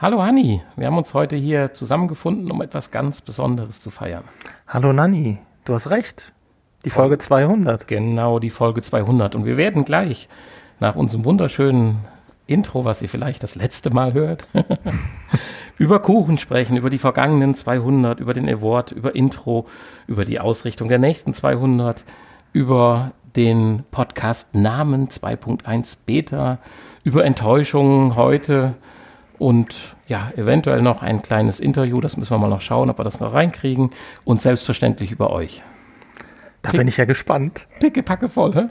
Hallo Hanni, wir haben uns heute hier zusammengefunden, um etwas ganz Besonderes zu feiern. Hallo Nanni, du hast recht. Die Folge 200. Genau, die Folge 200. Und wir werden gleich nach unserem wunderschönen Intro, was ihr vielleicht das letzte Mal hört, über Kuchen sprechen, über die vergangenen 200, über den Award, über Intro, über die Ausrichtung der nächsten 200, über den Podcast Namen 2.1 Beta, über Enttäuschungen heute und ja, eventuell noch ein kleines Interview, das müssen wir mal noch schauen, ob wir das noch reinkriegen und selbstverständlich über euch. Da bin ich ja gespannt. Pickepacke voll, hä?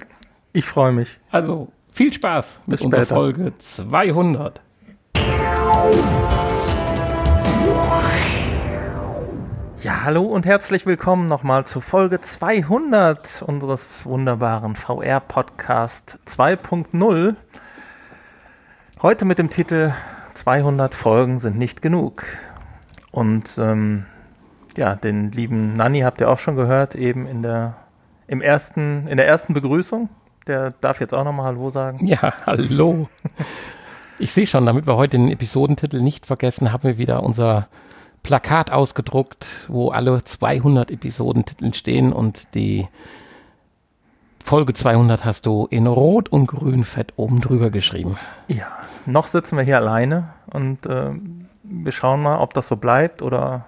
Ich freue mich. Also viel Spaß mit Bis unserer später. Folge 200. Ja, hallo und herzlich willkommen nochmal zur Folge 200 unseres wunderbaren VR-Podcast 2.0. Heute mit dem Titel 200 Folgen sind nicht genug. Und ähm, ja, den lieben Nanni habt ihr auch schon gehört, eben in der, im ersten, in der ersten Begrüßung. Der darf jetzt auch nochmal Hallo sagen. Ja, hallo. Ich sehe schon, damit wir heute den Episodentitel nicht vergessen, haben wir wieder unser Plakat ausgedruckt, wo alle 200 Episodentitel stehen und die Folge 200 hast du in Rot und Grün fett oben drüber geschrieben. Ja, noch sitzen wir hier alleine und äh, wir schauen mal, ob das so bleibt oder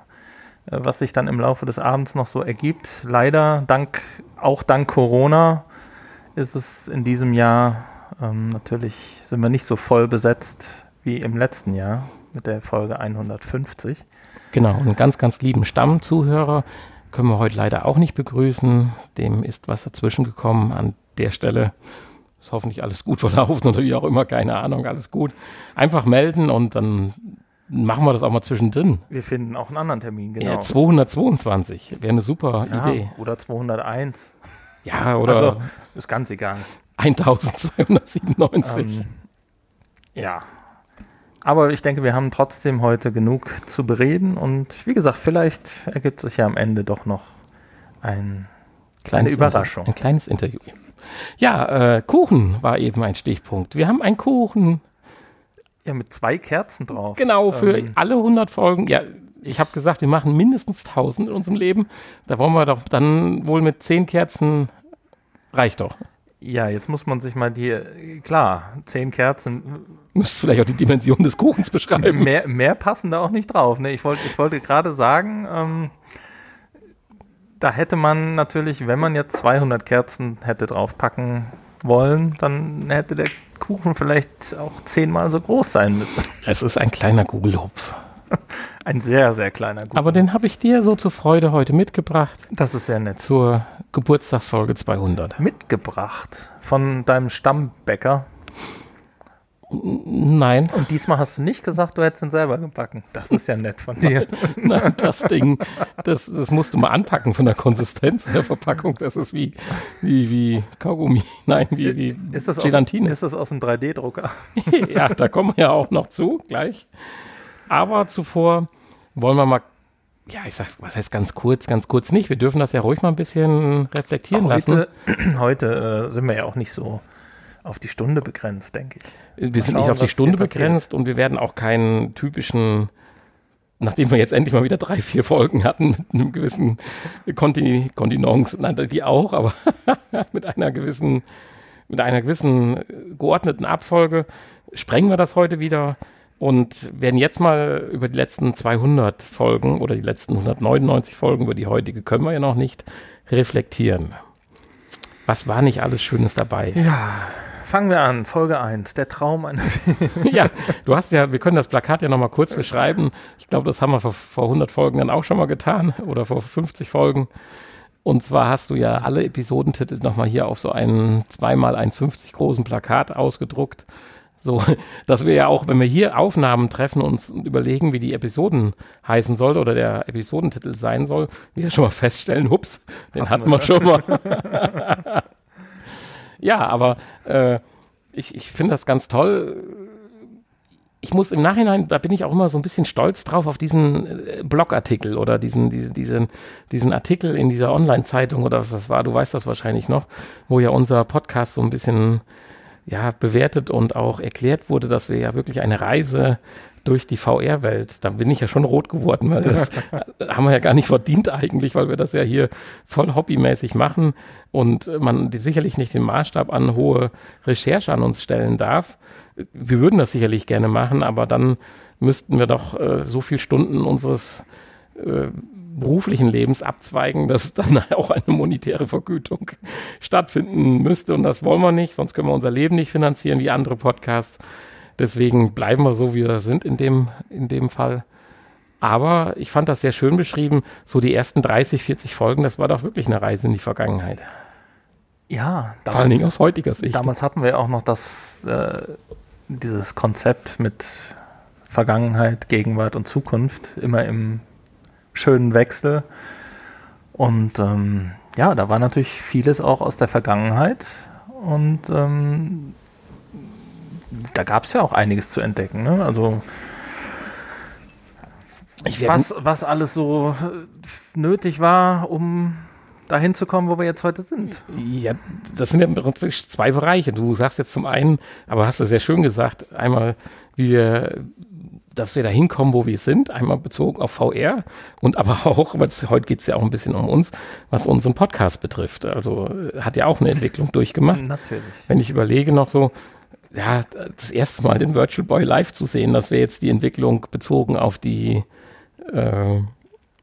äh, was sich dann im Laufe des Abends noch so ergibt. Leider, dank, auch dank Corona, ist es in diesem Jahr ähm, natürlich, sind wir nicht so voll besetzt wie im letzten Jahr mit der Folge 150. Genau, und ganz, ganz lieben Stammzuhörer können wir heute leider auch nicht begrüßen. Dem ist was dazwischen gekommen. An der Stelle ist hoffentlich alles gut verlaufen oder wie auch immer, keine Ahnung, alles gut. Einfach melden und dann machen wir das auch mal zwischendrin. Wir finden auch einen anderen Termin, genau. Ja, 222 wäre eine super Ja, Idee. Oder 201. Ja, oder Also, ist ganz egal. 1297. Ähm, ja. Aber ich denke, wir haben trotzdem heute genug zu bereden und wie gesagt, vielleicht ergibt sich ja am Ende doch noch ein, eine Überraschung. Inter- Ein kleines Interview. Ja, äh, Kuchen war eben ein Stichpunkt. Wir haben einen Kuchen, ja mit zwei Kerzen drauf. genau, für Ähm, alle 100 Folgen. Ja, ich habe gesagt, wir machen mindestens 1000 in unserem Leben. Da wollen wir doch dann wohl mit 10 Kerzen, reicht doch. ja, jetzt muss man sich mal die, klar, zehn Kerzen, Müsstest vielleicht auch die Dimension des Kuchens beschreiben. mehr, mehr passen da auch nicht drauf. Ne? Ich, wollte, ich wollte gerade sagen, ähm, da hätte man natürlich, wenn man jetzt 200 Kerzen hätte draufpacken wollen, dann hätte der Kuchen vielleicht auch zehnmal so groß sein müssen. Es ist ein kleiner Google-Hupf. Ein sehr, sehr kleiner Kuchen. Aber den habe ich dir so zur Freude heute mitgebracht das ist sehr nett. zur Geburtstagsfolge 200. Mitgebracht von deinem Stammbäcker. Nein, Und diesmal hast du nicht gesagt, du hättest ihn selber gebacken. Das ist ja nett von dir. nein, das Ding, das, das musst du mal anpacken von der Konsistenz der Verpackung. Das ist wie, wie, wie Kaugummi. Nein, wie, wie Ist das, aus, Gelatine. ist das aus dem 3D-Drucker? ja, da kommen wir ja auch noch zu, gleich. Aber zuvor wollen wir mal, ja, ich sag, was heißt ganz kurz, ganz kurz nicht. Wir dürfen das ja ruhig mal ein bisschen reflektieren lassen. Heute, heute äh, sind wir ja auch nicht so auf die Stunde begrenzt, denke ich. Wir sind schauen, nicht auf die Stunde begrenzt und wir werden auch keinen typischen, nachdem wir jetzt endlich mal wieder drei, vier Folgen hatten, mit einem gewissen Konti, Kontinence, nein, die auch, aber mit einer gewissen, mit einer gewissen äh, geordneten Abfolge, sprengen wir das heute wieder und werden jetzt mal über die letzten 200 Folgen oder die letzten 199 Folgen, über die heutige können wir ja noch nicht, reflektieren. Was war nicht alles Schönes dabei? Ja, fangen wir an. Folge 1. Der Traum einer. ja, du hast ja, wir können das Plakat ja nochmal kurz beschreiben. Ich glaube, das haben wir vor, vor 100 Folgen dann auch schon mal getan oder vor 50 Folgen. Und zwar hast du ja alle Episodentitel nochmal hier auf so einen 2x1,50 großen Plakat ausgedruckt. So, dass wir ja auch, wenn wir hier Aufnahmen treffen, uns überlegen, wie die Episoden heißen soll oder der Episodentitel sein soll, wir schon mal feststellen, hups, den hatten, wir schon mal. ja, aber äh, ich, ich finde das ganz toll. Ich muss im Nachhinein, da bin ich auch immer so ein bisschen stolz drauf, auf diesen äh, Blogartikel oder diesen, diesen, diesen, diesen Artikel in dieser Online-Zeitung oder was das war, du weißt das wahrscheinlich noch, wo ja unser Podcast so ein bisschen ja, bewertet und auch erklärt wurde, dass wir ja wirklich eine Reise durch die VR-Welt. Da bin ich ja schon rot geworden, weil das haben wir ja gar nicht verdient eigentlich, weil wir das ja hier voll hobbymäßig machen und man sicherlich nicht den Maßstab an hohe Recherche an uns stellen darf. Wir würden das sicherlich gerne machen, aber dann müssten wir doch äh, so viele Stunden unseres äh, beruflichen Lebens abzweigen, dass dann auch eine monetäre Vergütung stattfinden müsste. Und das wollen wir nicht, sonst können wir unser Leben nicht finanzieren wie andere Podcasts. Deswegen bleiben wir so, wie wir sind in dem, in dem Fall. Aber ich fand das sehr schön beschrieben. So die ersten 30, 40 Folgen, das war doch wirklich eine Reise in die Vergangenheit. Ja, damals, vor allen Dingen aus heutiger Sicht. Damals hatten wir auch noch das, äh, dieses Konzept mit Vergangenheit, Gegenwart und Zukunft immer im schönen Wechsel. Und ähm, ja, da war natürlich vieles auch aus der Vergangenheit. Und ähm, da gab es ja auch einiges zu entdecken. Ne? Also was, was alles so äh, nötig war, um dahin zu kommen, wo wir jetzt heute sind. Ja, das sind ja zwei Bereiche. Du sagst jetzt zum einen, aber hast du sehr schön gesagt, einmal, wie wir, dass wir da hinkommen, wo wir sind, einmal bezogen auf VR und aber auch, weil heute geht es ja auch ein bisschen um uns, was unseren Podcast betrifft. Also äh, hat ja auch eine Entwicklung durchgemacht. Natürlich. Wenn ich überlege noch so, ja, das erste Mal den Virtual Boy live zu sehen, das wäre jetzt die Entwicklung bezogen auf die äh,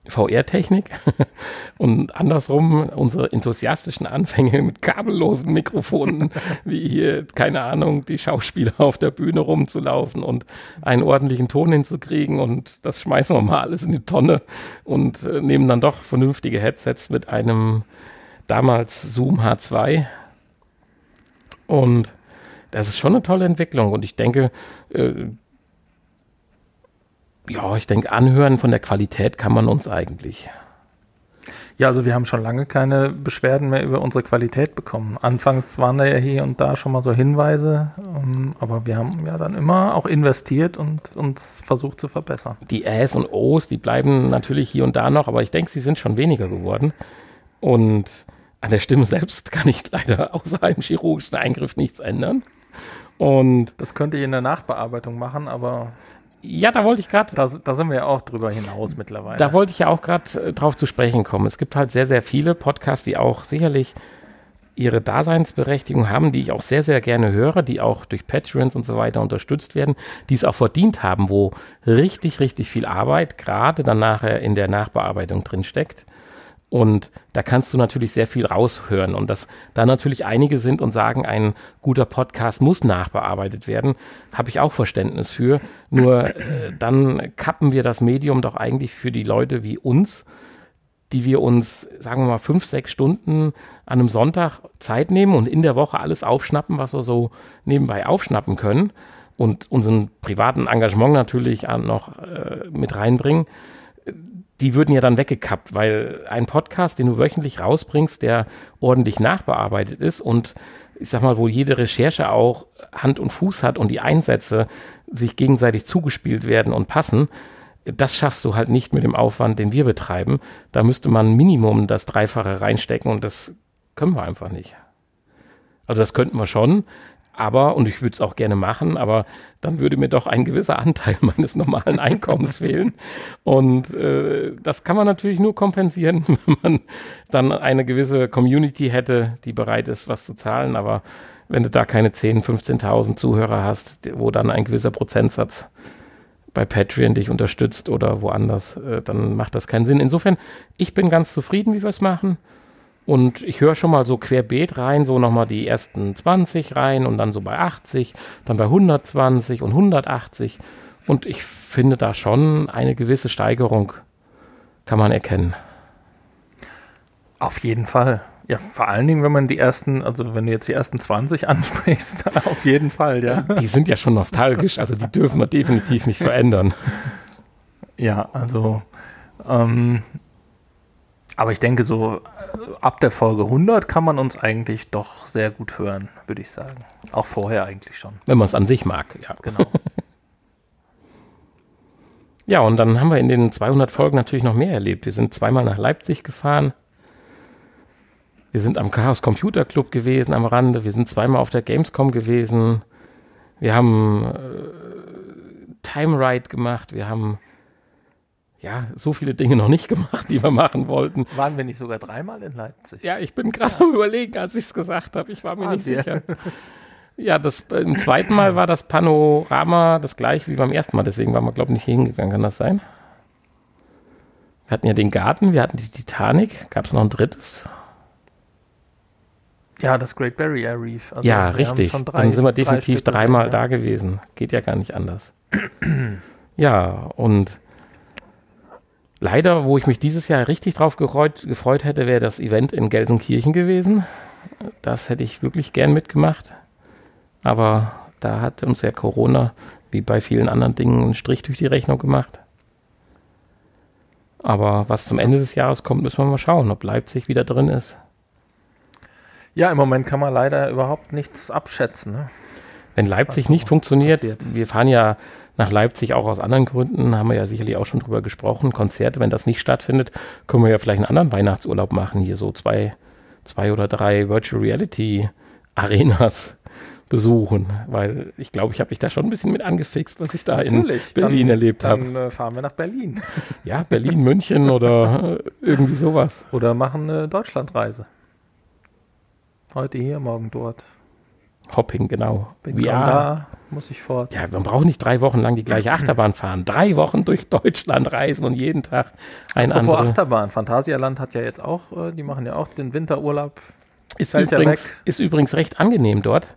VR-Technik und andersrum unsere enthusiastischen Anfänge mit kabellosen Mikrofonen, wie hier, keine Ahnung, die Schauspieler auf der Bühne rumzulaufen und einen ordentlichen Ton hinzukriegen und das schmeißen wir mal alles in die Tonne und äh, nehmen dann doch vernünftige Headsets mit einem damals Zoom H2 und das ist schon eine tolle Entwicklung und ich denke, äh, ja, ich denke, anhören von der Qualität kann man uns eigentlich. Ja, also wir haben schon lange keine Beschwerden mehr über unsere Qualität bekommen. Anfangs waren da ja hier und da schon mal so Hinweise, ähm, aber wir haben ja dann immer auch investiert und uns versucht zu verbessern. Die Äs und Os, die bleiben natürlich hier und da noch, aber ich denke, sie sind schon weniger geworden. Und an der Stimme selbst kann ich leider außer einem chirurgischen Eingriff nichts ändern. Und das könnte ich in der Nachbearbeitung machen, aber ja, da wollte ich gerade. Da, da, sind wir ja auch drüber hinaus mittlerweile. Da wollte ich ja auch gerade äh, drauf zu sprechen kommen. Es gibt halt sehr, sehr viele Podcasts, die auch sicherlich ihre Daseinsberechtigung haben, die ich auch sehr, sehr gerne höre, die auch durch Patreons und so weiter unterstützt werden, die es auch verdient haben, wo richtig, richtig viel Arbeit gerade dann nachher in der Nachbearbeitung drin steckt. Und da kannst du natürlich sehr viel raushören. Und dass da natürlich einige sind und sagen, ein guter Podcast muss nachbearbeitet werden, habe ich auch Verständnis für. Nur äh, dann kappen wir das Medium doch eigentlich für die Leute wie uns, die wir uns, sagen wir mal, fünf, sechs Stunden an einem Sonntag Zeit nehmen und in der Woche alles aufschnappen, was wir so nebenbei aufschnappen können und unseren privaten Engagement natürlich noch äh, mit reinbringen die würden ja dann weggekappt, weil ein Podcast, den du wöchentlich rausbringst, der ordentlich nachbearbeitet ist und ich sag mal, wo jede Recherche auch Hand und Fuß hat und die Einsätze sich gegenseitig zugespielt werden und passen, das schaffst du halt nicht mit dem Aufwand, den wir betreiben. Da müsste man Minimum das Dreifache reinstecken und das können wir einfach nicht. Also das könnten wir schon, aber, und ich würde es auch gerne machen, aber dann würde mir doch ein gewisser Anteil meines normalen Einkommens fehlen. Und äh, das kann man natürlich nur kompensieren, wenn man dann eine gewisse Community hätte, die bereit ist, was zu zahlen. Aber wenn du da keine 10.000, 15.000 Zuhörer hast, wo dann ein gewisser Prozentsatz bei Patreon dich unterstützt oder woanders, äh, dann macht das keinen Sinn. Insofern, ich bin ganz zufrieden, wie wir es machen. Und ich höre schon mal so querbeet rein, so nochmal die ersten 20 rein und dann so bei 80, dann bei 120 und 180. Und ich finde da schon eine gewisse Steigerung kann man erkennen. Auf jeden Fall. Ja, vor allen Dingen, wenn man die ersten, also wenn du jetzt die ersten 20 ansprichst, auf jeden Fall, ja. Die sind ja schon nostalgisch, also die dürfen wir definitiv nicht verändern. Ja, also ähm, aber ich denke, so ab der Folge 100 kann man uns eigentlich doch sehr gut hören, würde ich sagen. Auch vorher eigentlich schon. Wenn man es an sich mag, ja. Genau. ja, und dann haben wir in den 200 Folgen natürlich noch mehr erlebt. Wir sind zweimal nach Leipzig gefahren. Wir sind am Chaos Computer Club gewesen am Rande. Wir sind zweimal auf der Gamescom gewesen. Wir haben äh, Time Ride gemacht. Wir haben ja so viele Dinge noch nicht gemacht, die wir machen wollten. Waren wir nicht sogar dreimal in Leipzig? Ja, ich bin gerade am Überlegen, als ich es gesagt habe. Ich war mir Ah, nicht sehr. sicher. Ja, das, im zweiten Mal war das Panorama das gleiche wie beim ersten Mal. Deswegen waren wir, glaube ich, nicht hingegangen. Kann das sein? Wir hatten ja den Garten, wir hatten die Titanic. Gab es noch ein drittes? Ja, das Great Barrier Reef. Also ja, richtig. drei- Dann sind wir drei definitiv Stück dreimal da ja. gewesen. Geht ja gar nicht anders. ja, und leider, wo ich mich dieses Jahr richtig drauf gefreut, gefreut hätte, wäre das Event in Gelsenkirchen gewesen. Das hätte ich wirklich gern mitgemacht. Aber da hat uns ja Corona, wie bei vielen anderen Dingen, einen Strich durch die Rechnung gemacht. Aber was zum Ende des Jahres kommt, müssen wir mal schauen, ob Leipzig wieder drin ist. Ja, im Moment kann man leider überhaupt nichts abschätzen. Ne? Wenn Leipzig so nicht funktioniert, passiert. wir fahren ja nach Leipzig auch aus anderen Gründen, haben wir ja sicherlich auch schon drüber gesprochen. Konzerte, wenn das nicht stattfindet, können wir ja vielleicht einen anderen Weihnachtsurlaub machen, hier so zwei, zwei oder drei Virtual Reality Arenas besuchen, weil ich glaube, ich habe mich da schon ein bisschen mit angefixt, was ich da in Berlin dann, erlebt habe. Dann äh, fahren wir nach Berlin. Ja, Berlin, München oder äh, irgendwie sowas. Oder machen eine Deutschlandreise. Heute hier, morgen dort. Hopping, genau. Bin VR. da, muss ich fort. Ja, man braucht nicht drei Wochen lang die gleiche Achterbahn fahren. Drei Wochen durch Deutschland reisen und jeden Tag ein Apropos anderer. Achterbahn. Phantasialand hat ja jetzt auch, äh, die machen ja auch den Winterurlaub. Ist übrigens, ist übrigens recht angenehm dort.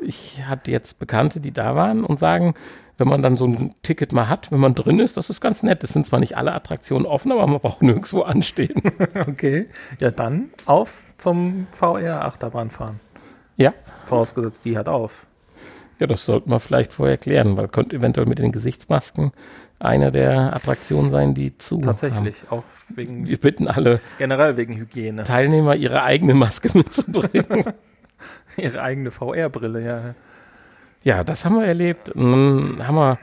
Ich hatte jetzt Bekannte, die da waren und sagen, wenn man dann so ein Ticket mal hat, wenn man drin ist, das ist ganz nett. Es sind zwar nicht alle Attraktionen offen, aber man braucht nirgendwo anstehen. Okay. Ja, dann auf zum VR-Achterbahn fahren. ja. Vorausgesetzt, die hat auf. Ja, das sollten wir vielleicht vorher klären, weil könnte eventuell mit den Gesichtsmasken eine der Attraktionen sein, die zu Tatsächlich. Auch haben. wegen, Wir bitten alle generell wegen Hygiene. Teilnehmer, ihre eigene Maske mitzubringen. Ihre eigene VR-Brille, ja. Ja, das haben wir erlebt. Dann haben wir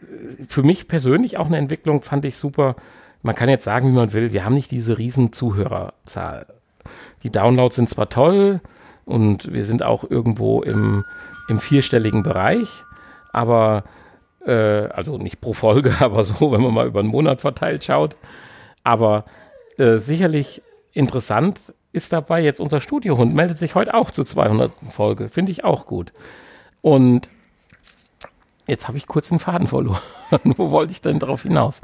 äh, für mich persönlich auch eine Entwicklung, fand ich super. Man kann jetzt sagen, wie man will, wir haben nicht diese riesen Zuhörerzahl. Die Downloads sind zwar toll und wir sind auch irgendwo im, im vierstelligen Bereich, aber äh, also nicht pro Folge, aber so, wenn man mal über einen Monat verteilt schaut. Aber äh, sicherlich interessant ist dabei jetzt unser Studiohund, meldet sich heute auch zur 200. Folge. Finde ich auch gut. Und jetzt habe ich kurz den Faden verloren. Wo wollte ich denn drauf hinaus?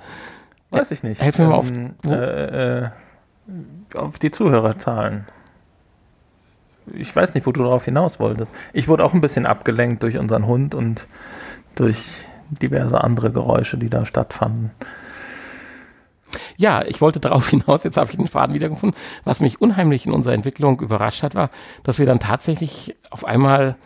Weiß ich nicht. Helf mir mal auf- Ähm, äh, äh, auf die Zuhörerzahlen. Ich weiß nicht, wo du darauf hinaus wolltest. Ich wurde auch ein bisschen abgelenkt durch unseren Hund und durch diverse andere Geräusche, die da stattfanden. Ja, ich wollte darauf hinaus, jetzt habe ich den Faden wiedergefunden. Was mich unheimlich in unserer Entwicklung überrascht hat, war, dass wir dann tatsächlich auf einmal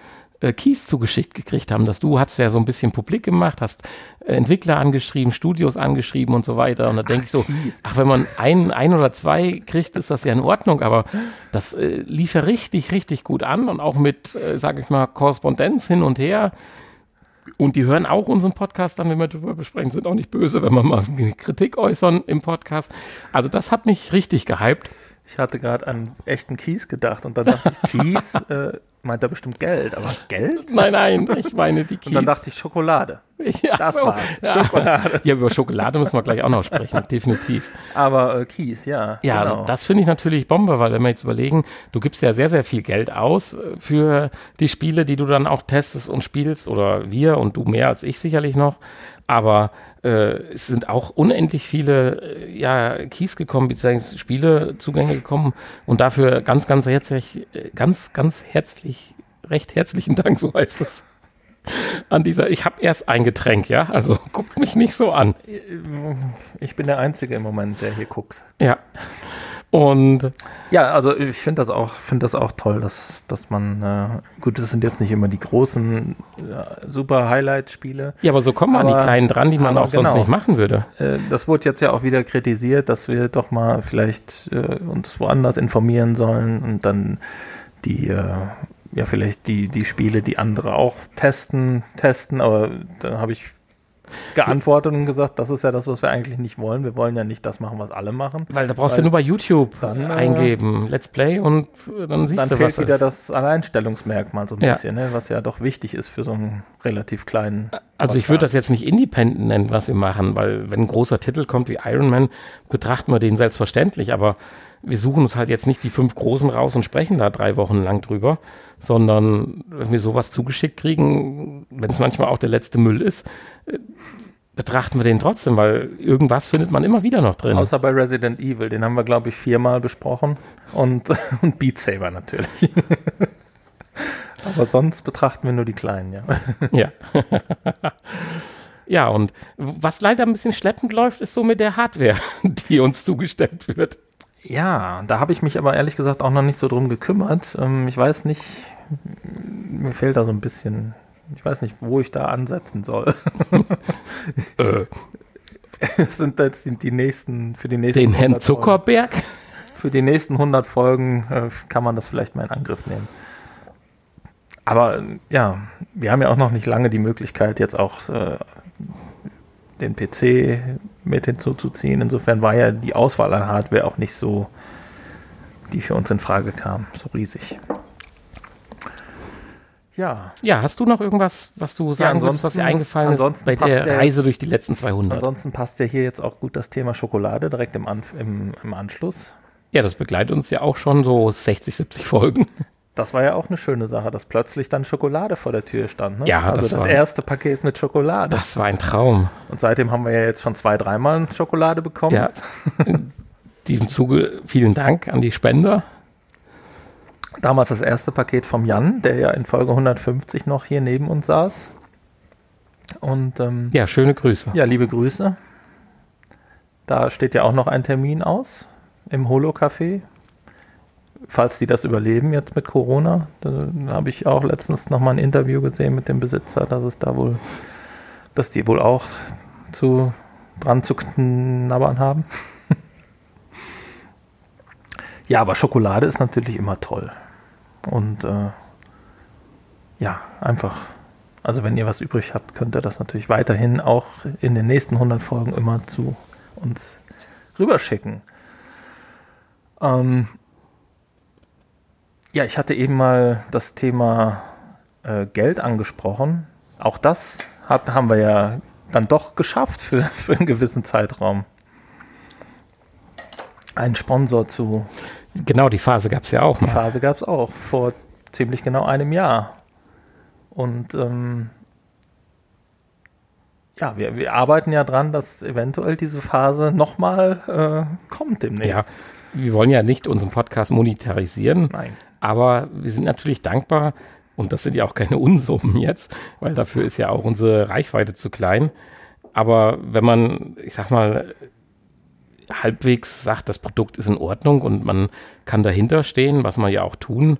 äh, Keys zugeschickt gekriegt haben. Dass du hast ja so ein bisschen publik gemacht, hast äh, Entwickler angeschrieben, Studios angeschrieben und so weiter. Und da denke ich so, Keys. ach, wenn man ein, ein oder zwei kriegt, ist das ja in Ordnung. Aber das äh, lief ja richtig, richtig gut an und auch mit, äh, sage ich mal, Korrespondenz hin und her. Und die hören auch unseren Podcast dann, wenn wir darüber besprechen, sind auch nicht böse, wenn wir mal Kritik äußern im Podcast. Also das hat mich richtig gehypt. Ich hatte gerade an echten Kies gedacht und dann dachte ich, Kies äh, meint er bestimmt Geld, aber Geld? Nein, nein, ich meine die Keys. Und dann dachte ich Schokolade. ja, das so. war's. Ja. Schokolade. Ja, über Schokolade müssen wir gleich auch noch sprechen, definitiv. Aber äh, Kies, ja. Ja, genau. das finde ich natürlich Bombe, weil wenn wir jetzt überlegen, du gibst ja sehr, sehr viel Geld aus äh, für die Spiele, die du dann auch testest und spielst, oder wir und du mehr als ich sicherlich noch. Aber äh, es sind auch unendlich viele äh, ja, Keys gekommen, beziehungsweise Spielezugänge gekommen und dafür ganz, ganz herzlich, äh, ganz, ganz herzlich, recht herzlichen Dank, so heißt es. An dieser, ich habe erst ein Getränk, ja, also guckt mich nicht so an. Ich bin der Einzige im Moment, der hier guckt. Ja. Und Ja, also ich finde das auch, finde das auch toll, dass, dass man, äh, gut, das sind jetzt nicht immer die großen, äh, super Highlight-Spiele. Ja, aber so kommen wir an die Kleinen dran, die man auch sonst genau. nicht machen würde. Äh, das wurde jetzt ja auch wieder kritisiert, dass wir doch mal vielleicht äh, uns woanders informieren sollen und dann die, äh, ja, vielleicht die, die Spiele, die andere auch testen, testen, aber dann habe ich geantwortet und gesagt, das ist ja das, was wir eigentlich nicht wollen. Wir wollen ja nicht das machen, was alle machen. Weil da brauchst Weil du nur bei YouTube dann, äh, eingeben, Let's Play und dann siehst dann du, fehlt was wieder das Alleinstellungsmerkmal so ein ja. bisschen, ne? was ja doch wichtig ist für so einen relativ kleinen. Also Podcast. ich würde das jetzt nicht Independent nennen, was wir machen, weil wenn ein großer Titel kommt wie Iron Man, betrachten wir den selbstverständlich, aber wir suchen uns halt jetzt nicht die fünf Großen raus und sprechen da drei Wochen lang drüber, sondern wenn wir sowas zugeschickt kriegen, wenn es manchmal auch der letzte Müll ist, äh, betrachten wir den trotzdem, weil irgendwas findet man immer wieder noch drin. Außer bei Resident Evil, den haben wir, glaube ich, viermal besprochen und, und Beat Saber natürlich. Aber sonst betrachten wir nur die Kleinen, ja. Ja. ja, und was leider ein bisschen schleppend läuft, ist so mit der Hardware, die uns zugestellt wird. Ja, da habe ich mich aber ehrlich gesagt auch noch nicht so drum gekümmert. Ähm, ich weiß nicht, mir fehlt da so ein bisschen, ich weiß nicht, wo ich da ansetzen soll. äh. sind jetzt die, die, nächsten, für die nächsten. Den Herrn Zuckerberg? Folgen, für die nächsten 100 Folgen äh, kann man das vielleicht mal in Angriff nehmen. Aber ja, wir haben ja auch noch nicht lange die Möglichkeit, jetzt auch äh, den PC mit hinzuzuziehen. Insofern war ja die Auswahl an Hardware auch nicht so, die für uns in Frage kam, so riesig. Ja. Ja, hast du noch irgendwas, was du sagen ja, willst, was dir eingefallen ist bei der Reise jetzt, durch die letzten 200? Ansonsten passt ja hier jetzt auch gut das Thema Schokolade direkt im, An im, im Anschluss. Ja, das begleitet uns ja auch schon so 60, 70 Folgen. Das war ja auch eine schöne Sache, dass plötzlich dann Schokolade vor der Tür stand. Ne? Ja, also das, das erste Paket mit Schokolade. Das war ein Traum. Und seitdem haben wir ja jetzt schon zwei, dreimal Schokolade bekommen. Ja. In diesem Zuge vielen Dank an die Spender. Damals das erste Paket vom Jan, der ja in Folge 150 noch hier neben uns saß. Und ähm, ja, schöne Grüße. Ja, liebe Grüße. Da steht ja auch noch ein Termin aus im Holo-Café falls die das überleben jetzt mit Corona. Da habe ich auch letztens nochmal ein Interview gesehen mit dem Besitzer, dass es da wohl, dass die wohl auch zu dran zu knabbern haben. ja, aber Schokolade ist natürlich immer toll. Und äh, ja, einfach, also wenn ihr was übrig habt, könnt ihr das natürlich weiterhin auch in den nächsten 100 Folgen immer zu uns rüberschicken. Ähm, ja, ich hatte eben mal das Thema äh, Geld angesprochen. Auch das hat, haben wir ja dann doch geschafft für, für einen gewissen Zeitraum. Einen Sponsor zu. Genau, die Phase gab es ja auch mal. Die Phase gab es auch vor ziemlich genau einem Jahr. Und ähm, ja, wir, wir arbeiten ja dran, dass eventuell diese Phase nochmal äh, kommt demnächst. Ja, wir wollen ja nicht unseren Podcast monetarisieren. Nein. Aber wir sind natürlich dankbar, und das sind ja auch keine Unsummen jetzt, weil dafür ist ja auch unsere Reichweite zu klein. Aber wenn man, ich sag mal, halbwegs sagt, das Produkt ist in Ordnung und man kann dahinter stehen, was man ja auch tun,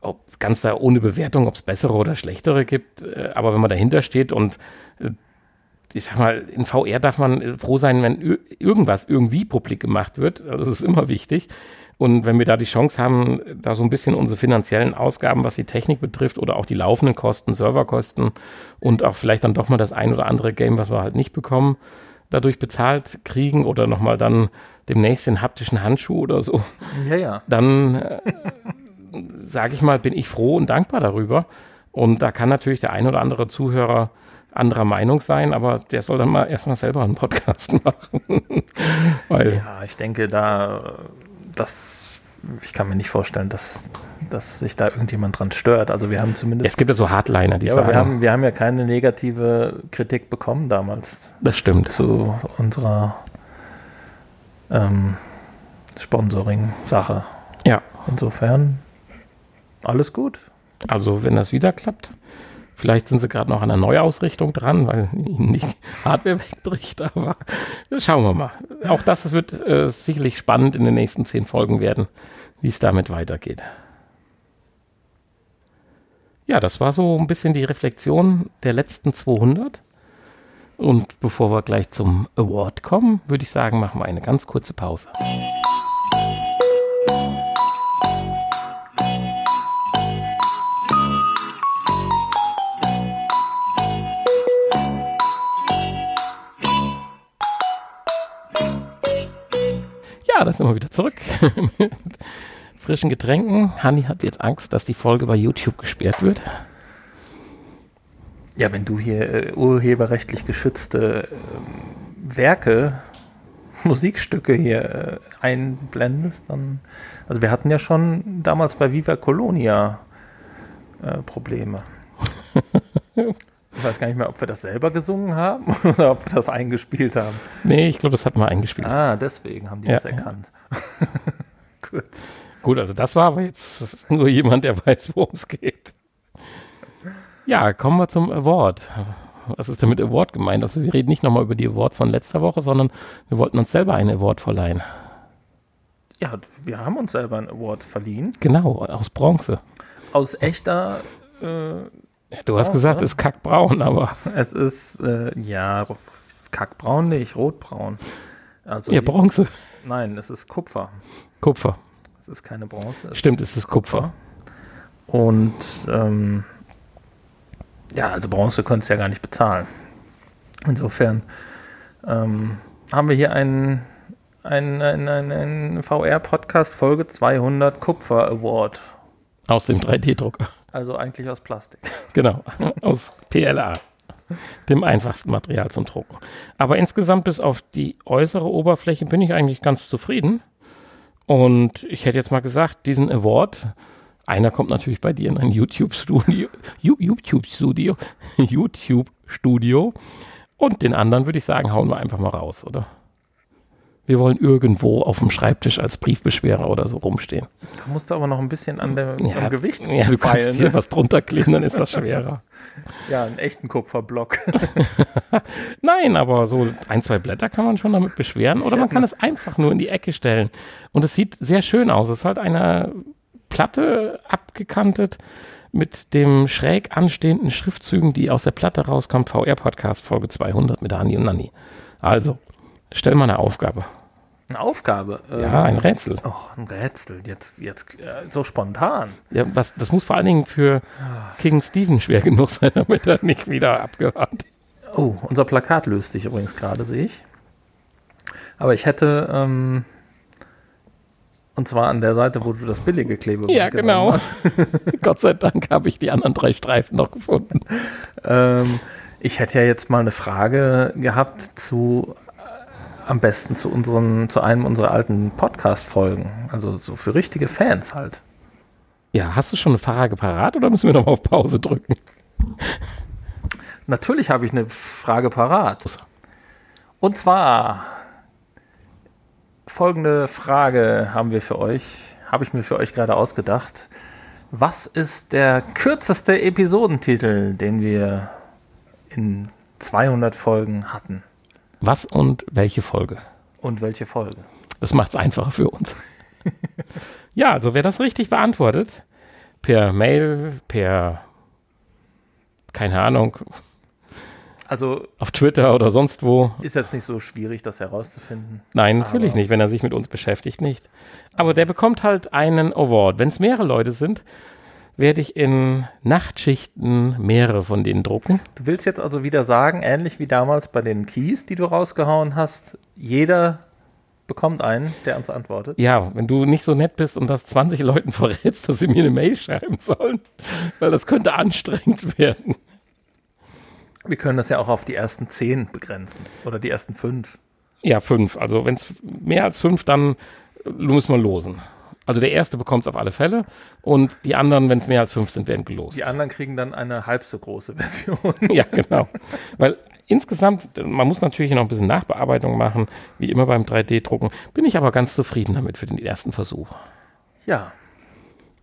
ob ganz da ohne Bewertung, ob es bessere oder schlechtere gibt, äh, aber wenn man dahinter steht und äh, ich sag mal, in VR darf man froh sein, wenn irgendwas irgendwie publik gemacht wird. Das ist immer wichtig. Und wenn wir da die Chance haben, da so ein bisschen unsere finanziellen Ausgaben, was die Technik betrifft oder auch die laufenden Kosten, Serverkosten und auch vielleicht dann doch mal das ein oder andere Game, was wir halt nicht bekommen, dadurch bezahlt kriegen oder nochmal dann demnächst den haptischen Handschuh oder so, ja, ja. dann äh, sage ich mal, bin ich froh und dankbar darüber. Und da kann natürlich der ein oder andere Zuhörer anderer Meinung sein, aber der soll dann mal erstmal selber einen Podcast machen. Weil ja, ich denke, da das, ich kann mir nicht vorstellen, dass, dass sich da irgendjemand dran stört. Also wir haben zumindest. Es gibt ja so Hardliner, die ja, sagen. Wir haben, wir haben ja keine negative Kritik bekommen damals. Das stimmt. Zu unserer ähm, Sponsoring-Sache. Ja. Insofern alles gut. Also wenn das wieder klappt, Vielleicht sind sie gerade noch an einer Neuausrichtung dran, weil ihnen nicht Hardware wegbricht, aber schauen wir mal. Auch das wird äh, sicherlich spannend in den nächsten zehn Folgen werden, wie es damit weitergeht ja, das war so ein bisschen die Reflexion der letzten 200. Und bevor wir gleich zum Award kommen, würde ich sagen, machen wir eine ganz kurze Pause. Ja, da sind wir wieder zurück Frischen Getränken. Hanni hat jetzt Angst, dass die Folge bei YouTube gesperrt wird. Ja, wenn du hier äh, urheberrechtlich geschützte äh, Werke, Musikstücke hier äh, einblendest, dann. Also wir hatten ja schon damals bei Viva Colonia äh, Probleme. Ich weiß gar nicht mehr, ob wir das selber gesungen haben oder ob wir das eingespielt haben. Nee, ich glaube, das hatten wir eingespielt. Ah, deswegen haben die Ja, das ja. erkannt. Gut. Gut, also das war aber jetzt nur jemand, der weiß, worum es geht. Ja, kommen wir zum Award. Was ist denn mit Award gemeint? Also wir reden nicht nochmal über die Awards von letzter Woche, sondern wir wollten uns selber einen Award verleihen. Ja, wir haben uns selber einen Award verliehen. Genau, aus Bronze. Aus echter, äh, Ja, du hast Bronze? gesagt, es ist kackbraun, aber es ist, äh, ja, kackbraun nicht, rotbraun. Also, ja, Bronze. nein, es ist Kupfer. Kupfer. Es ist keine Bronze. Es Stimmt, es ist Kupfer. Und ähm, ja, also Bronze könntest du ja gar nicht bezahlen. Insofern ähm, haben wir hier einen, einen, einen, einen, einen VR-Podcast Folge 200 Kupfer Award. Aus dem 3D-Drucker. Also eigentlich aus Plastik. Genau, aus PLA. Dem einfachsten Material zum Drucken. Aber insgesamt bis auf die äußere Oberfläche bin ich eigentlich ganz zufrieden. Und ich hätte jetzt mal gesagt, diesen Award, einer kommt natürlich bei dir in ein YouTube-Studio, YouTube-Studio, YouTube-Studio. Und den anderen würde ich sagen, hauen wir einfach mal raus, oder? Wir wollen irgendwo auf dem Schreibtisch als Briefbeschwerer oder so rumstehen. Da musst du aber noch ein bisschen an der, am Gewicht Ja, du kannst feilen, hier ne? was drunter kleben, dann ist das schwerer. Ja, einen echten Kupferblock. Nein, aber so ein, zwei Blätter kann man schon damit beschweren oder man kann es einfach nur in die Ecke stellen. Und es sieht sehr schön aus. Es ist halt eine Platte abgekantet mit dem schräg anstehenden Schriftzügen, die aus der Platte rauskommt. VR-Podcast Folge 200 mit Hani und Nanni. Also, stell mal eine Aufgabe. Eine Aufgabe. Ja, ein Rätsel. Oh, ein Rätsel. Jetzt, jetzt äh, so spontan. Ja, was, das muss vor allen Dingen für King Steven schwer genug sein, damit er nicht wieder abgehört. Oh, unser Plakat löst sich übrigens gerade, sehe ich. Aber ich hätte, ähm, und zwar an der Seite, wo du das billige Klebeband Ja, genau. hast. Gott sei Dank habe ich die anderen drei Streifen noch gefunden. Ähm, ich hätte ja jetzt mal eine Frage gehabt zu, am besten zu unseren, zu einem unserer alten Podcast-Folgen. Also so für richtige Fans halt. Ja, hast du schon eine Frage parat oder müssen wir noch mal auf Pause drücken? Natürlich habe ich eine Frage parat. Und zwar folgende Frage haben wir für euch, habe ich mir für euch gerade ausgedacht. Was ist der kürzeste Episodentitel, den wir in 200 Folgen hatten? Was und welche Folge? Und welche Folge? Das macht es einfacher für uns. ja, also wer das richtig beantwortet, per Mail, per, keine Ahnung, Also auf Twitter oder sonst wo. ist jetzt nicht so schwierig, das herauszufinden. Nein, natürlich nicht, wenn er sich mit uns beschäftigt, nicht. Aber der bekommt halt einen Award. Wenn es mehrere Leute sind, werde ich in Nachtschichten mehrere von denen drucken. Du willst jetzt also wieder sagen, ähnlich wie damals bei den Keys, die du rausgehauen hast, jeder bekommt einen, der uns antwortet. Ja, wenn du nicht so nett bist und das 20 Leuten verrätst, dass sie mir eine Mail schreiben sollen, weil das könnte anstrengend werden. Wir können das ja auch auf die ersten zehn begrenzen oder die ersten fünf. Ja, fünf. Also wenn es mehr als fünf, dann äh, müssen wir losen. Also der erste bekommt es auf alle Fälle und die anderen, wenn es mehr als fünf sind, werden gelost. Die anderen kriegen dann eine halb so große Version. Ja, genau. Weil insgesamt, man muss natürlich noch ein bisschen Nachbearbeitung machen, wie immer beim 3D-Drucken. Bin ich aber ganz zufrieden damit für den ersten Versuch. Ja,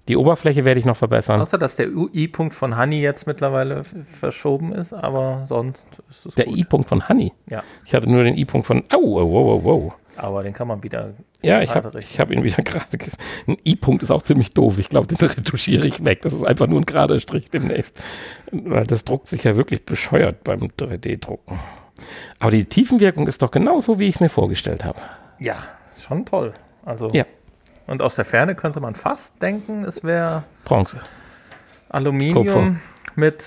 Die Oberfläche werde ich noch verbessern. außer dass der I-Punkt von Honey jetzt mittlerweile verschoben ist, aber sonst ist es Der. I-Punkt von Honey. Ja, Ich hatte nur den I-Punkt von. Au, wow, wow, wow. Aber den kann man wieder. Ja, ich habe hab ihn wieder gerade. ge- Ein I-Punkt ist auch ziemlich doof. Ich glaube, den retuschiere ich weg. Das ist einfach nur ein gerader Strich demnächst. Weil das druckt sich ja wirklich bescheuert beim 3D-Drucken. Aber die Tiefenwirkung ist doch genauso, wie ich es mir vorgestellt habe. Ja, schon toll. Also, Ja, und aus der Ferne könnte man fast denken, es wäre Bronze. Aluminium Kupfer. mit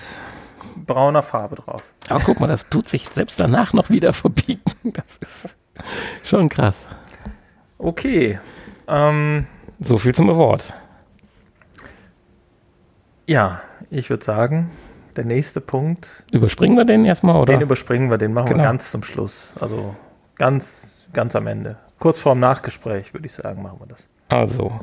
brauner Farbe drauf. Aber guck mal, das tut sich selbst danach noch wieder verbiegen. Das ist schon krass. Okay. Ähm, So viel zum Award. ja, ich würde sagen, der nächste Punkt, Überspringen wir den erstmal, oder? den überspringen wir, den machen Genau. wir ganz zum Schluss. Also ganz, ganz am Ende. Kurz vorm Nachgespräch, würde ich sagen, machen wir das. Also,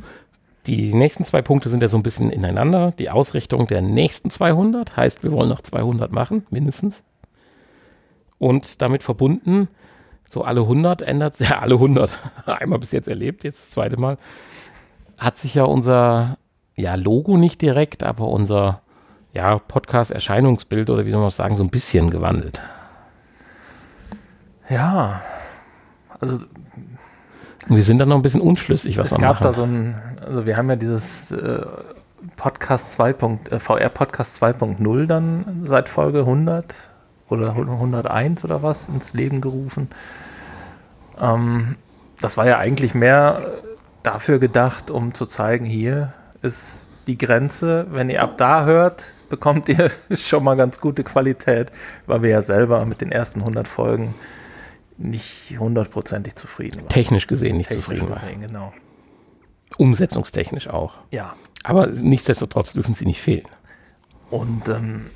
die nächsten zwei Punkte sind ja so ein bisschen ineinander. Die Ausrichtung der nächsten 200 heißt, wir wollen noch 200 machen, mindestens. Und damit verbunden, so alle 100 ändert ja alle 100. Einmal bis jetzt erlebt, jetzt das zweite Mal. Hat sich ja unser, ja, Logo nicht direkt, aber unser, ja, Podcast-Erscheinungsbild oder wie soll man das sagen, so ein bisschen gewandelt. Ja, also wir sind dann noch ein bisschen unschlüssig, was es wir gab machen. da so ein, also wir haben ja dieses äh, Podcast 2. Punkt- äh, VR Podcast 2.0 dann seit Folge 100 oder 101 oder was ins Leben gerufen. Ähm, das war ja eigentlich mehr dafür gedacht, um zu zeigen, hier ist die Grenze. Wenn ihr ab da hört, bekommt ihr schon mal ganz gute Qualität, weil wir ja selber mit den ersten 100 Folgen nicht hundertprozentig zufrieden waren. Technisch gesehen nicht Technisch zufrieden war. gesehen, genau. Umsetzungstechnisch auch. Ja. Aber nichtsdestotrotz dürfen sie nicht fehlen. Und ähm,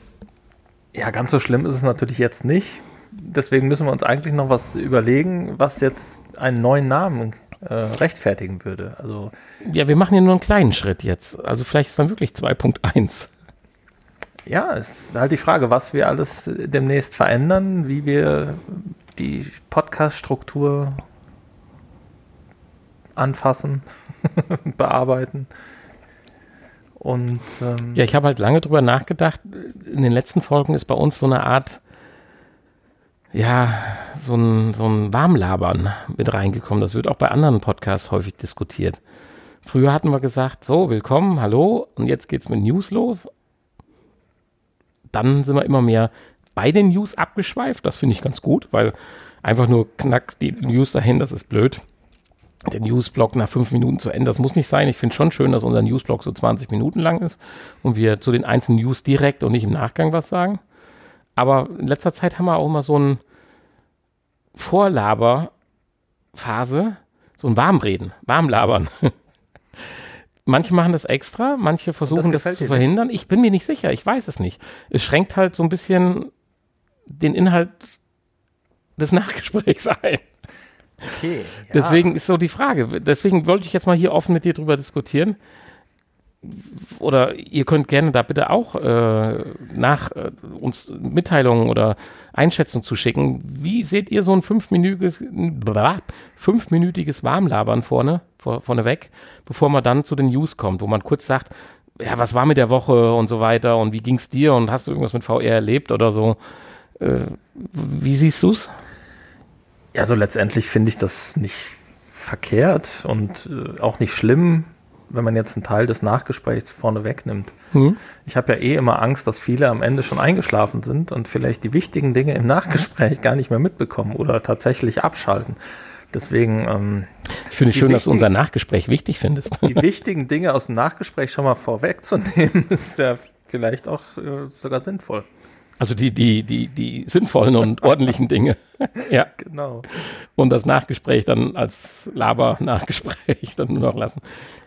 ja, ganz so schlimm ist es natürlich jetzt nicht. Deswegen müssen wir uns eigentlich noch was überlegen, was jetzt einen neuen Namen äh, rechtfertigen würde. Also Ja, wir machen ja nur einen kleinen Schritt jetzt. Also vielleicht ist dann wirklich 2.1. ja, es ist halt die Frage, was wir alles demnächst verändern, wie wir die Podcast-Struktur anfassen, bearbeiten. Und ähm, Ja, ich habe halt lange drüber nachgedacht. In den letzten Folgen ist bei uns so eine Art, ja, so ein, so ein Warmlabern mit reingekommen. Das wird auch bei anderen Podcasts häufig diskutiert. Früher hatten wir gesagt, so, willkommen, hallo, und jetzt geht's mit News los. Dann sind wir immer mehr bei den News abgeschweift. Das finde ich ganz gut, weil einfach nur knack die News dahin, das ist blöd. Der Newsblock nach fünf Minuten zu Ende, das muss nicht sein. Ich finde schon schön, dass unser Newsblock so 20 Minuten lang ist und wir zu den einzelnen News direkt und nicht im Nachgang was sagen. Aber in letzter Zeit haben wir auch immer so ein Vorlaberphase, so ein Warmreden, Warmlabern. Manche machen das extra, manche versuchen das, gefällt zu verhindern. Ich bin mir nicht sicher, ich weiß es nicht. Es schränkt halt so ein bisschen den Inhalt des Nachgesprächs ein. Okay, ja. Deswegen ist so die Frage. Deswegen wollte ich jetzt mal hier offen mit dir drüber diskutieren. Oder ihr könnt gerne da bitte auch äh, nach äh, uns Mitteilungen oder Einschätzungen zuschicken. Wie seht ihr so ein fünfminütiges, fünfminütiges Warmlabern vorne, vor, vorneweg, bevor man dann zu den News kommt, wo man kurz sagt, ja, was war mit der Woche und so weiter und wie ging's dir und hast du irgendwas mit VR erlebt oder so? Äh, wie siehst du's? Ja, also letztendlich finde ich das nicht verkehrt und äh, auch nicht schlimm, wenn man jetzt einen Teil des Nachgesprächs vorne wegnimmt. Hm? Ich habe ja eh immer Angst, dass viele am Ende schon eingeschlafen sind und vielleicht die wichtigen Dinge im Nachgespräch gar nicht mehr mitbekommen oder tatsächlich abschalten. Deswegen ähm, Ich finde es schön, dass du unser Nachgespräch wichtig findest. die wichtigen Dinge aus dem Nachgespräch schon mal vorwegzunehmen, ist ja vielleicht auch äh, sogar sinnvoll. Also die, die, die, die sinnvollen und ordentlichen Dinge. ja. Genau. Und das Nachgespräch dann als Laber-Nachgespräch dann nur noch lassen.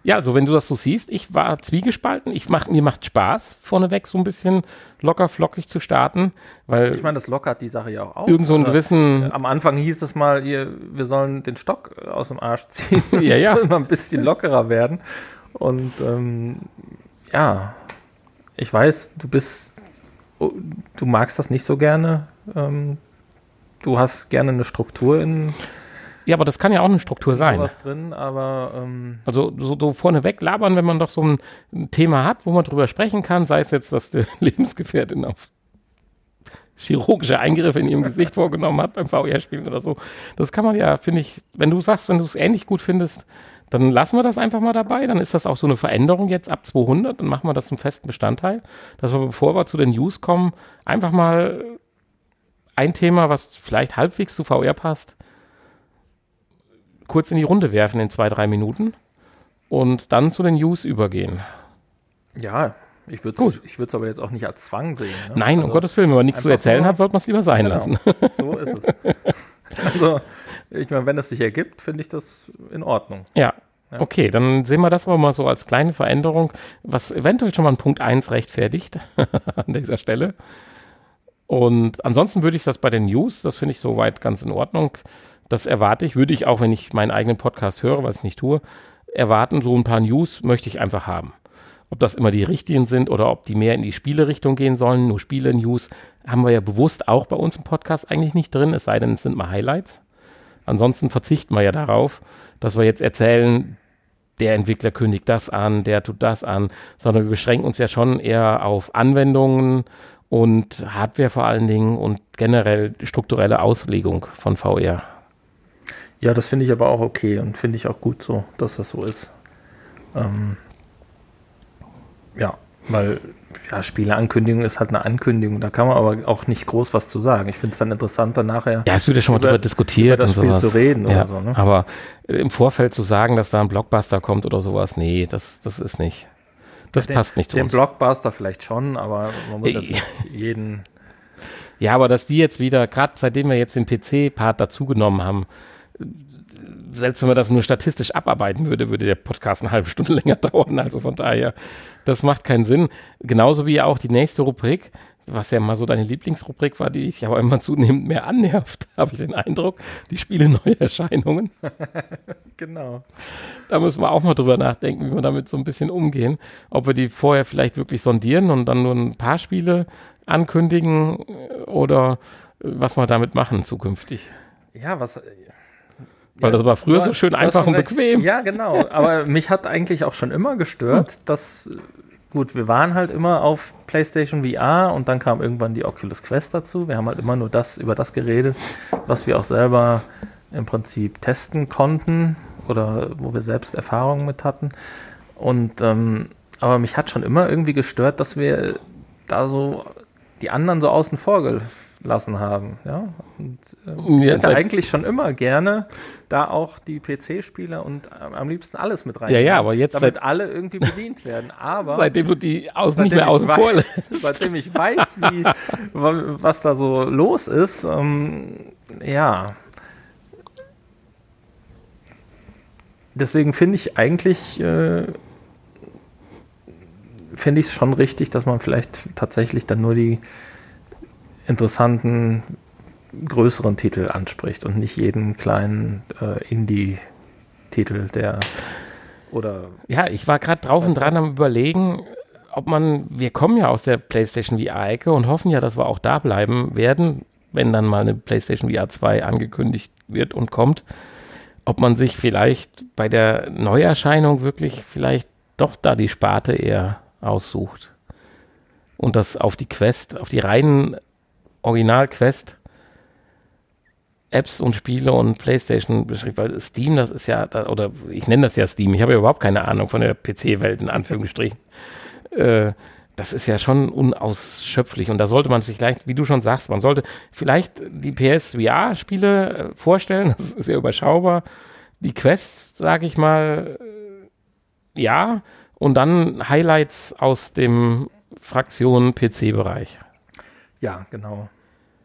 Ja, also wenn du das so siehst, ich war zwiegespalten. Ich mach, mir macht Spaß, vorneweg so ein bisschen locker flockig zu starten, weil Ich meine, das lockert die Sache ja auch auf. irgend so einen gewissen, Am Anfang hieß es mal, ihr, wir sollen den Stock aus dem Arsch ziehen. Ja, ja. mal ein bisschen lockerer werden. Und ähm, ja, ich weiß, du bist, du magst das nicht so gerne. Ähm, du hast gerne eine Struktur in ja, aber das kann ja auch eine Struktur sein. sowas drin, aber ähm, Also so, so vorneweg labern, wenn man doch so ein, ein Thema hat, wo man drüber sprechen kann, sei es jetzt, dass die Lebensgefährtin auf chirurgische Eingriffe in ihrem Gesicht vorgenommen hat beim VR-Spielen oder so. Das kann man ja, finde ich, wenn du sagst, wenn du es ähnlich gut findest, dann lassen wir das einfach mal dabei. Dann ist das auch so eine Veränderung jetzt ab 200. Dann machen wir das zum festen Bestandteil, dass wir, bevor wir zu den News kommen, einfach mal ein Thema, was vielleicht halbwegs zu VR passt, kurz in die Runde werfen in zwei, drei Minuten und dann zu den News übergehen. ja, ich würde Gut. es aber jetzt auch nicht als Zwang sehen. Ne? Nein, um Also, Gottes Willen, wenn man nichts zu erzählen nur- hat, sollte man es lieber sein genau, lassen. So ist es. Also, ich meine, wenn es sich ergibt, finde ich das in Ordnung. Ja. ja. Okay, dann sehen wir das aber mal so als kleine Veränderung, was eventuell schon mal ein Punkt 1 rechtfertigt an dieser Stelle. Und ansonsten würde ich das bei den News, das finde ich soweit ganz in Ordnung. Das erwarte ich, würde ich auch, wenn ich meinen eigenen Podcast höre, was ich nicht tue, erwarten, so ein paar News möchte ich einfach haben. Ob das immer die richtigen sind oder ob die mehr in die Spielerichtung gehen sollen, nur Spiele-News, haben wir ja bewusst auch bei uns im Podcast eigentlich nicht drin, es sei denn, es sind mal Highlights. Ansonsten verzichten wir ja darauf, dass wir jetzt erzählen, der Entwickler kündigt das an, der tut das an, sondern wir beschränken uns ja schon eher auf Anwendungen und Hardware vor allen Dingen und generell strukturelle Auslegung von VR. Ja, das finde ich aber auch okay und finde ich auch gut so, dass das so ist. Ähm, ja, weil ja, Spieleankündigung ist halt eine Ankündigung. Da kann man aber auch nicht groß was zu sagen. Ich finde es dann interessanter nachher. Ja, es wird ja schon mal darüber diskutiert. Über das Spiel sowas. zu reden ja, oder so. Ne? Aber im Vorfeld zu sagen, dass da ein Blockbuster kommt oder sowas, nee, das, das ist nicht. Das den, passt nicht zu den uns. Den Blockbuster vielleicht schon, aber man muss jetzt nicht jeden. Ja, aber dass die jetzt wieder, gerade seitdem wir jetzt den PC-Part dazugenommen haben, selbst wenn man das nur statistisch abarbeiten würde, würde der Podcast eine halbe Stunde länger dauern. Also von daher, das macht keinen Sinn. Genauso wie auch die nächste Rubrik, was ja mal so deine Lieblingsrubrik war, die dich aber immer zunehmend mehr annervt, habe ich den Eindruck. Die Spiele Neuerscheinungen. genau. Da müssen wir auch mal drüber nachdenken, wie wir damit so ein bisschen umgehen. Ob wir die vorher vielleicht wirklich sondieren und dann nur ein paar Spiele ankündigen oder was wir damit machen zukünftig. Ja, was weil ja, das war früher so schön einfach und bequem. Ja, genau. Aber mich hat eigentlich auch schon immer gestört, hm. dass, gut, wir waren halt immer auf PlayStation VR und dann kam irgendwann die Oculus Quest dazu. Wir haben halt immer nur das über das geredet, was wir auch selber im Prinzip testen konnten oder wo wir selbst Erfahrungen mit hatten. Und ähm, aber mich hat schon immer irgendwie gestört, dass wir da so die anderen so außen vor lassen haben. Ja? Und, äh, ich hätte eigentlich schon immer gerne da auch die PC-Spieler und äh, am liebsten alles mit rein. Ja, ja, aber jetzt. Damit alle irgendwie bedient werden. Aber seitdem du die aus nicht mehr außen vor lässt. Seitdem ich weiß, wie, was da so los ist, ähm, ja. Deswegen finde ich eigentlich, äh, finde ich es schon richtig, dass man vielleicht tatsächlich dann nur die interessanten, größeren Titel anspricht und nicht jeden kleinen äh, Indie-Titel, der oder. Ja, ich war gerade drauf und dran am Überlegen, ob man, wir kommen ja aus der PlayStation VR-Ecke und hoffen ja, dass wir auch da bleiben werden, wenn dann mal eine PlayStation VR 2 angekündigt wird und kommt, ob man sich vielleicht bei der Neuerscheinung wirklich vielleicht doch da die Sparte eher aussucht und das auf die Quest, auf die reinen Original-Quest Apps und Spiele und PlayStation beschrieben, weil Steam, das ist ja, oder ich nenne das ja Steam, ich habe ja überhaupt keine Ahnung von der PC-Welt in Anführungsstrichen. Äh, das ist ja schon unausschöpflich und da sollte man sich vielleicht, wie du schon sagst, man sollte vielleicht die PS-VR-Spiele äh, vorstellen, das ist ja überschaubar. Die Quests, sage ich mal, äh, ja, und dann Highlights aus dem Fraktion PC-Bereich. Ja, genau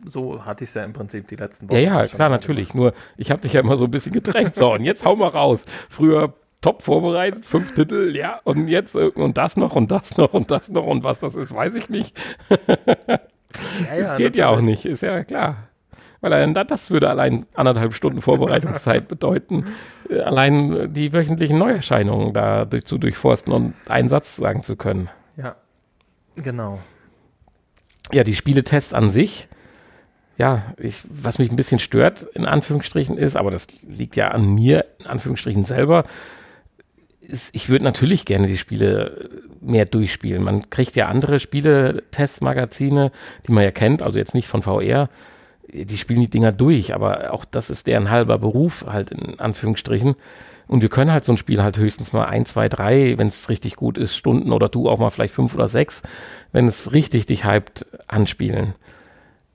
so hatte ich es ja im Prinzip die letzten Wochen. Ja, ja, klar, natürlich. Gemacht. Nur, ich habe dich ja immer so ein bisschen gedrängt. So, und jetzt hau mal raus. Früher top vorbereitet, fünf Titel, ja, und jetzt und das noch und das noch und das noch und was das ist, weiß ich nicht. ja, ja, das geht ja auch nicht, ist ja klar. Weil allein das würde allein anderthalb Stunden Vorbereitungszeit bedeuten, äh, allein die wöchentlichen Neuerscheinungen da durch, zu durchforsten und einen Satz sagen zu können. Ja, genau. Ja, die Spieletests an sich ja, ich, was mich ein bisschen stört, in Anführungsstrichen, ist, aber das liegt ja an mir, in Anführungsstrichen selber, ist, ich würde natürlich gerne die Spiele mehr durchspielen. Man kriegt ja andere Spiele-Testmagazine, die man ja kennt, also jetzt nicht von VR, die spielen die Dinger durch, aber auch das ist deren halber Beruf, halt in Anführungsstrichen. Und wir können halt so ein Spiel halt höchstens mal ein, zwei, drei, wenn es richtig gut ist, Stunden oder du auch mal vielleicht fünf oder sechs, wenn es richtig dich hypt, anspielen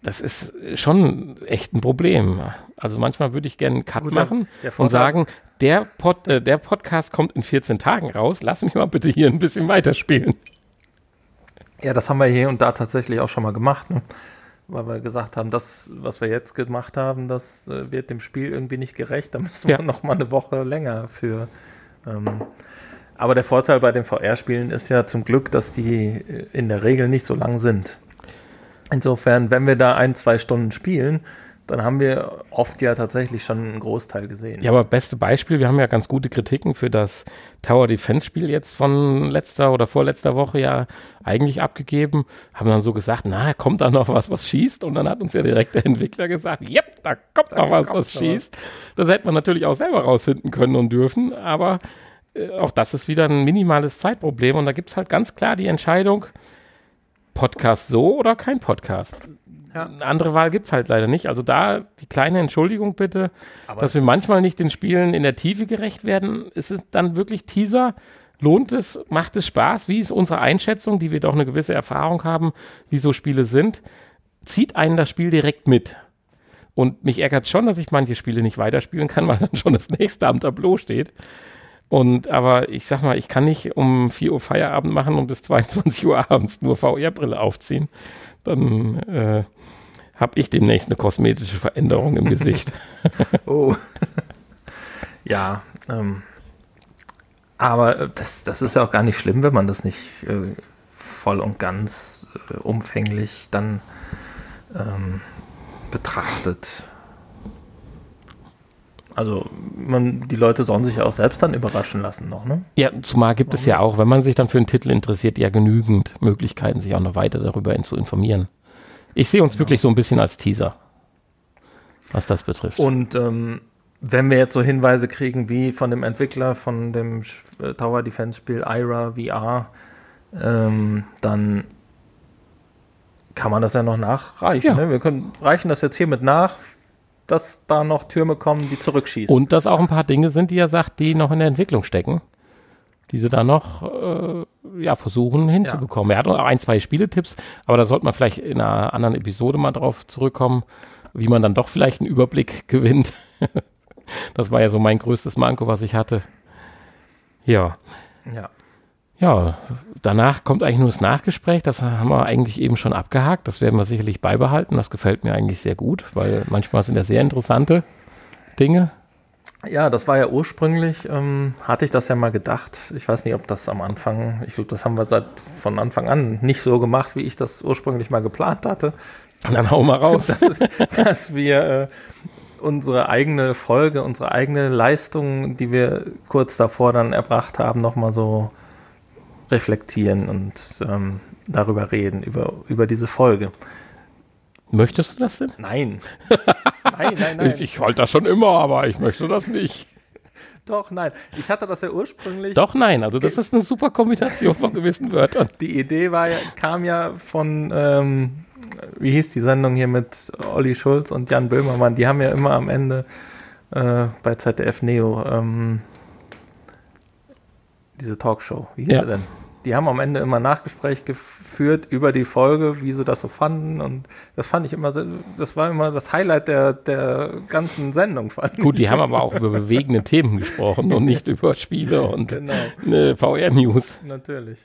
das ist schon echt ein Problem. Also manchmal würde ich gerne einen Cut Gut, machen und sagen, der, Pod, äh, der Podcast kommt in 14 Tagen raus, lass mich mal bitte hier ein bisschen weiterspielen. Ja, das haben wir hier und da tatsächlich auch schon mal gemacht. Ne? weil wir gesagt haben, das, was wir jetzt gemacht haben, das äh, wird dem Spiel irgendwie nicht gerecht. Da müssen wir Ja. noch mal eine Woche länger für. Ähm, aber der Vorteil bei den VR-Spielen ist ja zum Glück, dass die äh, in der Regel nicht so lang sind. Insofern, wenn wir da ein, zwei Stunden spielen, dann haben wir oft ja tatsächlich schon einen Großteil gesehen. Ja, aber beste Beispiel, wir haben ja ganz gute Kritiken für das Tower Defense Spiel jetzt von letzter oder vorletzter Woche ja eigentlich abgegeben. Haben dann so gesagt, na, kommt da noch was, was schießt? Und dann hat uns ja direkt der Entwickler gesagt, yep, da kommt noch was, was schießt. Das hätte man natürlich auch selber rausfinden können und dürfen, aber äh, auch das ist wieder ein minimales Zeitproblem und da gibt es halt ganz klar die Entscheidung, Podcast so oder kein Podcast. Ja. Eine andere Wahl gibt es halt leider nicht. Also da die kleine Entschuldigung bitte, Aber dass wir manchmal nicht den Spielen in der Tiefe gerecht werden. Ist es dann wirklich Teaser? Lohnt es? Macht es Spaß? Wie ist unsere Einschätzung, die wir doch eine gewisse Erfahrung haben, wie so Spiele sind? Zieht einen das Spiel direkt mit? Und mich ärgert schon, dass ich manche Spiele nicht weiterspielen kann, weil dann schon das nächste am Tableau steht. Und aber ich sag mal, ich kann nicht um 4 Uhr Feierabend machen und bis 22 Uhr abends nur VR-Brille aufziehen. Dann äh, habe ich demnächst eine kosmetische Veränderung im Gesicht. Oh. ja, ähm, aber äh, das, das ist ja auch gar nicht schlimm, wenn man das nicht äh, voll und ganz äh, umfänglich dann ähm, betrachtet. Also man, die Leute sollen sich ja auch selbst dann überraschen lassen noch, ne? Ja, zumal gibt es ja auch, wenn man sich dann für einen Titel interessiert, ja genügend Möglichkeiten, sich auch noch weiter darüber in, zu informieren. Ich sehe uns wirklich so ein bisschen als Teaser, was das betrifft. Und ähm, wenn wir jetzt so Hinweise kriegen wie von dem Entwickler von dem äh, Tower Defense Spiel Ira VR, ähm, dann kann man das ja noch nachreichen. Ja. Ne? Wir können reichen das jetzt hiermit nach, dass da noch Türme kommen, die zurückschießen. Und dass auch ein paar Dinge sind, die er sagt, die noch in der Entwicklung stecken, die sie da noch äh, ja, versuchen hinzubekommen. Er hat auch ein, zwei Spieletipps, aber da sollte man vielleicht in einer anderen Episode mal drauf zurückkommen, wie man dann doch vielleicht einen Überblick gewinnt. das war ja so mein größtes Manko, was ich hatte. Ja. ja. Ja, danach kommt eigentlich nur das Nachgespräch. Das haben wir eigentlich eben schon abgehakt. Das werden wir sicherlich beibehalten. Das gefällt mir eigentlich sehr gut, weil manchmal sind ja sehr interessante Dinge. ja, das war ja ursprünglich, ähm, hatte ich das ja mal gedacht. Ich weiß nicht, ob das am Anfang, ich glaube, das haben wir seit von Anfang an nicht so gemacht, wie ich das ursprünglich mal geplant hatte. Und dann hau mal raus. dass, dass wir äh, unsere eigene Folge, unsere eigene Leistung, die wir kurz davor dann erbracht haben, nochmal so reflektieren und ähm, darüber reden, über, über diese Folge. Möchtest du das denn? Nein. nein, nein, nein. Ich, ich wollte das schon immer, aber ich möchte das nicht. Doch, nein. Ich hatte das ja ursprünglich. Doch, nein. Also das ist eine super Kombination von gewissen Wörtern. Die Idee war ja, kam ja von, ähm, wie hieß die Sendung hier mit Olli Schulz und Jan Böhmermann. Die haben ja immer am Ende äh, bei ZDF Neo ähm, diese Talkshow. Wie hieß Ja. sie denn? Die haben am Ende immer Nachgespräch geführt über die Folge, wie sie das so fanden. Und das fand ich immer, so- das war immer das Highlight der, der ganzen Sendung. Fand Gut, die ich. haben aber auch über bewegende Themen gesprochen und nicht über Spiele und Genau, VR-News. natürlich.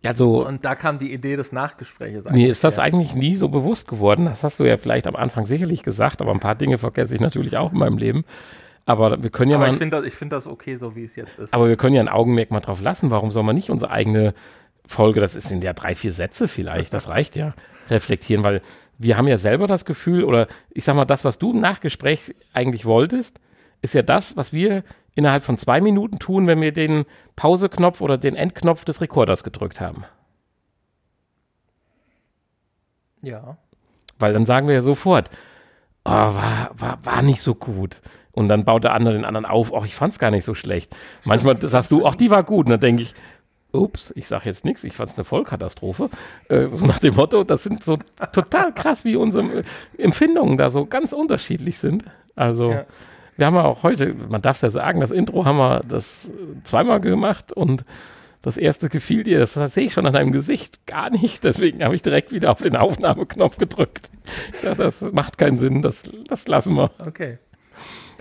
Ja, so, Und da kam die Idee des Nachgespräches. mir ist das her. eigentlich nie so bewusst geworden. Das hast du ja vielleicht am Anfang sicherlich gesagt, aber ein paar Dinge vergesse ich natürlich auch in meinem Leben. Aber wir können ja Aber mal, ich finde das, ich find das okay, so wie es jetzt ist. aber wir können ja ein Augenmerk mal drauf lassen. Warum soll man nicht unsere eigene Folge, das ist in der drei, vier Sätze vielleicht, das reicht ja, reflektieren, weil wir haben ja selber das Gefühl, oder ich sag mal, das, was du im Nachgespräch eigentlich wolltest, ist ja das, was wir innerhalb von zwei Minuten tun, wenn wir den Pause-Knopf oder den Endknopf des Rekorders gedrückt haben. ja. Weil dann sagen wir ja sofort, oh, war, war, war nicht so gut. Und dann baut der andere den anderen auf, oh, ich fand's gar nicht so schlecht. Manchmal sagst du, ach, die war gut. Und dann denke ich, ups, ich sag jetzt nichts, ich fand's eine Vollkatastrophe. Äh, so nach dem Motto, das sind so total krass, wie unsere äh, Empfindungen da so ganz unterschiedlich sind. Also, Ja. wir haben ja auch heute, man darf es ja sagen, das Intro haben wir das äh, zweimal gemacht und das erste gefiel dir, das, das sehe ich schon an deinem Gesicht gar nicht. Deswegen habe ich direkt wieder auf den Aufnahmeknopf gedrückt. Ja, das macht keinen Sinn, das, das lassen wir. Okay.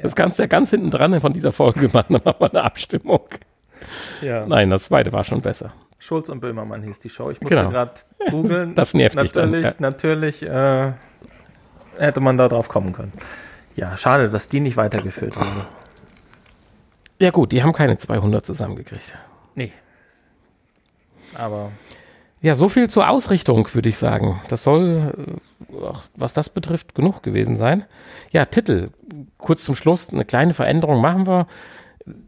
Das kannst du ja ganz hinten dran von dieser Folge machen, dann machen wir eine Abstimmung. Ja. Nein, das zweite war schon besser. Schulz und Böhmermann hieß die Show. Ich musste Genau. gerade googeln. Das nervt dich dann, natürlich, ja. Natürlich, äh, hätte man da drauf kommen können. Ja, schade, dass die nicht weitergeführt wurde. Ja gut, die haben keine 200 zusammengekriegt. Nee. Aber Ja, so viel zur Ausrichtung, würde ich sagen. Das soll, äh, was das betrifft, genug gewesen sein. Ja, Titel. Kurz zum Schluss, eine kleine Veränderung machen wir.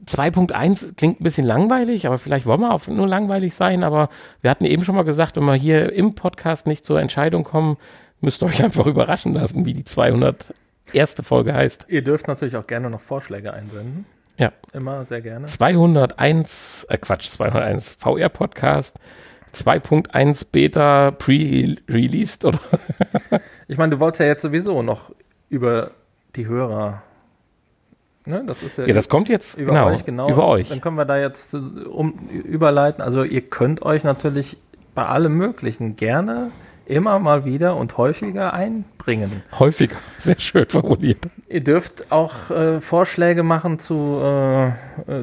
2.1 klingt ein bisschen langweilig, aber vielleicht wollen wir auch nur langweilig sein. Aber wir hatten eben schon mal gesagt, wenn wir hier im Podcast nicht zur Entscheidung kommen, müsst ihr euch einfach überraschen lassen, wie die 201. Folge heißt. ihr dürft natürlich auch gerne noch Vorschläge einsenden. Ja. Immer sehr gerne. 201, äh Quatsch, 201 VR-Podcast, 2.1 Beta pre-released oder Ich meine, du wolltest ja jetzt sowieso noch über die Hörer. Ne? Das ist ja, Ja, das kommt jetzt über genau, euch, genau. über euch. Dann können wir da jetzt äh, um, überleiten. Also ihr könnt euch natürlich bei allem Möglichen gerne immer mal wieder und häufiger einbringen. Häufiger, sehr schön formuliert. Ihr dürft auch äh, Vorschläge machen zu äh, äh,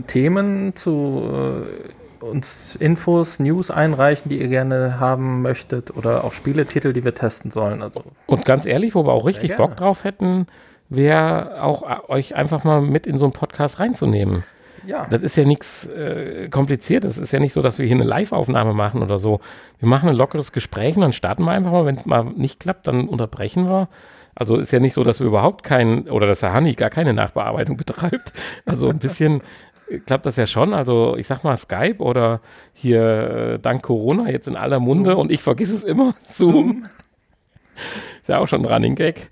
Themen, zu äh, uns Infos, News einreichen, die ihr gerne haben möchtet oder auch Spieletitel, die wir testen sollen. Also Und ganz ehrlich, wo wir auch richtig. Bock drauf hätten, wäre auch äh, euch einfach mal mit in so einen Podcast reinzunehmen. ja, Das ist ja nichts äh, Kompliziertes. Es ist ja nicht so, dass wir hier eine Live-Aufnahme machen oder so. Wir machen ein lockeres Gespräch und dann starten wir einfach mal. Wenn es mal nicht klappt, dann unterbrechen wir. Also ist ja nicht so, dass wir überhaupt keinen, oder dass der Hanni gar keine Nachbearbeitung betreibt. Also ein bisschen klappt das ja schon. Also ich sag mal Skype oder hier äh, dank Corona jetzt in aller Munde und ich vergiss es immer, Zoom. Ist ja auch schon ein Running Gag.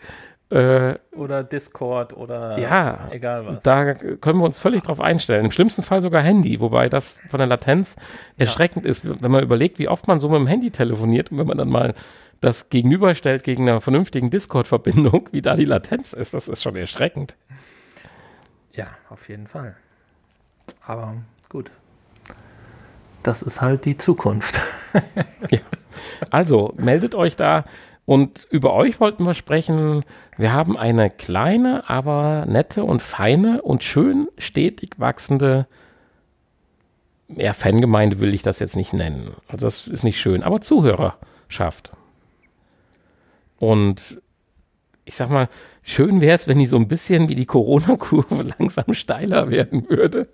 Äh, oder Discord oder Ja, egal was. da können wir uns völlig drauf einstellen. Im schlimmsten Fall sogar Handy, wobei das von der Latenz erschreckend ist, wenn man überlegt, wie oft man so mit dem Handy telefoniert und wenn man dann mal das gegenüberstellt gegen eine vernünftigen Discord-Verbindung, wie da die Latenz ist, das ist schon erschreckend. Ja, auf jeden Fall. Aber gut. Das ist halt die Zukunft. Also, meldet euch da. Und über euch wollten wir sprechen. Wir haben eine kleine, aber nette und feine und schön stetig wachsende, ja, Fangemeinde will ich das jetzt nicht nennen. Also das ist nicht schön, aber Zuhörerschaft. Und ich sag mal, schön wäre es, wenn die so ein bisschen wie die Corona-Kurve langsam steiler werden würde.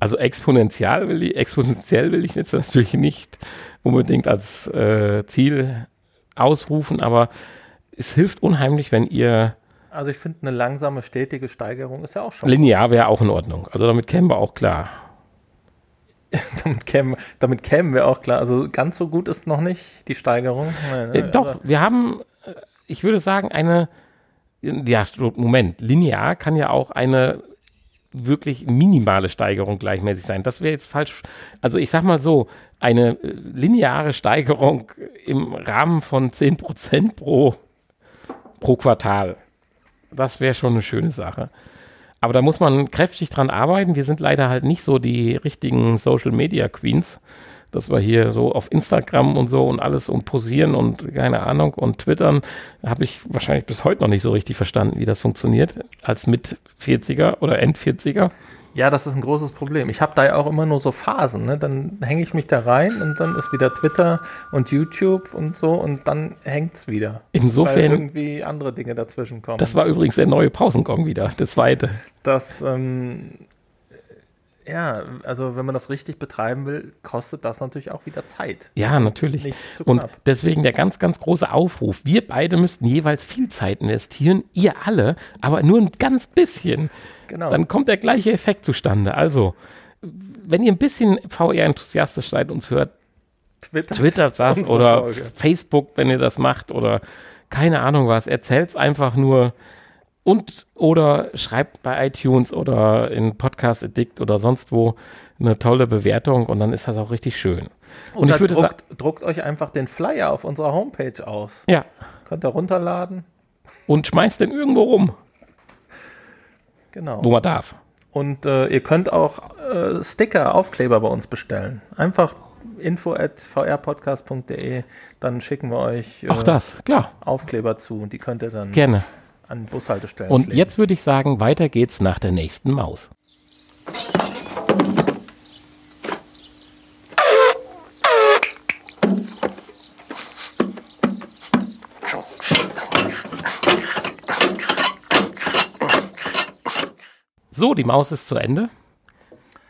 Also exponentiell will ich, exponentiell will ich jetzt natürlich nicht unbedingt als äh, Ziel ausrufen, aber es hilft unheimlich, wenn ihr Also ich finde, eine langsame, stetige Steigerung ist ja auch schon. linear wäre auch in Ordnung. Also damit kämen wir auch klar. damit, kämen, damit kämen wir auch klar. Also ganz so gut ist noch nicht die Steigerung. Nein, Äh, ne? doch, wir haben, äh, ich würde sagen, eine, ja, Moment, linear kann ja auch eine wirklich minimale Steigerung gleichmäßig sein. Das wäre jetzt falsch. Also ich sag mal so, eine äh, lineare Steigerung im Rahmen von 10% pro, pro Quartal. Das wäre schon eine schöne Sache. Aber da muss man kräftig dran arbeiten. Wir sind leider halt nicht so die richtigen Social Media Queens, dass wir hier so auf Instagram und so und alles und posieren und keine Ahnung und twittern. Habe ich wahrscheinlich bis heute noch nicht so richtig verstanden, wie das funktioniert als mit 40er oder End 40er. ja, das ist ein großes Problem. Ich habe da ja auch immer nur so Phasen. Ne? Dann hänge ich mich da rein und dann ist wieder Twitter und YouTube und so und dann hängt es wieder. Weil Insofern, irgendwie andere Dinge dazwischen kommen. das war übrigens der neue Pausengong wieder, der zweite. das, ähm, ja, also wenn man das richtig betreiben will, kostet das natürlich auch wieder Zeit. Ja, natürlich. Und deswegen der ganz, ganz große Aufruf. Wir beide müssten jeweils viel Zeit investieren, ihr alle, aber nur ein ganz bisschen. Genau. Dann kommt der gleiche Effekt zustande. Also, wenn ihr ein bisschen VR-enthusiastisch seid, uns hört, Twitter, twittert das oder Folge. Facebook, wenn ihr das macht oder keine Ahnung was, erzählt's einfach nur und oder schreibt bei iTunes oder in Podcast Addict oder sonst wo eine tolle Bewertung und dann ist das auch richtig schön. Und Oder ich würde sagen, druckt, druckt euch einfach den Flyer auf unserer Homepage aus. ja, Könnt ihr runterladen. und schmeißt den irgendwo rum, Genau. wo man darf. Und äh, ihr könnt auch äh, Sticker, Aufkleber bei uns bestellen. Einfach info at vrpodcast.de, dann schicken wir euch äh, Auch das, klar, Aufkleber zu und die könnt ihr dann gerne an Bushaltestellen. Und kleben. jetzt würde ich sagen, weiter geht's nach der nächsten Maus. So, die Maus ist zu Ende.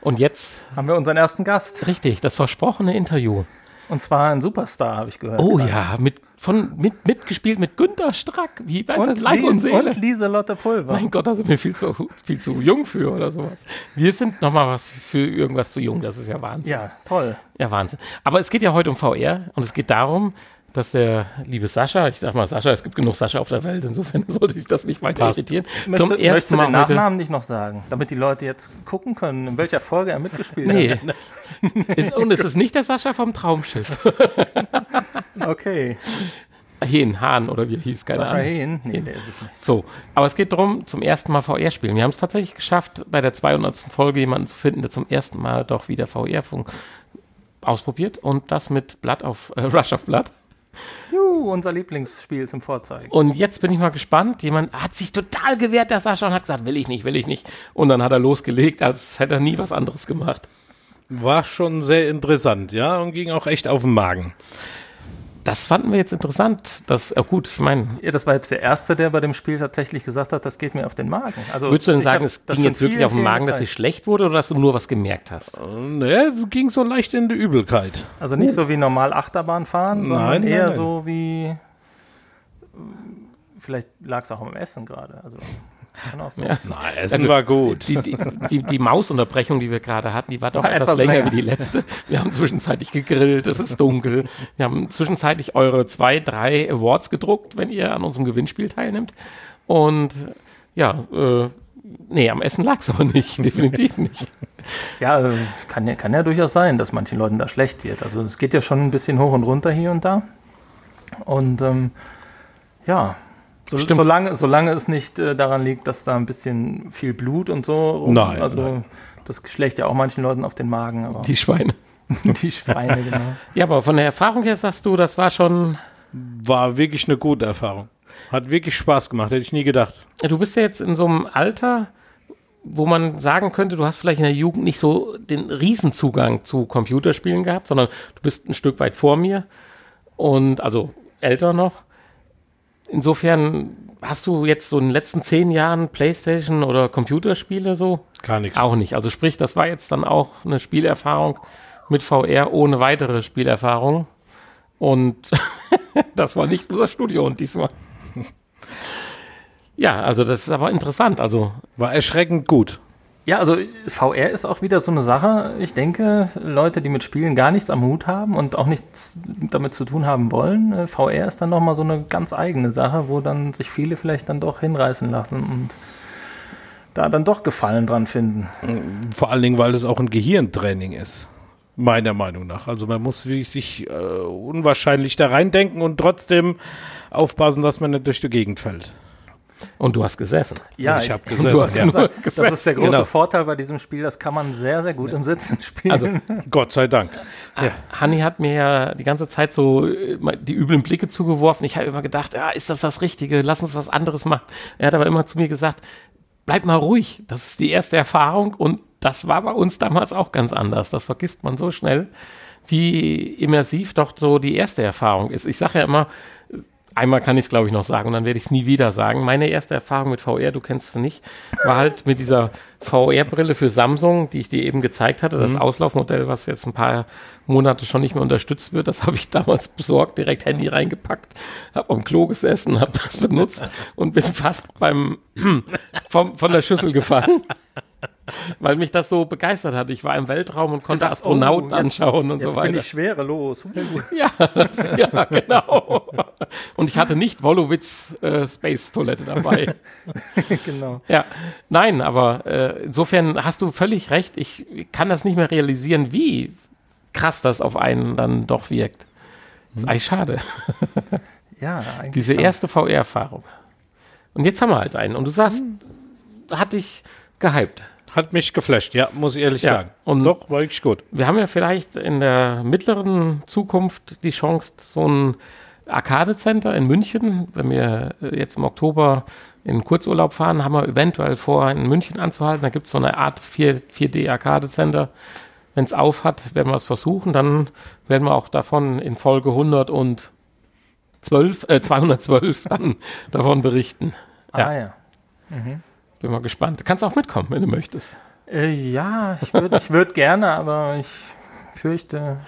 Und jetzt haben wir unseren ersten Gast. Richtig, das versprochene Interview. Und zwar ein Superstar, habe ich gehört. Oh gerade. ja, mit von, mit, mitgespielt mit Günter Strack. Wie weiß Und, das? Leib und Seele. und Lieselotte Pulver. Mein Gott, da sind wir viel zu, viel zu jung für oder sowas. Wir sind noch mal was für irgendwas zu jung. Das ist ja Wahnsinn. Ja, toll. Ja, Wahnsinn. Aber es geht ja heute um VR und es geht darum, dass der liebe Sascha, ich sag mal Sascha, es gibt genug Sascha auf der Welt, insofern sollte sich das nicht weiter Passt. irritieren. Möchte, Zum möchtest ersten du Mal den. Nachnamen nicht noch sagen, damit die Leute jetzt gucken können, in welcher Folge er mitgespielt Nee. hat? Ist- und es ist nicht der Sascha vom Traumschiff. Okay. Hehn, Hahn oder wie er hieß, keine Sascha Ahnung. Hehn? Nee, der ist es nicht. So, aber es geht darum, zum ersten Mal VR spielen. Wir haben es tatsächlich geschafft, bei der 200. Folge jemanden zu finden, der zum ersten Mal doch wieder VR fun- ausprobiert und das mit Blood auf äh, Rush of Blood. Juhu, unser Lieblingsspiel zum Vorzeigen. Und jetzt bin ich mal gespannt. Jemand hat sich total gewehrt, der Sascha, und hat gesagt, will ich nicht, will ich nicht. Und dann hat er losgelegt, als hätte er nie was anderes gemacht. War schon sehr interessant, ja, und ging auch echt auf den Magen. Das fanden wir jetzt interessant. Das, oh gut, ich meine, Ja, das war jetzt der Erste, der bei dem Spiel tatsächlich gesagt hat, das geht mir auf den Magen. Also, würdest du denn sagen, hab es ging jetzt wirklich auf den Magen, dass sie gezeigt. schlecht wurde oder dass du nur was gemerkt hast? Ne, ging so leicht in die Übelkeit. Also nicht so wie normal Achterbahn fahren, sondern Nein, nein, eher nein. so wie. äh, Vielleicht lag es auch am Essen gerade. Also, kann auch sein. Ja. Na, Essen Also, war gut. Die, die, die, die Mausunterbrechung, die wir gerade hatten, die war doch War etwas, etwas länger, länger. wie die letzte. Wir haben zwischenzeitlich gegrillt, es ist dunkel. Wir haben zwischenzeitlich eure zwei, drei Awards gedruckt, wenn ihr an unserem Gewinnspiel teilnimmt. Und ja, äh, nee, am Essen lag es aber nicht, definitiv nicht. Ja, äh, kann ja, kann ja durchaus sein, dass manchen Leuten da schlecht wird. Also es geht ja schon ein bisschen hoch und runter hier und da. Und ähm, ja, so, solange, solange es nicht äh, daran liegt, dass da ein bisschen viel Blut und so. rum- Nein, Also nein. das schlägt ja auch manchen Leuten auf den Magen, aber Die Schweine. die Schweine, genau. Ja, aber von der Erfahrung her sagst du, das war schon. War wirklich eine gute Erfahrung. Hat wirklich Spaß gemacht, hätte ich nie gedacht. Du bist ja jetzt in so einem Alter, wo man sagen könnte, du hast vielleicht in der Jugend nicht so den Riesenzugang zu Computerspielen gehabt, sondern du bist ein Stück weit vor mir und also älter noch. Insofern hast du jetzt so in den letzten zehn Jahren Playstation oder Computerspiele so? Gar nichts. Auch nicht. Also sprich, das war jetzt dann auch eine Spielerfahrung mit VR ohne weitere Spielerfahrung. Und das war nicht unser Studio und diesmal. Ja, also das ist aber interessant. Also War erschreckend gut. Ja, also VR ist auch wieder so eine Sache. Ich denke, Leute, die mit Spielen gar nichts am Hut haben und auch nichts damit zu tun haben wollen, äh, VR ist dann nochmal so eine ganz eigene Sache, wo dann sich viele vielleicht dann doch hinreißen lassen und da dann doch Gefallen dran finden. Vor allen Dingen, weil das auch ein Gehirntraining ist. Meiner Meinung nach. Also man muss sich äh, unwahrscheinlich da reindenken und trotzdem aufpassen, dass man nicht durch die Gegend fällt. Und du hast gesessen. Ja, ich hab Du gesessen. hast ja. nur Das ist der große Genau. Vorteil bei diesem Spiel, das kann man sehr, sehr gut im Sitzen spielen. Also Gott sei Dank. Ja. Hanni hat mir ja die ganze Zeit so äh, die üblen Blicke zugeworfen. Ich habe immer gedacht, ja, ist das das Richtige? Lass uns was anderes machen. Er hat aber immer zu mir gesagt, bleib mal ruhig. Das ist die erste Erfahrung und das war bei uns damals auch ganz anders. Das vergisst man so schnell, wie immersiv doch so die erste Erfahrung ist. Ich sage ja immer, einmal kann ich es, glaube ich, noch sagen und dann werde ich es nie wieder sagen. Meine erste Erfahrung mit VR, du kennst sie nicht, war halt mit dieser VR-Brille für Samsung, die ich dir eben gezeigt hatte, das Auslaufmodell, was jetzt ein paar Monate schon nicht mehr unterstützt wird. Das habe ich damals besorgt, direkt Handy reingepackt, habe am Klo gesessen, habe das benutzt und bin fast beim vom, von der Schüssel gefallen. Weil mich das so begeistert hat. Ich war im Weltraum und konnte gedacht, Astronauten oh, jetzt- anschauen und Jetzt so bin weiter. ich schwerelos. Ja, ja, genau. Und ich hatte nicht Wolowitz äh, Space Toilette dabei. genau. Ja, nein, aber äh, insofern hast du völlig recht. Ich kann das nicht mehr realisieren, wie krass das auf einen dann doch wirkt. Ist eigentlich schade. Ja, eigentlich Diese schon. erste VR-Erfahrung. Und jetzt haben wir halt einen. Und du sagst, hat dich gehypt. Hat mich geflasht, ja, muss ich ehrlich Ja, sagen. und- Doch, war wirklich gut. Wir haben ja vielleicht in der mittleren Zukunft die Chance, so ein Arcade-Center in München, wenn wir jetzt im Oktober in Kurzurlaub fahren, haben wir eventuell vor, in München anzuhalten. Da gibt es so eine Art 4, 4D-Arcade-Center. Wenn es auf hat, werden wir es versuchen. Dann werden wir auch davon in Folge 112, äh, 212 dann davon berichten. Ah ja. Bin mal gespannt. Du kannst auch mitkommen, wenn du möchtest. Äh, ja, ich würde ich würd gerne, aber ich fürchte,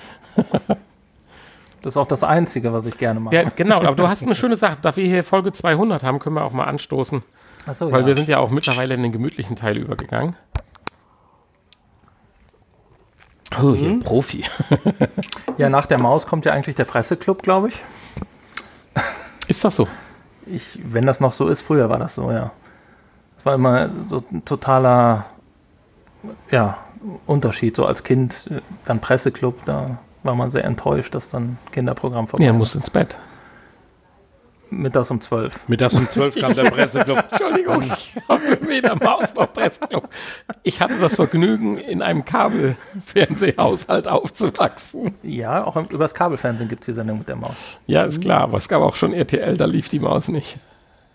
das ist auch das Einzige, was ich gerne mache. Ja, genau, aber du hast eine schöne Sache. Da wir hier Folge 200 haben, können wir auch mal anstoßen. Achso, Weil ja. wir sind ja auch mittlerweile in den gemütlichen Teil übergegangen. Oh, hier, Mhm. Profi. ja, nach der Maus kommt ja eigentlich der Presseclub, glaube ich. Ist das so? ich. Wenn das noch so ist, früher war das so, ja. Das war immer so ein totaler ja, Unterschied. So als Kind, äh, dann Presseclub, da war man sehr enttäuscht, dass dann Kinderprogramm vorbei Ja, muss ins Bett. Mittags um 12. Mittags um 12 kam der Presseclub. Entschuldigung, ich habe weder Maus noch Pressclub. Ich hatte das Vergnügen, in einem Kabelfernsehhaushalt aufzuwachsen. Ja, auch im, übers Kabelfernsehen gibt es die Sendung mit der Maus. Ja, ist klar, aber es gab auch schon RTL, da lief die Maus nicht.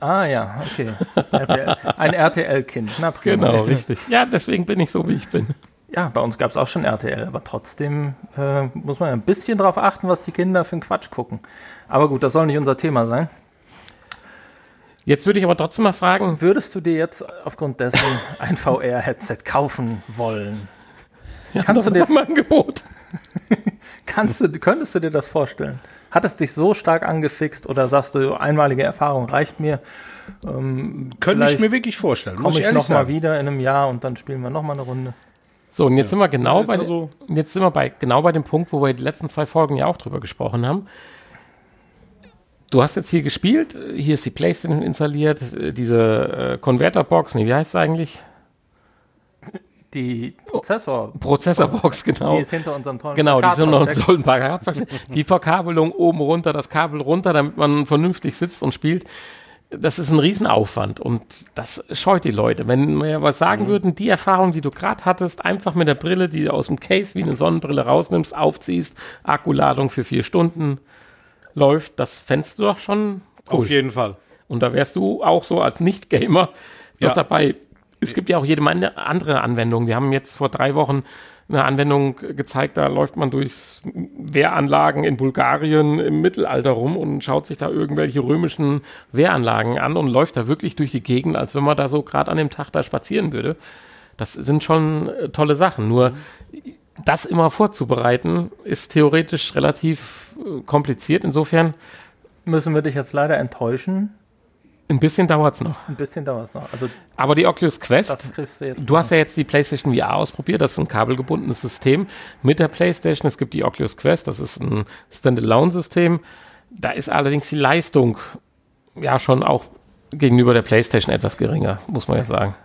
Ah ja, okay. RTL, ein RTL-Kind. Na prima. Genau, richtig. Ja, deswegen bin ich so, wie ich bin. Ja, bei uns gab es auch schon RTL, aber trotzdem äh, muss man ja ein bisschen darauf achten, was die Kinder für einen Quatsch gucken. Aber gut, das soll nicht unser Thema sein. Jetzt würde ich aber trotzdem mal fragen, Würdest du dir jetzt aufgrund dessen ein VR-Headset kaufen wollen? ja, Kannst das du ist dir- Angebot? Kannst du, könntest du dir das vorstellen? Hat es dich so stark angefixt oder sagst du, einmalige Erfahrung reicht mir? Ähm, Könnte ich mir wirklich vorstellen. komme ich ehrlich noch mal sagen. wieder in einem Jahr und dann spielen wir noch mal eine Runde. So, und jetzt sind wir genau bei, also- jetzt sind wir bei, genau bei dem Punkt, wo wir die letzten zwei Folgen ja auch drüber gesprochen haben. Du hast jetzt hier gespielt, hier ist die Playstation installiert, äh, diese äh, Konverterbox, nee, wie heißt es eigentlich? Die Prozessor, Prozessorbox, genau. die ist hinter unserem tollen Genau, die sind noch so ein paar Die Verkabelung oben runter, das Kabel runter, damit man vernünftig sitzt und spielt. Das ist ein Riesenaufwand und das scheut die Leute. Wenn wir was sagen würden, die Erfahrung, die du gerade hattest, einfach mit der Brille, die du aus dem Case wie eine Sonnenbrille rausnimmst, aufziehst, Akkuladung für vier Stunden läuft, das fändest du doch schon cool. Auf jeden Fall. Und da wärst du auch so als Nicht-Gamer Ja. dabei. Es gibt ja auch jede Menge andere Anwendungen. Wir haben jetzt vor drei Wochen eine Anwendung gezeigt, da läuft man durchs Wehranlagen in Bulgarien im Mittelalter rum und schaut sich da irgendwelche römischen Wehranlagen an und läuft da wirklich durch die Gegend, als wenn man da so gerade an dem Tag da spazieren würde. Das sind schon äh, tolle Sachen. Nur das immer vorzubereiten, ist theoretisch relativ äh, kompliziert. Insofern, Müssen wir dich jetzt leider enttäuschen. Ein bisschen dauert es noch. Ein bisschen dauert es noch. Also Aber die Oculus Quest, du du hast ja jetzt die PlayStation VR ausprobiert, das ist ein kabelgebundenes System mit der PlayStation. Es gibt die Oculus Quest, das ist ein Standalone-System. Da ist allerdings die Leistung ja schon auch gegenüber der PlayStation etwas geringer, muss man ja sagen.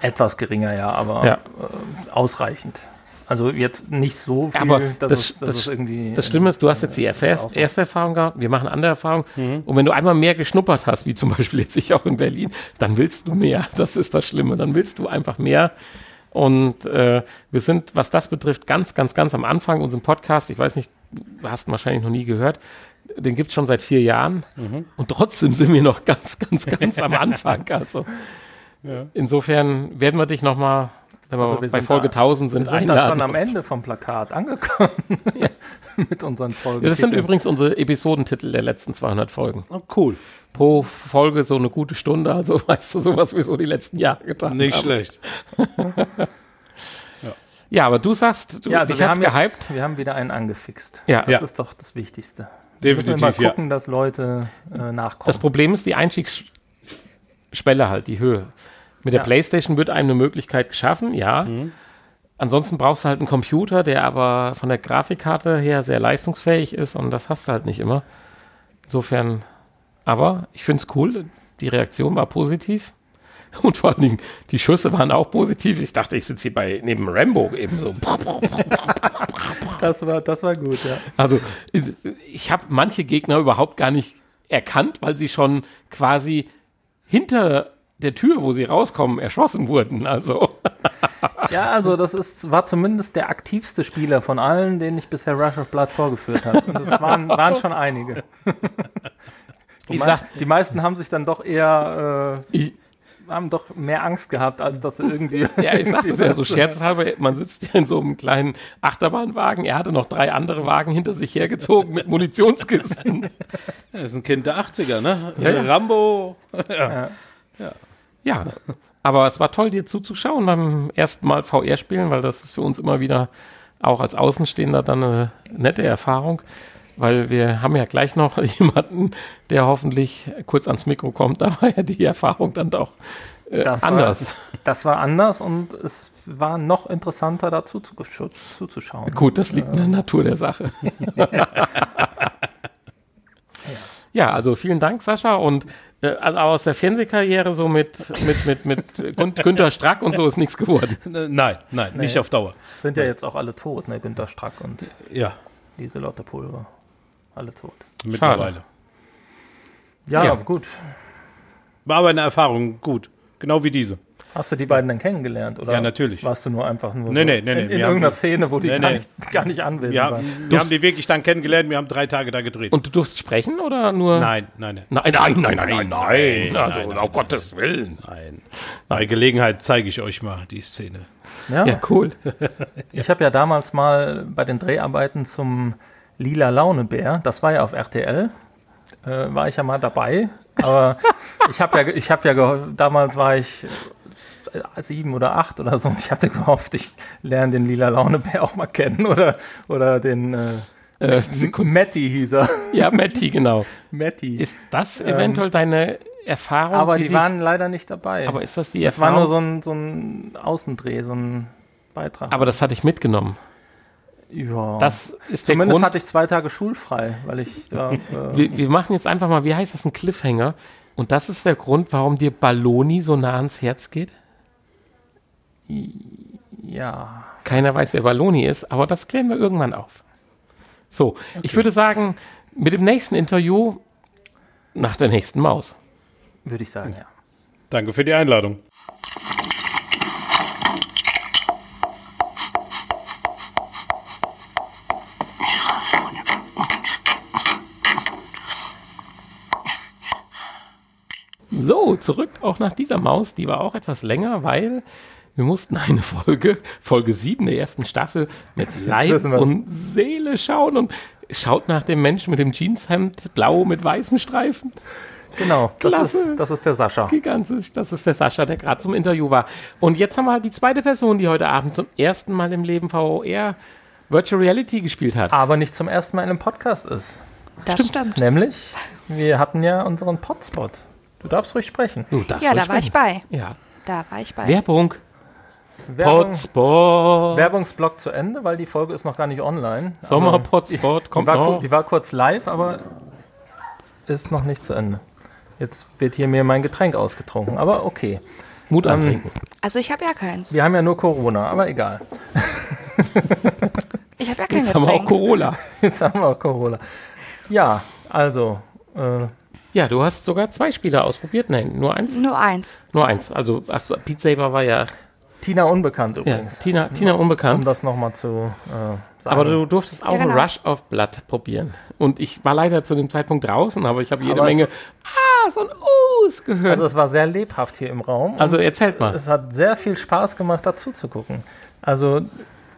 etwas geringer, ja, aber Ja. Äh, ausreichend. Also jetzt nicht so viel, Aber dass, das- es, dass das- irgendwie. Das Schlimme ist, du hast jetzt die äh, erste, ausmacht. erste Erfahrung gehabt, wir machen andere Erfahrungen. Und wenn du einmal mehr geschnuppert hast, wie zum Beispiel jetzt ich auch in Berlin, dann willst du mehr. Das ist das Schlimme. Dann willst du einfach mehr. Und äh, wir sind, was das betrifft, ganz, ganz, ganz am Anfang unserem Podcast. Ich weiß nicht, du hast ihn wahrscheinlich noch nie gehört. Den gibt es schon seit vier Jahren. Und trotzdem sind wir noch ganz, ganz, ganz am Anfang. Also insofern werden wir dich nochmal, wenn wir Also wir bei sind Folge da- 1000 sind, Wir sind da schon am Ende vom Plakat angekommen. Mit unseren Folgen. Ja, das sind übrigens unsere Episodentitel der letzten 200 Folgen. Oh, cool. Pro Folge so eine gute Stunde, also weißt du, so was wir so die letzten Jahre getan Nicht haben. schlecht. Ja, aber du sagst, du, ja, also dich wir hat's haben, gehypt. jetzt, wir haben wieder einen angefixt. Ja. Das Ja. ist doch das Wichtigste. Wir müssen Definitiv, immer ja. gucken, dass Leute äh, nachkommen. Das Problem ist die Einstiegsschwelle halt, die Höhe. Mit der Ja. Playstation wird einem eine Möglichkeit geschaffen, ja. Ansonsten brauchst du halt einen Computer, der aber von der Grafikkarte her sehr leistungsfähig ist und das hast du halt nicht immer. Insofern, aber ich finde es cool. Die Reaktion war positiv. Und vor allen Dingen, die Schüsse waren auch positiv. Ich dachte, ich sitze hier bei neben Rambo eben so. das, war, das war gut, ja. Also ich habe manche Gegner überhaupt gar nicht erkannt, weil sie schon quasi hinter der Tür, wo sie rauskommen, erschossen wurden. Also Ja, also das ist, war zumindest der aktivste Spieler von allen, den ich bisher Rush of Blood vorgeführt habe. Und das waren, waren schon einige. Die, Ich sag- die meisten haben sich dann doch eher, ich, äh, haben doch mehr Angst gehabt, als dass sie irgendwie. ja, ich sage das ja so scherzhalber, man sitzt ja in so einem kleinen Achterbahnwagen. Er hatte noch drei andere Wagen hinter sich hergezogen mit Munitionskisten. Er ist ein Kind der 80er, ne? Ja, ja. Rambo. Ja, Aber es war toll, dir zuzuschauen beim ersten Mal VR spielen, weil das ist für uns immer wieder auch als Außenstehender dann eine nette Erfahrung, weil wir haben ja gleich noch jemanden, der hoffentlich kurz ans Mikro kommt. Da war ja die Erfahrung dann doch äh, Das anders. War, das war anders und es war noch interessanter dazu zu, zuzuschauen. Gut, das liegt in der Natur der Sache. ja, also vielen Dank, Sascha. Und also aus der Fernsehkarriere so mit, mit, mit, mit Gün Günter Strack und so ist nichts geworden. Äh, Nein, nein, nicht auf Dauer. Sind ja jetzt auch alle tot, ne? Günter Strack und Ja, Lieselotte Pulver. Alle tot. mittlerweile. Ja, Ja. gut. War aber eine Erfahrung gut. Genau wie diese. Hast du die beiden dann kennengelernt? Oder Ja, natürlich. Warst du nur einfach nur Nee, so nee, nee, nee, in, in irgendeiner haben- Szene, wo die Nee, gar, nee. Nicht, gar nicht anwesend Wir, waren? haben, wir haben die wirklich dann kennengelernt, wir haben drei Tage da gedreht. Und du durfst sprechen oder nur? nein, nein, nein. Nein, nein, nein, nein, nein, nein. nein, Also, nein, um nein, Gottes Willen. Nein. Bei Gelegenheit zeige ich euch mal die Szene. Ja, Ja, cool. ich habe ja damals mal bei den Dreharbeiten zum Lila Launebär, das war ja auf RTL, äh, war ich ja mal dabei. Aber ich habe ja, ich habe ja, damals war ich sieben oder acht oder so und ich hatte gehofft, ich lerne den Lila Launebär auch mal kennen oder, oder den äh, Äh, Matti hieß er. ja, Matti, genau. Matti. Ist das eventuell deine Erfahrung? aber die, dich- waren leider nicht dabei. Aber ist das die es war Erfahrung? nur so ein, so ein Außendreh, so ein Beitrag. aber das hatte ich mitgenommen. ja. Das ist der Zumindest Grund. hatte ich zwei Tage schulfrei, weil ich da. Äh, wir, wir machen jetzt einfach mal, wie heißt das, ein Cliffhanger. Und das ist der Grund, warum dir Balloni so nah ans Herz geht? Ja. Keiner weiß, wer Balloni ist, aber das klären wir irgendwann auf. So, ich würde sagen, mit dem nächsten Interview nach der nächsten Maus. Würde ich sagen, ja. Danke für die Einladung. So, zurück auch nach dieser Maus. Die war auch etwas länger, weil wir mussten eine Folge, Folge 7 der ersten Staffel, mit Leib wissen wir's. und Seele schauen und schaut nach dem Menschen mit dem Jeanshemd, blau mit weißem Streifen. Genau, das Klasse. ist, das ist der Sascha. Gigantisch. Das ist der Sascha, der gerade zum Interview war. Und jetzt haben wir die zweite Person, die heute Abend zum ersten Mal im Leben VR Virtual Reality gespielt hat. Aber nicht zum ersten Mal in einem Podcast ist. Das stimmt. Nämlich, wir hatten ja unseren Potspot. Du darfst ruhig sprechen. Du darfst Ja, da ruhig war ich sprechen. bei. Ja. Da war ich bei. Werbung. Werbung, Potspot. Werbungsblock zu Ende, weil die Folge ist noch gar nicht online. Sommerpotspot die, kommt war, noch. die war kurz live, aber ist noch nicht zu Ende. Jetzt wird hier mir mein Getränk ausgetrunken, aber okay. Mut Ähm, antrinken. Also ich habe ja keins. Wir haben ja nur Corona, aber egal. Ich habe ja kein Jetzt haben wir auch Getränk. Corolla. Jetzt haben wir auch Corona. Ja, also, äh, Ja, du hast sogar zwei Spiele ausprobiert. Nein, nur eins. Nur eins. Nur eins. Also, achso, Beat Saber war ja, Tina Unbekannt ja übrigens. Tina, Tina Um unbekannt. das nochmal zu äh, sagen. Aber du durftest auch Ja, genau. Rush of Blood probieren. Und ich war leider zu dem Zeitpunkt draußen, aber ich habe jede Aber Menge Ah, so ein Us gehört. also Also, es war sehr lebhaft hier im Raum. und erzählt mal. es hat sehr viel Spaß gemacht, dazu zu gucken. Also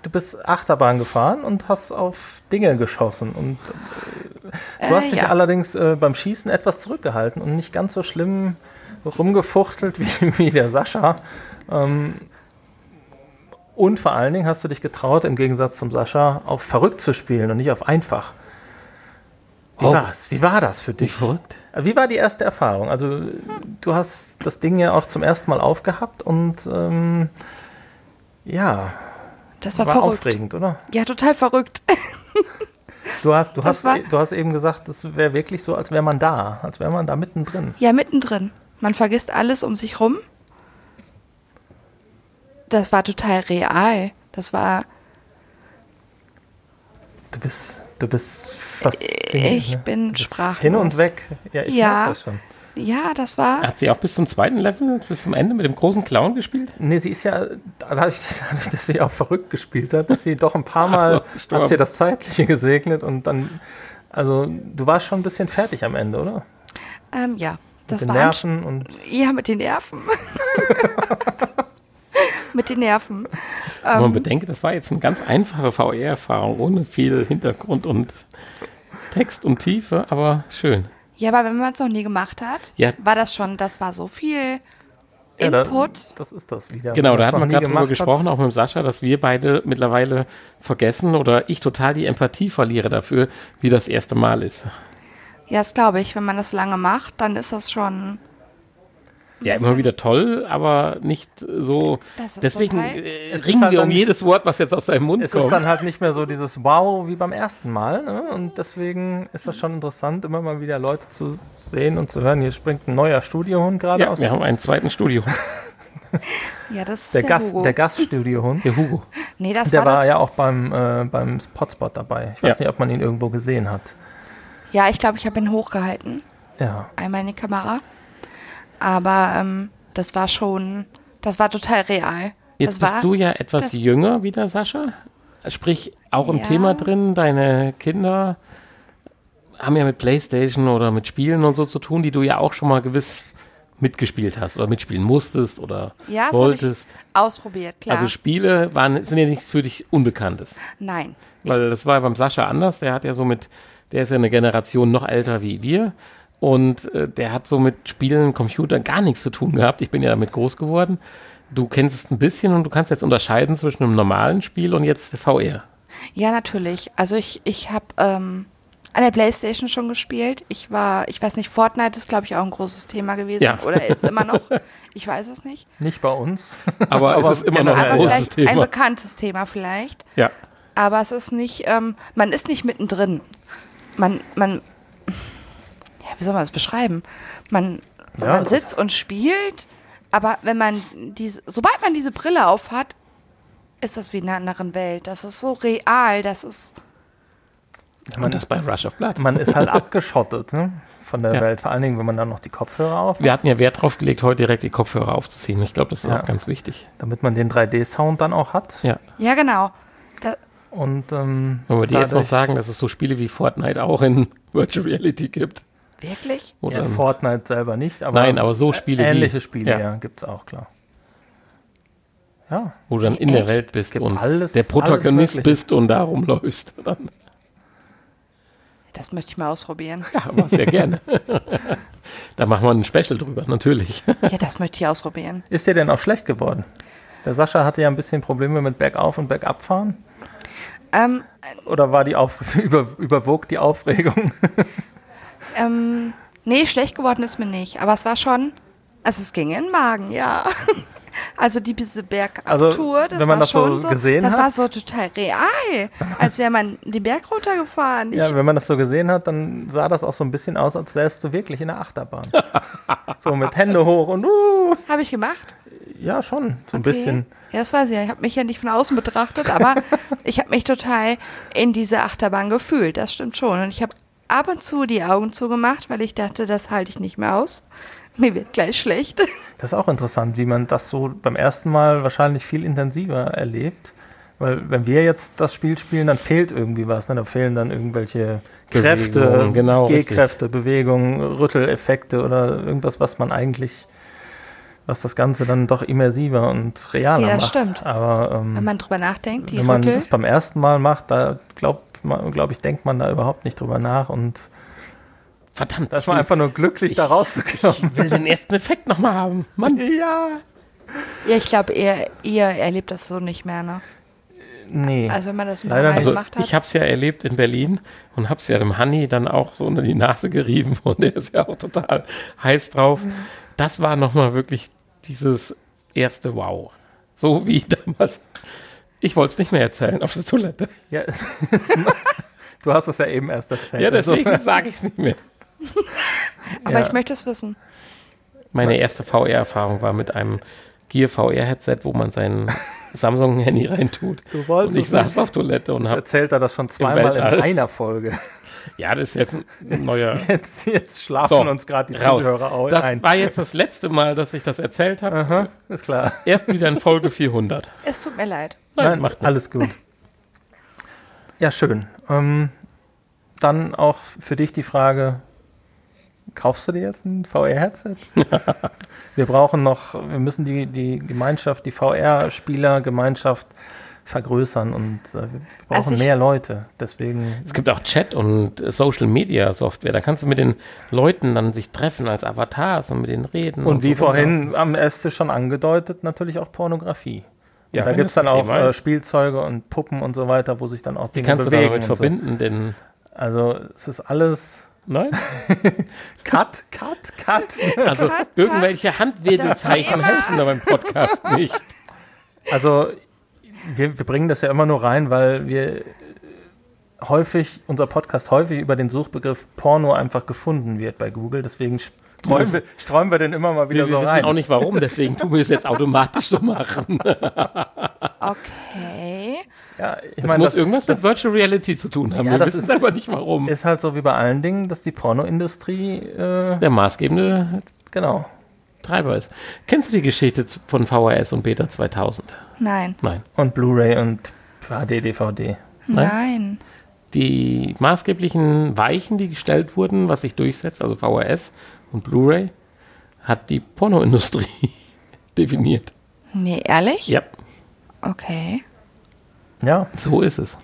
du bist Achterbahn gefahren und hast auf Dinge geschossen. Und äh, du Äh, hast dich ja. allerdings äh, beim Schießen etwas zurückgehalten und nicht ganz so schlimm rumgefuchtelt wie, wie der Sascha. Ähm, und vor allen Dingen hast du dich getraut, im Gegensatz zum Sascha, auf verrückt zu spielen und nicht auf einfach. Wie Oh. war's? Wie war das für Nicht dich? verrückt? Wie war die erste Erfahrung? Also du hast das Ding ja auch zum ersten Mal aufgehabt und ähm, ja, Das war, war, verrückt. aufregend, oder? Ja, total verrückt. Du hast, du Das hast, du hast eben gesagt, das wäre wirklich so, als wäre man da, als wäre man da mittendrin. Ja, mittendrin. Man vergisst alles um sich rum. Das war total real. Das war, Du bist, du bist fasziniert. ich ne? bin sprachlos. Hin und weg. Ja, ich Ja. das schon. Ja, das war. Hat sie auch bis zum zweiten Level, bis zum Ende mit dem großen Clown gespielt? Nee, sie ist ja, dadurch, dass sie auch verrückt gespielt hat, ist sie doch ein paar Mal, so, hat sie das Zeitliche gesegnet und dann, also du warst schon ein bisschen fertig am Ende, oder? Ähm, ja, das Mit den war. Nerven und Ja, mit den Nerven. mit den Nerven. Wenn Ähm. man bedenkt, das war jetzt eine ganz einfache VR-Erfahrung, ohne viel Hintergrund und Text und Tiefe, aber schön. Ja, aber wenn man es noch nie gemacht hat, Ja. war das schon, das war so viel Ja, da- Input. Das ist das wieder. Genau, da hat man gerade drüber gesprochen, hat. auch mit Sascha, dass wir beide mittlerweile vergessen oder ich total die Empathie verliere dafür, wie das erste Mal ist. Ja, das glaube ich. Wenn man das lange macht, dann ist das schon. Ja, immer wieder toll, aber nicht so. Das ist Deswegen total- Es ist ringen halt wir um jedes Wort, was jetzt aus deinem Mund Es ist kommt. dann halt nicht mehr so dieses Wow wie beim ersten Mal. Ne? Und deswegen ist das schon interessant, immer mal wieder Leute zu sehen und zu hören. Hier springt ein neuer Studiohund gerade ja, aus. wir haben einen zweiten Studio. Ja, das ist Der, der, Gast, Hugo. der Gaststudiohund. Der Hugo. nee, das Der war, war ja auch beim, äh, beim Hotspot dabei. Ich weiß Ja. nicht, ob man ihn irgendwo gesehen hat. Ja, ich glaube, ich habe ihn hochgehalten. Ja. Einmal in die Kamera. Aber ähm, das war schon. Das war total real. Jetzt das war, bist du ja etwas jünger wie der Sascha. Sprich, auch im Ja. Thema drin, deine Kinder haben ja mit Playstation oder mit Spielen und so zu tun, die du ja auch schon mal gewiss mitgespielt hast oder mitspielen musstest oder Ja, wolltest. ausprobiert, klar. Also Spiele waren, sind ja nichts für dich Unbekanntes. Nein. Weil das war beim Sascha anders. Der hat ja so mit, der ist ja eine Generation noch älter wie wir. Und äh, der hat so mit Spielen, Computern gar nichts zu tun gehabt. Ich bin ja damit groß geworden. Du kennst es ein bisschen und du kannst jetzt unterscheiden zwischen einem normalen Spiel und jetzt VR. Ja, natürlich. Also ich, ich habe ähm, an der Playstation schon gespielt. Ich war, ich weiß nicht, Fortnite ist, glaube ich, auch ein großes Thema gewesen. Ja. Oder ist immer noch. Ich weiß es nicht. Nicht bei uns. Aber, Aber es ist immer noch ein Aber großes vielleicht ein Thema. bekanntes Thema vielleicht. Ja. Aber es ist nicht, ähm, man ist nicht mittendrin. Man, man, wie soll man das beschreiben? Man, Ja, man sitzt und spielt, aber wenn man diese, sobald man diese Brille auf hat, ist das wie in einer anderen Welt. Das ist so real, das ist, Und das bei Rush of Blood. Man ist halt abgeschottet ne? von der Ja. Welt. Vor allen Dingen, wenn man dann noch die Kopfhörer auf hat, Wir hatten ja Wert drauf gelegt, heute direkt die Kopfhörer aufzuziehen. Ich glaube, das ist Ja. auch ganz wichtig. damit man den 3D-Sound dann auch hat. Ja. ja genau. Da, Und ähm, Wollen wir dir jetzt noch sagen, dass es so Spiele wie Fortnite auch in Virtual Reality gibt? Wirklich? Oder Ja, Fortnite selber nicht, aber, Nein, aber so Spiele wie- ähnliche Spiele, ja. ja, gibt es auch, klar. Ja, wo du dann in der Welt bist und alles- der Protagonist bist und da rumläufst. Dann, Das möchte ich mal ausprobieren. ja, aber sehr gerne. da machen wir ein Special drüber, natürlich. Ja, das möchte ich ausprobieren. ist dir denn auch schlecht geworden? Der Sascha hatte ja ein bisschen Probleme mit Bergauf- und Bergabfahren. Ähm, Oder war die Auf über, überwog die Aufregung? ähm, nee, schlecht geworden ist mir nicht. Aber es war schon, also es ging in den Magen, ja. Also die, diese Bergabtour, Also, das wenn man war das so schon so, gesehen das hat? war so total real, als wäre man den Berg runtergefahren. Ich, ja, wenn man das so gesehen hat, dann sah das auch so ein bisschen aus, als säst du wirklich in der Achterbahn. so mit Hände hoch und uh. Habe ich gemacht. Ja, schon. So ein Okay. bisschen. Ja, das weiß ich ja. Ich habe mich ja nicht von außen betrachtet, aber ich habe mich total in diese Achterbahn gefühlt. Das stimmt schon. Und ich habe ab und zu die Augen zugemacht, weil ich dachte, das halte ich nicht mehr aus. Mir wird gleich schlecht. Das ist auch interessant, wie man das so beim ersten Mal wahrscheinlich viel intensiver erlebt. Weil wenn wir jetzt das Spiel spielen, dann fehlt irgendwie was. Ne? Da fehlen dann irgendwelche Kräfte, Bewegungen, genau, G-Kräfte, Bewegungen, Rütteleffekte oder irgendwas, was man eigentlich, was das Ganze dann doch immersiver und realer Ja, das macht. stimmt. Aber ähm, Wenn man drüber nachdenkt, die wenn man Rüttel. das beim ersten Mal macht, da glaubt man, glaube ich, denkt man da überhaupt nicht drüber nach und Verdammt, da ist man einfach nur glücklich, da rauszukommen. ich will den ersten Effekt nochmal haben. Mann. Ja. Ja, ich glaube, ihr, ihr erlebt das so nicht mehr, ne? Nee. Also wenn man das ein Leider. Also gemacht hat. ich habe es ja erlebt in Berlin und habe es ja dem Hanni dann auch so unter die Nase gerieben und der ist ja auch total heiß drauf. Mhm. Das war nochmal wirklich dieses erste Wow. So wie damals. Ich wollte es nicht mehr erzählen auf der Toilette. Ja, es, du hast es ja eben erst erzählt. Ja, deswegen sage ich es nicht mehr. aber ja. ich möchte es wissen. Meine erste VR-Erfahrung war mit einem Gear VR-Headset, wo man sein Samsung-Handy reintut. Du wolltest Und ich saß nicht. auf Toilette und Jetzt habe. erzählt er das schon zweimal in einer Folge. Ja, das ist jetzt ein neuer. Jetzt, jetzt schlafen So, uns gerade die raus. Zuhörer au- Das ein. war jetzt das letzte Mal, dass ich das erzählt habe. Aha, ist klar. Erst wieder in Folge 400. Es tut mir leid. Nein, macht nichts. alles gut. Ja, schön. Ähm, dann auch für dich die Frage, kaufst du dir jetzt ein VR-Headset? wir brauchen noch, wir müssen die, die Gemeinschaft, die VR-Spieler-Gemeinschaft vergrößern und äh, wir brauchen Also mehr Leute. Deswegen, Es gibt auch Chat und äh, Social Media Software. Da kannst du mit den Leuten dann sich treffen als Avatars und mit denen reden. und wie so vorhin am Esstisch schon angedeutet, natürlich auch Pornografie. Ja, da gibt es dann auch äh. Spielzeuge und Puppen und so weiter, wo sich dann auch Die Dinge kannst du damit und so. verbinden, denn. Also es ist alles Nein? Cut, Cut, Cut. Also Cut, cut. irgendwelche Handwedelzeichen Das Thema. helfen da beim Podcast nicht. Also wir, wir bringen das ja immer nur rein, weil wir häufig, unser Podcast häufig über den Suchbegriff Porno einfach gefunden wird bei Google. Deswegen streuen wir, streuen wir den immer mal wieder Wir, wir so wissen rein. auch nicht warum, deswegen tun wir es jetzt automatisch so machen. Okay. Ja, ich Das meine, muss das, irgendwas mit Virtual Reality zu tun haben. Ja, wir das wissen ist- aber nicht warum. ist halt so wie bei allen Dingen, dass die Pornoindustrie, äh, Der maßgebende genau. Treiber ist. Kennst du die Geschichte von VHS und Beta 2000? Nein. Nein. Und Blu-ray und HD, DVD. Nein? Nein. Die maßgeblichen Weichen, die gestellt wurden, was sich durchsetzt, also VHS und Blu-ray, hat die Pornoindustrie definiert. Nee, ehrlich? Ja, Okay. Ja, so ist es.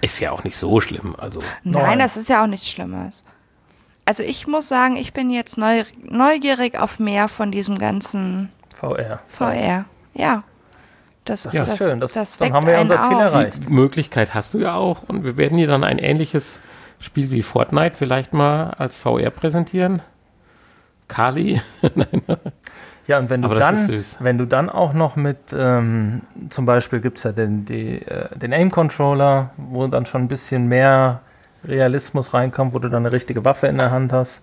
Ist ja auch nicht so schlimm. Also, Nein, Nein. das ist ja auch nichts Schlimmes. Also ich muss sagen, ich bin jetzt neu, neugierig auf mehr von diesem ganzen VR. VR. Ja. Das, Das das, ist schön. Das, das dann haben wir ja unser Ziel auf. erreicht. die Möglichkeit hast du ja auch. Und wir werden dir dann ein ähnliches Spiel wie Fortnite vielleicht mal als VR präsentieren. Kali. Ja, und wenn du Aber dann, wenn du dann auch noch mit, ähm, zum Beispiel gibt es ja den, die, äh, den Aim-Controller, wo dann schon ein bisschen mehr Realismus reinkommt, wo du dann eine richtige Waffe in der Hand hast,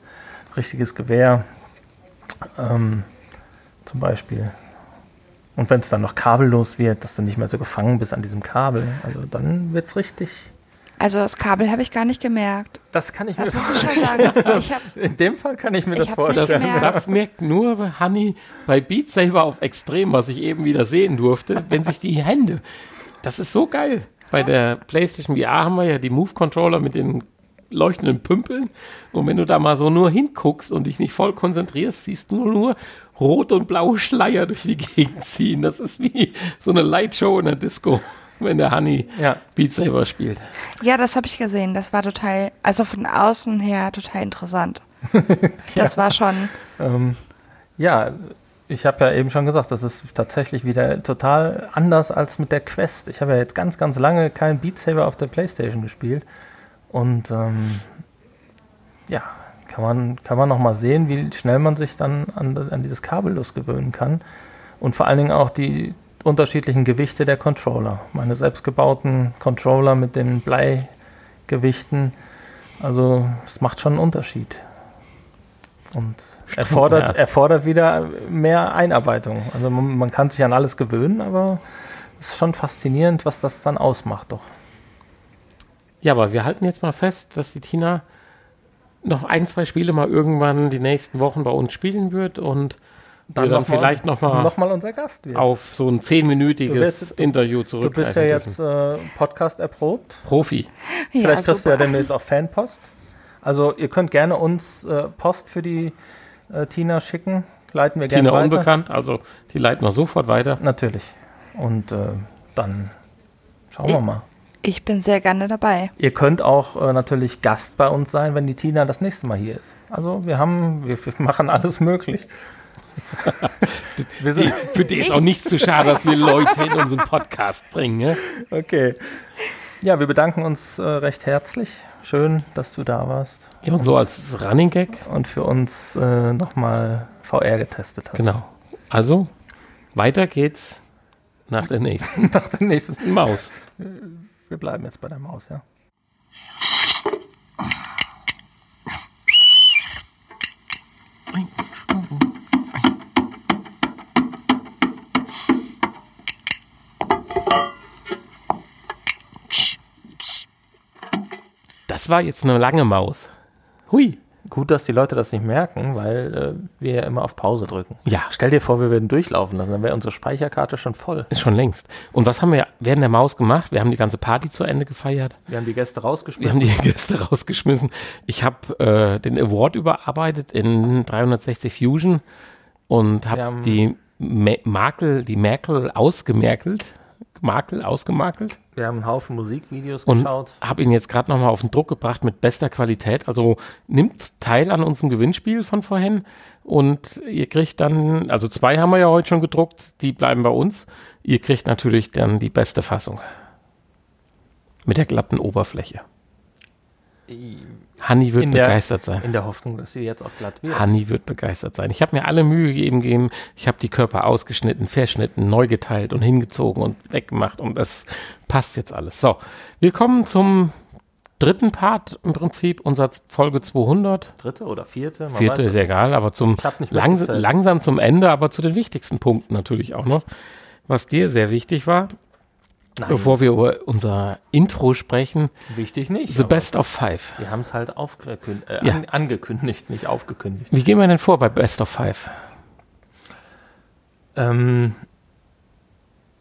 richtiges Gewehr, ähm, zum Beispiel. Und wenn es dann noch kabellos wird, dass du nicht mehr so gefangen bist an diesem Kabel, also dann wird es richtig. Also das Kabel habe ich gar nicht gemerkt. Das kann ich Das mir muss ich schon sagen. In dem Fall kann ich mir Ich das vorstellen. Das merkt nur Honey bei Beat Saber auf Extrem, was ich eben wieder sehen durfte, wenn sich die Hände. Das ist so geil. Bei der PlayStation VR haben wir ja die Move-Controller mit den leuchtenden Pümpeln. Und wenn du da mal so nur hinguckst und dich nicht voll konzentrierst, siehst du nur rot und blaue Schleier durch die Gegend ziehen. Das ist wie so eine Lightshow in der Disco, wenn der Honey Ja. Beat Saber spielt. ja, das habe ich gesehen. Das war total, also von außen her total interessant. Das war schon, Ähm, ja, ich habe ja eben schon gesagt, das ist tatsächlich wieder total anders als mit der Quest. Ich habe ja jetzt ganz, ganz lange kein Beat Saber auf der Playstation gespielt. Und ähm, ja, kann man, kann man noch mal sehen, wie schnell man sich dann an, an dieses Kabellos gewöhnen kann. Und vor allen Dingen auch die unterschiedlichen Gewichte der Controller. Meine selbstgebauten Controller mit den Bleigewichten. Also es macht schon einen Unterschied. Und erfordert, ja. erfordert wieder mehr Einarbeitung. Also man, man kann sich an alles gewöhnen, aber es ist schon faszinierend, was das dann ausmacht doch. Ja, aber wir halten jetzt mal fest, dass die Tina noch ein, zwei Spiele mal irgendwann die nächsten Wochen bei uns spielen wird und dann, wir dann noch vielleicht noch mal noch mal unser Gast wird. auf so ein Du zehnminütiges Interview Du zurückgreifen bist ja jetzt äh, Podcast erprobt. Profi. ja, Vielleicht kriegst du ja super. demnächst auch Fanpost. Also ihr könnt gerne uns äh, Post für die äh, Tina schicken. Leiten wir gerne Tina weiter. unbekannt, also die leiten wir sofort weiter. Natürlich. Und äh, dann schauen wir Ich- mal. Ich bin sehr gerne dabei. Ihr könnt auch äh, natürlich Gast bei uns sein, wenn die Tina das nächste Mal hier ist. Also wir haben, wir, wir machen alles möglich. Die, für die ist auch nicht zu schade, dass wir Leute in unseren Podcast bringen. Ne? okay. Ja, wir bedanken uns äh, recht herzlich. Schön, dass du da warst Ja, und so als Running Gag. und für uns äh, nochmal VR getestet hast. Genau. Also, weiter geht's nach der nächsten Nach der nächsten. Maus. Wir bleiben jetzt bei der Maus, ja. Das war jetzt eine lange Maus. Hui. Gut, dass die Leute das nicht merken, weil äh, wir ja immer auf Pause drücken. Ja. Stell dir vor, wir würden durchlaufen lassen, dann wäre unsere Speicherkarte schon voll. Schon längst. Und was haben wir während der Maus gemacht? Wir haben die ganze Party zu Ende gefeiert. Wir haben die Gäste Wir haben rausgeschmissen. die Gäste rausgeschmissen. Ich habe äh, den Award überarbeitet in 360 Fusion und habe die Ma Makel, die Merkel ausgemerkelt, ausgemakelt, ausgemakelt. Wir haben einen Haufen Musikvideos und geschaut. habe ihn jetzt gerade nochmal auf den Druck gebracht mit bester Qualität. Also nimmt teil an unserem Gewinnspiel von vorhin und ihr kriegt dann, also zwei haben wir ja heute schon gedruckt, die bleiben bei uns. Ihr kriegt natürlich dann die beste Fassung mit der glatten Oberfläche. Hanni wird der- begeistert sein. In der Hoffnung, dass sie jetzt auch glatt wird. Hanni wird begeistert sein. Ich habe mir alle Mühe gegeben, gegeben. ich habe die Körper ausgeschnitten, verschnitten, neu geteilt und hingezogen und weggemacht und das passt jetzt alles. So, wir kommen zum dritten Part im Prinzip, unserer Folge 200. Dritte oder vierte? Man Vierte weiß ist egal, aber zum langs langsam zum Ende, aber zu den wichtigsten Punkten natürlich auch noch. Was dir sehr wichtig war, Nein, bevor wir über unser Intro sprechen, wichtig nicht. The Best of Five. Wir haben es halt äh, Ja. an, angekündigt, nicht aufgekündigt. Wie gehen wir denn vor bei Best of Five? Ähm,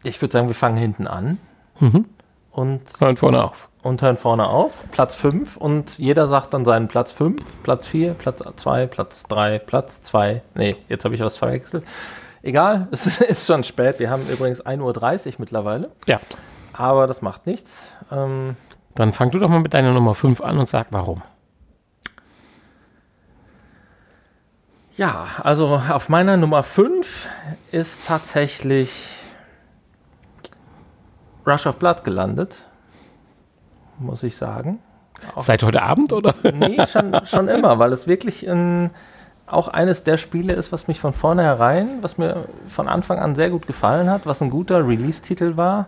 ich würde sagen, wir fangen hinten an Mhm. und, Hören vorne auf. und hören vorne auf. Platz 5 und jeder sagt dann seinen Platz 5, Platz 4, Platz 2, Platz 3, Platz 2. Nee, jetzt habe ich was verwechselt. Egal, es ist, ist schon spät. Wir haben übrigens 1.30 Uhr mittlerweile, Ja, aber das macht nichts. Ähm, dann fang du doch mal mit deiner Nummer 5 an und sag warum. Ja, also auf meiner Nummer 5 ist tatsächlich Rush of Blood gelandet, muss ich sagen. Auch- Seit heute Abend oder? Nee, schon, schon immer, weil es wirklich ein, auch eines der Spiele ist, was mich von vornherein, was mir von Anfang an sehr gut gefallen hat, was ein guter Release-Titel war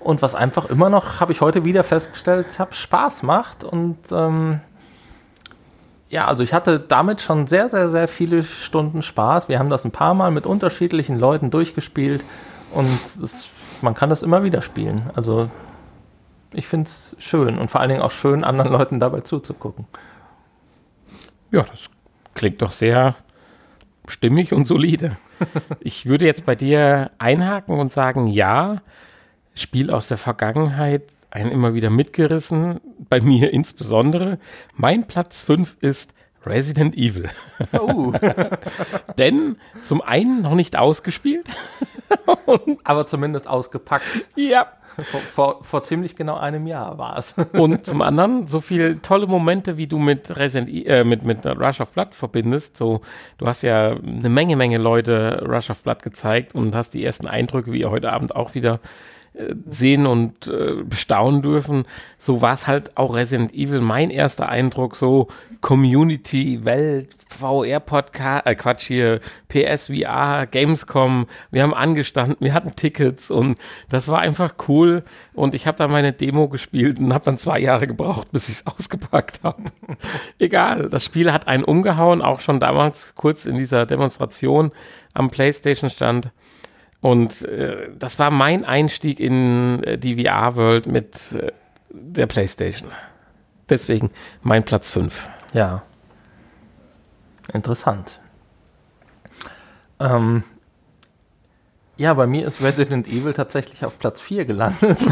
und was einfach immer noch, habe ich heute wieder festgestellt, habe Spaß macht und ähm, ja, also ich hatte damit schon sehr, sehr, sehr viele Stunden Spaß. Wir haben das ein paar Mal mit unterschiedlichen Leuten durchgespielt und es, man kann das immer wieder spielen. Also ich finde es schön und vor allen Dingen auch schön, anderen Leuten dabei zuzugucken. Ja, das klingt doch sehr stimmig und solide. Ich würde jetzt bei dir einhaken und sagen, ja, Spiel aus der Vergangenheit, einen immer wieder mitgerissen, bei mir insbesondere. Mein Platz 5 ist Resident Evil. Oh, Denn zum einen noch nicht ausgespielt. aber zumindest ausgepackt. Ja. Vor, vor, vor ziemlich genau einem Jahr war es. Und zum anderen so viele tolle Momente, wie du mit Resident E- äh, mit, mit Rush of Blood verbindest. So, du hast ja eine Menge, Menge Leute Rush of Blood gezeigt und hast die ersten Eindrücke, wie ihr heute Abend auch wieder sehen und äh, bestaunen dürfen. So war es halt auch Resident Evil mein erster Eindruck, so Community, Welt, VR-Podcast, äh Quatsch hier, PSVR, Gamescom, wir haben angestanden, wir hatten Tickets und das war einfach cool und ich habe da meine Demo gespielt und habe dann zwei Jahre gebraucht, bis ich es ausgepackt habe. Egal, das Spiel hat einen umgehauen, auch schon damals kurz in dieser Demonstration am Playstation-Stand. Und äh, das war mein Einstieg in äh, die VR-World mit äh, der PlayStation. Deswegen mein Platz 5. Ja. Interessant. Ähm, ja, bei mir ist Resident Evil tatsächlich auf Platz 4 gelandet.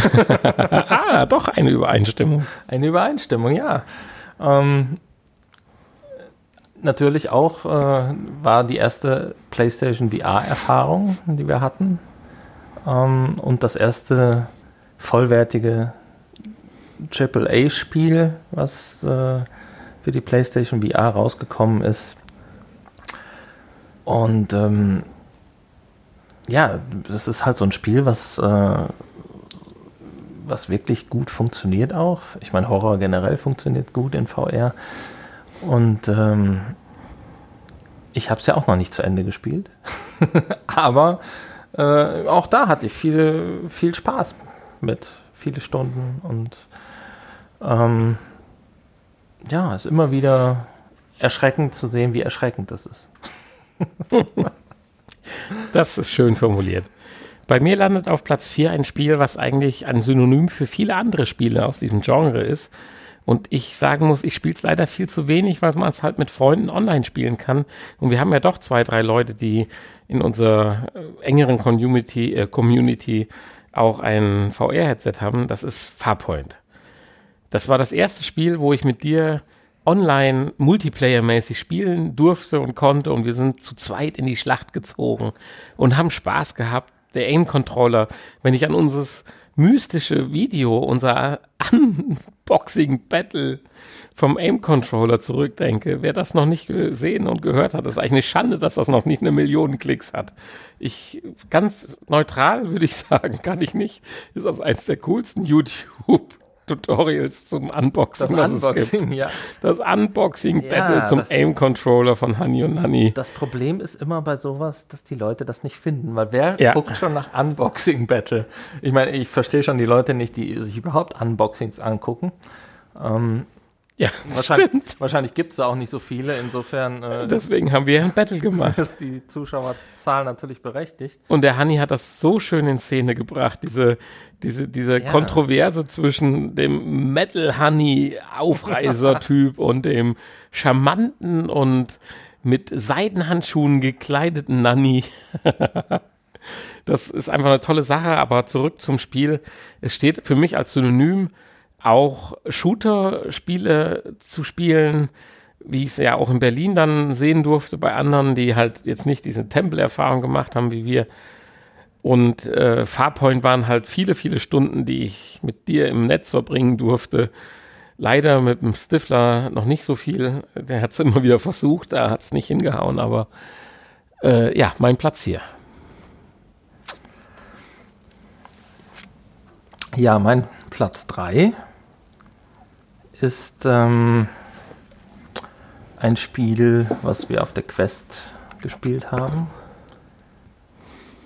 Ah, doch eine Übereinstimmung. Eine Übereinstimmung, ja. Ähm, natürlich auch äh, war die erste PlayStation VR-Erfahrung, die wir hatten. Ähm, und das erste vollwertige AAA-Spiel, was äh, für die PlayStation VR rausgekommen ist. Und ähm, ja, das ist halt so ein Spiel, was äh, was wirklich gut funktioniert auch. Ich meine, Horror generell funktioniert gut in VR. Und ähm, ich habe es ja auch noch nicht zu Ende gespielt. Aber äh, auch da hatte ich viel, viel Spaß mit. Viele Stunden. Und ähm, ja, es ist immer wieder erschreckend zu sehen, wie erschreckend das ist. Das ist schön formuliert. Bei mir landet auf Platz 4 ein Spiel, was eigentlich ein Synonym für viele andere Spiele aus diesem Genre ist. Und ich sagen muss, ich spiele es leider viel zu wenig, weil man es halt mit Freunden online spielen kann. Und wir haben ja doch zwei, drei Leute, die in unserer äh, engeren Community, äh, Community auch ein VR-Headset haben. Das ist Farpoint. Das war das erste Spiel, wo ich mit dir online Multiplayer-mäßig spielen durfte und konnte und wir sind zu zweit in die Schlacht gezogen und haben Spaß gehabt. der Aim-Controller, wenn ich an unser mystische Video, unser Unboxing-Battle vom Aim-Controller zurückdenke, wer das noch nicht gesehen und gehört hat, ist eigentlich eine Schande, dass das noch nicht eine Million Klicks hat. Ich, ganz neutral würde ich sagen, kann ich nicht. Ist das eins der coolsten YouTube Tutorials zum Unboxing. Das Unboxing, ja. Das Unboxing-Battle Ja, zum Aim-Controller von Honey und Nanny. Das Problem ist immer bei sowas, dass die Leute das nicht finden, weil wer Ja. guckt schon nach Unboxing Battle? Ich meine, ich verstehe schon die Leute nicht, die sich überhaupt Unboxings angucken. Ähm, Ja, wahrscheinlich stimmt. wahrscheinlich gibt es auch nicht so viele, insofern äh, Deswegen haben wir ein Battle gemacht. ist die Zuschauerzahl natürlich berechtigt. Und der Honey hat das so schön in Szene gebracht, diese, diese, diese Ja. Kontroverse zwischen dem Metal-Honey-Aufreiser-Typ und dem charmanten und mit Seidenhandschuhen gekleideten Nanny. das ist einfach eine tolle Sache, aber zurück zum Spiel. Es steht für mich als Synonym auch Shooter-Spiele zu spielen, wie ich es ja auch in Berlin dann sehen durfte bei anderen, die halt jetzt nicht diese Tempelerfahrung gemacht haben wie wir. Und äh, Farpoint waren halt viele, viele Stunden, die ich mit dir im Netz verbringen durfte. Leider mit dem Stifler noch nicht so viel. Der hat es immer wieder versucht, da hat es nicht hingehauen, aber äh, ja, mein Platz hier. Ja, mein Platz 3 ist ähm, ein Spiel, was wir auf der Quest gespielt haben.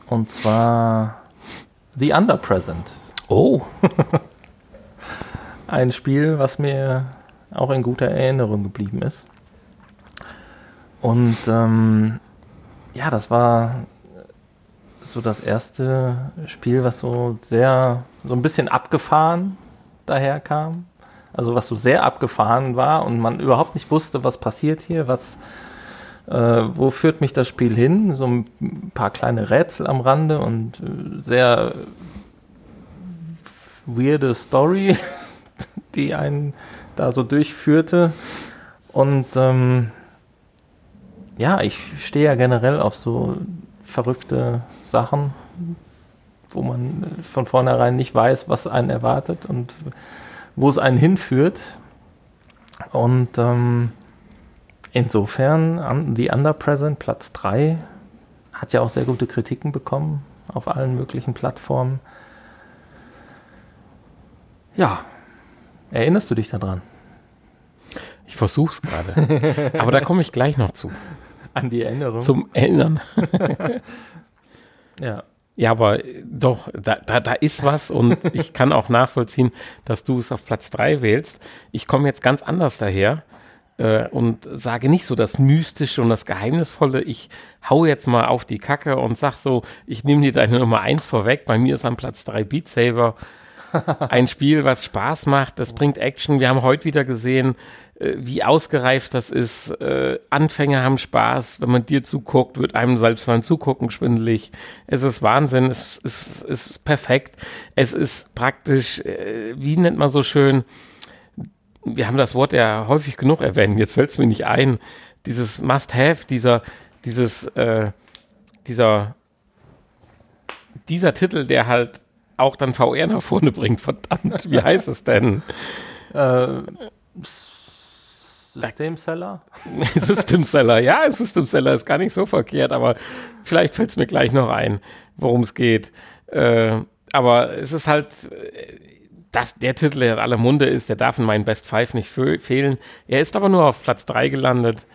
Und zwar The Underpresent. Oh, Ein Spiel, was mir auch in guter Erinnerung geblieben ist. Und ähm, ja, das war so das erste Spiel, was so sehr, so ein bisschen abgefahren daherkam. Also was so sehr abgefahren war und man überhaupt nicht wusste, was passiert hier, was, äh, wo führt mich das Spiel hin. So ein paar kleine Rätsel am Rande und äh, sehr weirde Story, die einen da so durchführte. Und ähm, ja, ich stehe ja generell auf so verrückte Sachen, wo man äh, von vornherein nicht weiß, was einen erwartet und wo es einen hinführt. Und ähm, insofern, The Underpresent, Platz 3, hat ja auch sehr gute Kritiken bekommen auf allen möglichen Plattformen. Ja, erinnerst du dich daran? ich versuch's gerade. aber da komme ich gleich noch zu. An die Erinnerung? Zum Erinnern. ja. Ja, aber äh, doch, da, da, da ist was und ich kann auch nachvollziehen, dass du es auf Platz 3 wählst. Ich komme jetzt ganz anders daher äh, und sage nicht so das Mystische und das Geheimnisvolle. Ich hau jetzt mal auf die Kacke und sag so, ich nehme dir deine Nummer 1 vorweg. Bei mir ist am Platz 3 Beat Saber. Ein Spiel, was Spaß macht, das bringt Action. Wir haben heute wieder gesehen, wie ausgereift das ist. Äh, Anfänger haben Spaß. Wenn man dir zuguckt, wird einem selbst beim Zugucken schwindelig. Es ist Wahnsinn. Es ist, es ist perfekt. Es ist praktisch, äh, wie nennt man so schön, wir haben das Wort ja häufig genug erwähnt, jetzt fällt es mir nicht ein, dieses Must-Have, dieser, dieses, äh, dieser, dieser Titel, der halt auch dann VR nach vorne bringt, verdammt, wie heißt es denn? Äh, Systemseller? System Seller, ja, System Seller ist gar nicht so verkehrt, aber vielleicht fällt es mir gleich noch ein, worum es geht. Äh, aber es ist halt, äh, dass der Titel, der in aller Munde ist, der darf in meinen Best Five nicht fe fehlen. Er ist aber nur auf Platz 3 gelandet.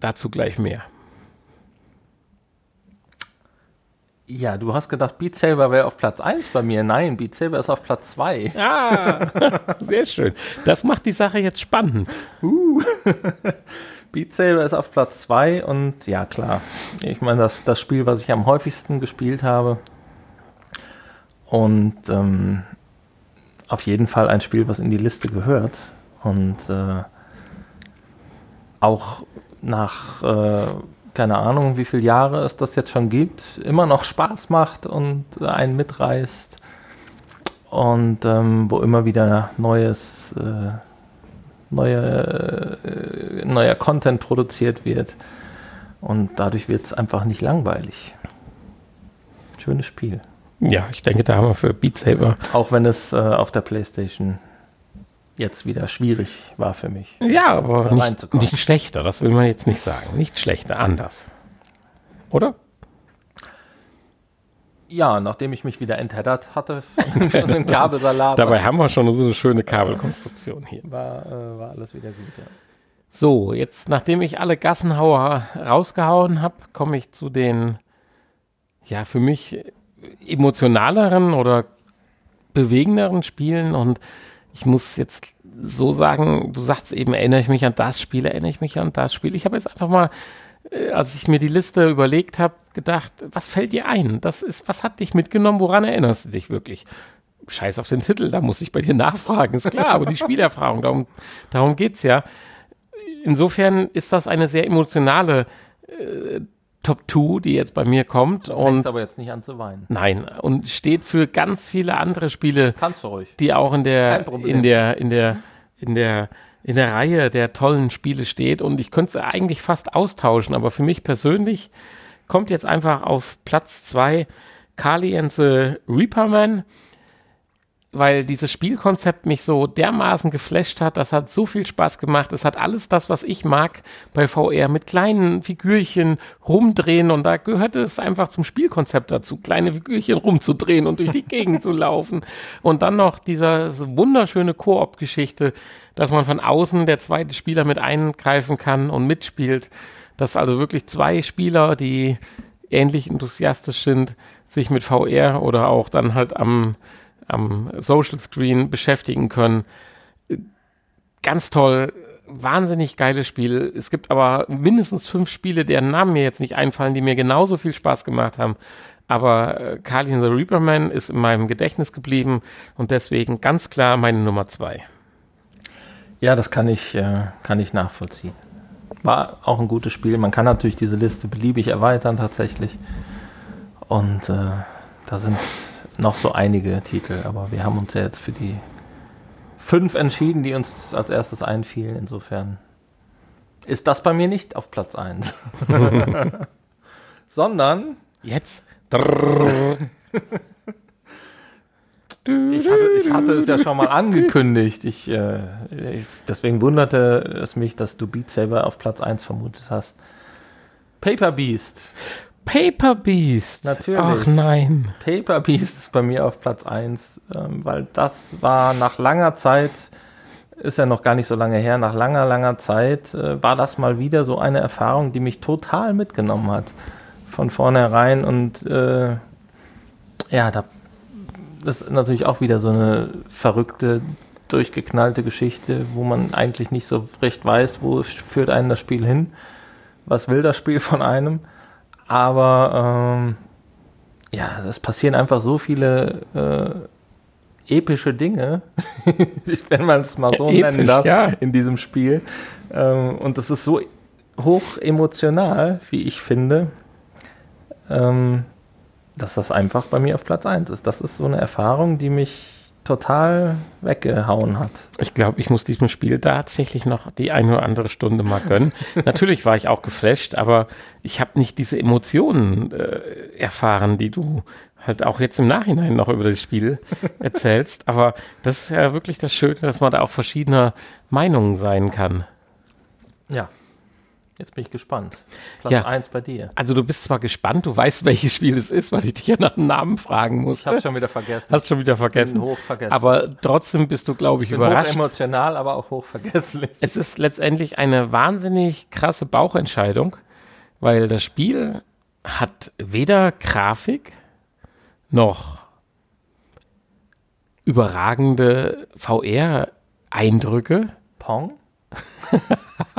Dazu gleich mehr. Ja, du hast gedacht, Beat Saber wäre auf Platz 1 bei mir. Nein, Beat Saber ist auf Platz 2. Ah, sehr schön. Das macht die Sache jetzt spannend. Beat Saber ist auf Platz 2 und ja, klar. Ich meine, das, das Spiel, was ich am häufigsten gespielt habe. Und ähm, auf jeden Fall ein Spiel, was in die Liste gehört. Und äh, auch nach, äh, keine Ahnung, wie viele Jahre es das jetzt schon gibt, immer noch Spaß macht und einen mitreißt. Und ähm, wo immer wieder neues, äh, neue, äh, neuer Content produziert wird. Und dadurch wird es einfach nicht langweilig. schönes Spiel. Ja, ich denke, da haben wir für Beat Saber. Auch wenn es äh, auf der Playstation jetzt wieder schwierig war für mich. Ja, aber nicht, nicht schlechter, das will man jetzt nicht sagen. Nicht schlechter, anders. Oder? Ja, nachdem ich mich wieder entheddert hatte von, von dem Kabelsalat, Dabei haben wir schon so eine schöne Kabelkonstruktion hier. war, äh, war alles wieder gut. Ja. So, jetzt nachdem ich alle Gassenhauer rausgehauen habe, komme ich zu den, ja, für mich emotionaleren oder bewegenderen Spielen und ich muss jetzt so sagen, du sagst eben, erinnere ich mich an das Spiel, erinnere ich mich an das Spiel. Ich habe jetzt einfach mal, äh, als ich mir die Liste überlegt habe, gedacht, was fällt dir ein? Das ist, was hat dich mitgenommen? Woran erinnerst du dich wirklich? Scheiß auf den Titel, da muss ich bei dir nachfragen, ist klar, aber die Spielerfahrung, darum, darum geht's ja insofern ist das eine sehr emotionale äh, Top 2, die jetzt bei mir kommt. Du Und fängst aber jetzt nicht an zu weinen. nein, und steht für ganz viele andere Spiele, Kannst du ruhig. die auch in der, in der, in der, in der, in der Reihe der tollen Spiele steht. Und ich könnte es eigentlich fast austauschen, aber für mich persönlich kommt jetzt einfach auf Platz 2 Kali and the Reaperman, weil dieses Spielkonzept mich so dermaßen geflasht hat. Das hat so viel Spaß gemacht. Es hat alles das, was ich mag bei VR mit kleinen Figürchen rumdrehen und da gehörte es einfach zum Spielkonzept dazu, kleine Figürchen rumzudrehen und durch die Gegend zu laufen. Und dann noch diese wunderschöne Koop-Geschichte, dass man von außen der zweite Spieler mit eingreifen kann und mitspielt. Dass also wirklich zwei Spieler, die ähnlich enthusiastisch sind, sich mit VR oder auch dann halt am, am Social Screen beschäftigen können. Ganz toll, wahnsinnig geiles Spiel. Es gibt aber mindestens fünf Spiele, deren Namen mir jetzt nicht einfallen, die mir genauso viel Spaß gemacht haben. Aber äh, Kali and the Reaperman ist in meinem Gedächtnis geblieben und deswegen ganz klar meine Nummer zwei. Ja, das kann ich, äh, kann ich nachvollziehen. War auch ein gutes Spiel. Man kann natürlich diese Liste beliebig erweitern tatsächlich. Und äh, da sind noch so einige Titel, aber wir haben uns ja jetzt für die fünf entschieden, die uns als erstes einfielen. Insofern ist das bei mir nicht auf Platz 1. Sondern Jetzt. Ich hatte, ich hatte es ja schon mal angekündigt. Ich, äh, ich, deswegen wunderte es mich, dass du Beat Saber auf Platz 1 vermutet hast. Paper Beast. Paper Beast. Natürlich. Ach nein. Paper Beast ist bei mir auf Platz 1, ähm, weil das war nach langer Zeit, ist ja noch gar nicht so lange her, nach langer, langer Zeit äh, war das mal wieder so eine Erfahrung, die mich total mitgenommen hat. Von vornherein und äh, ja, da das ist natürlich auch wieder so eine verrückte, durchgeknallte Geschichte, wo man eigentlich nicht so recht weiß, wo führt einen das Spiel hin, was will das Spiel von einem. Aber ähm, ja, es passieren einfach so viele äh, epische Dinge, wenn man es mal so Episch, nennen darf, ja. in diesem Spiel. Ähm, und das ist so hoch emotional, wie ich finde, ähm, dass das einfach bei mir auf Platz 1 ist. Das ist so eine Erfahrung, die mich total weggehauen hat. Ich glaube, ich muss diesem Spiel tatsächlich noch die eine oder andere Stunde mal gönnen. Natürlich war ich auch geflasht, aber ich habe nicht diese Emotionen äh, erfahren, die du halt auch jetzt im Nachhinein noch über das Spiel erzählst. Aber das ist ja wirklich das Schöne, dass man da auch verschiedener Meinungen sein kann. Ja. Jetzt bin ich gespannt. Platz Ja. 1 bei dir. Also du bist zwar gespannt, du weißt, welches Spiel es ist, weil ich dich ja nach dem Namen fragen Ich musste. habe schon wieder vergessen. Hast schon wieder bin vergessen. hoch vergessen. Aber trotzdem bist du, glaube ich, ich bin überrascht. emotional, aber auch hoch vergesslich. Es ist letztendlich eine wahnsinnig krasse Bauchentscheidung, weil das Spiel hat weder Grafik noch überragende VR-Eindrücke, Pong?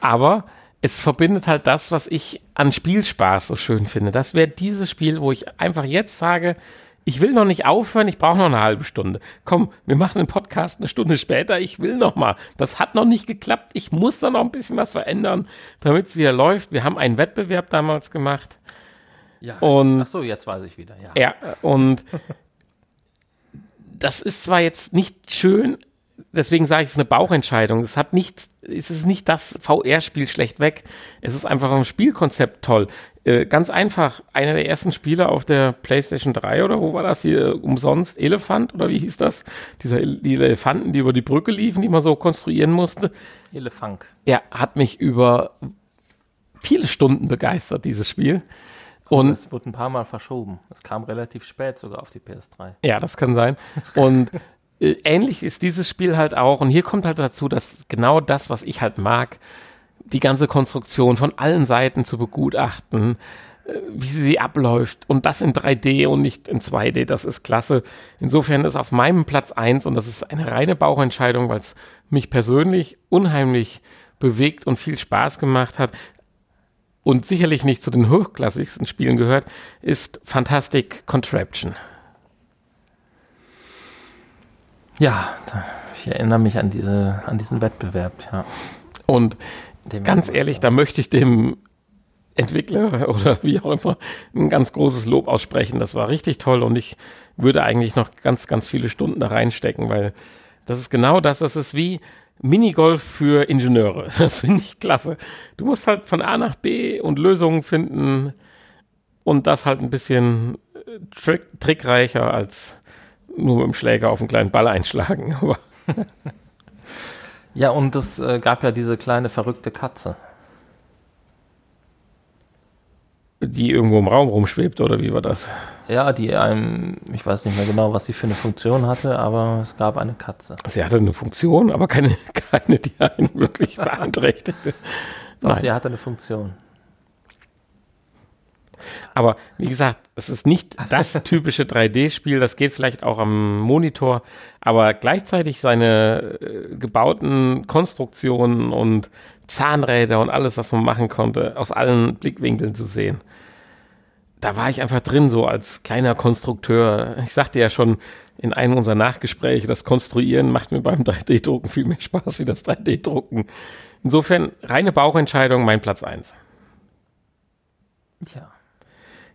aber es verbindet halt das, was ich an Spielspaß so schön finde. Das wäre dieses Spiel, wo ich einfach jetzt sage, ich will noch nicht aufhören, ich brauche noch eine halbe Stunde. Komm, wir machen den Podcast eine Stunde später, ich will noch mal. Das hat noch nicht geklappt, ich muss da noch ein bisschen was verändern, damit es wieder läuft. Wir haben einen Wettbewerb damals gemacht. Ja. Und- Ach so, jetzt weiß ich wieder. Ja. Ja, und das ist zwar jetzt nicht schön, deswegen sage ich, es ist eine Bauchentscheidung. Es hat nicht, es ist nicht das VR-Spiel schlecht weg. Es ist einfach ein Spielkonzept toll. Äh, ganz einfach, einer der ersten Spiele auf der PlayStation 3 oder wo war das hier umsonst? Elefant oder wie hieß das? Dieser, die Elefanten, die über die Brücke liefen, die man so konstruieren musste. Elefant. Ja, hat mich über viele Stunden begeistert, dieses Spiel. Und es wurde ein paar Mal verschoben. Es kam relativ spät sogar auf die PS3. Ja, das kann sein. Und ähnlich ist dieses Spiel halt auch. Und hier kommt halt dazu, dass genau das, was ich halt mag, die ganze Konstruktion von allen Seiten zu begutachten, äh, wie sie abläuft und das in 3D und nicht in 2D, das ist klasse. Insofern ist auf meinem Platz 1 und das ist eine reine Bauchentscheidung, weil es mich persönlich unheimlich bewegt und viel Spaß gemacht hat und sicherlich nicht zu den hochklassigsten Spielen gehört, ist Fantastic Contraption. Ja, ich erinnere mich an, diese, an diesen Wettbewerb, ja. Und dem ganz ehrlich, da möchte ich dem Entwickler oder wie auch immer ein ganz großes Lob aussprechen. Das war richtig toll und ich würde eigentlich noch ganz, ganz viele Stunden da reinstecken, weil das ist genau das. Das ist wie Minigolf für Ingenieure. Das finde ich klasse. Du musst halt von A nach B und Lösungen finden und das halt ein bisschen äh, trick, trickreicher als nur mit dem Schläger auf einen kleinen Ball einschlagen. Aber ja, und es äh, gab ja diese kleine verrückte Katze. Die irgendwo im Raum rumschwebt, oder wie war das? Ja, die einem, ich weiß nicht mehr genau, was sie für eine Funktion hatte, aber es gab eine Katze. Sie hatte eine Funktion, aber keine, keine die einen wirklich beeinträchtigte. Doch, sie hatte eine Funktion. Aber wie gesagt, es ist nicht das typische 3D-Spiel, das geht vielleicht auch am Monitor, aber gleichzeitig seine äh, gebauten Konstruktionen und Zahnräder und alles, was man machen konnte, aus allen Blickwinkeln zu sehen. Da war ich einfach drin, so als kleiner Konstrukteur. Ich sagte ja schon in einem unserer Nachgespräche, das Konstruieren macht mir beim 3D-Drucken viel mehr Spaß wie das 3D-Drucken. Insofern reine Bauchentscheidung, mein Platz 1. Ja.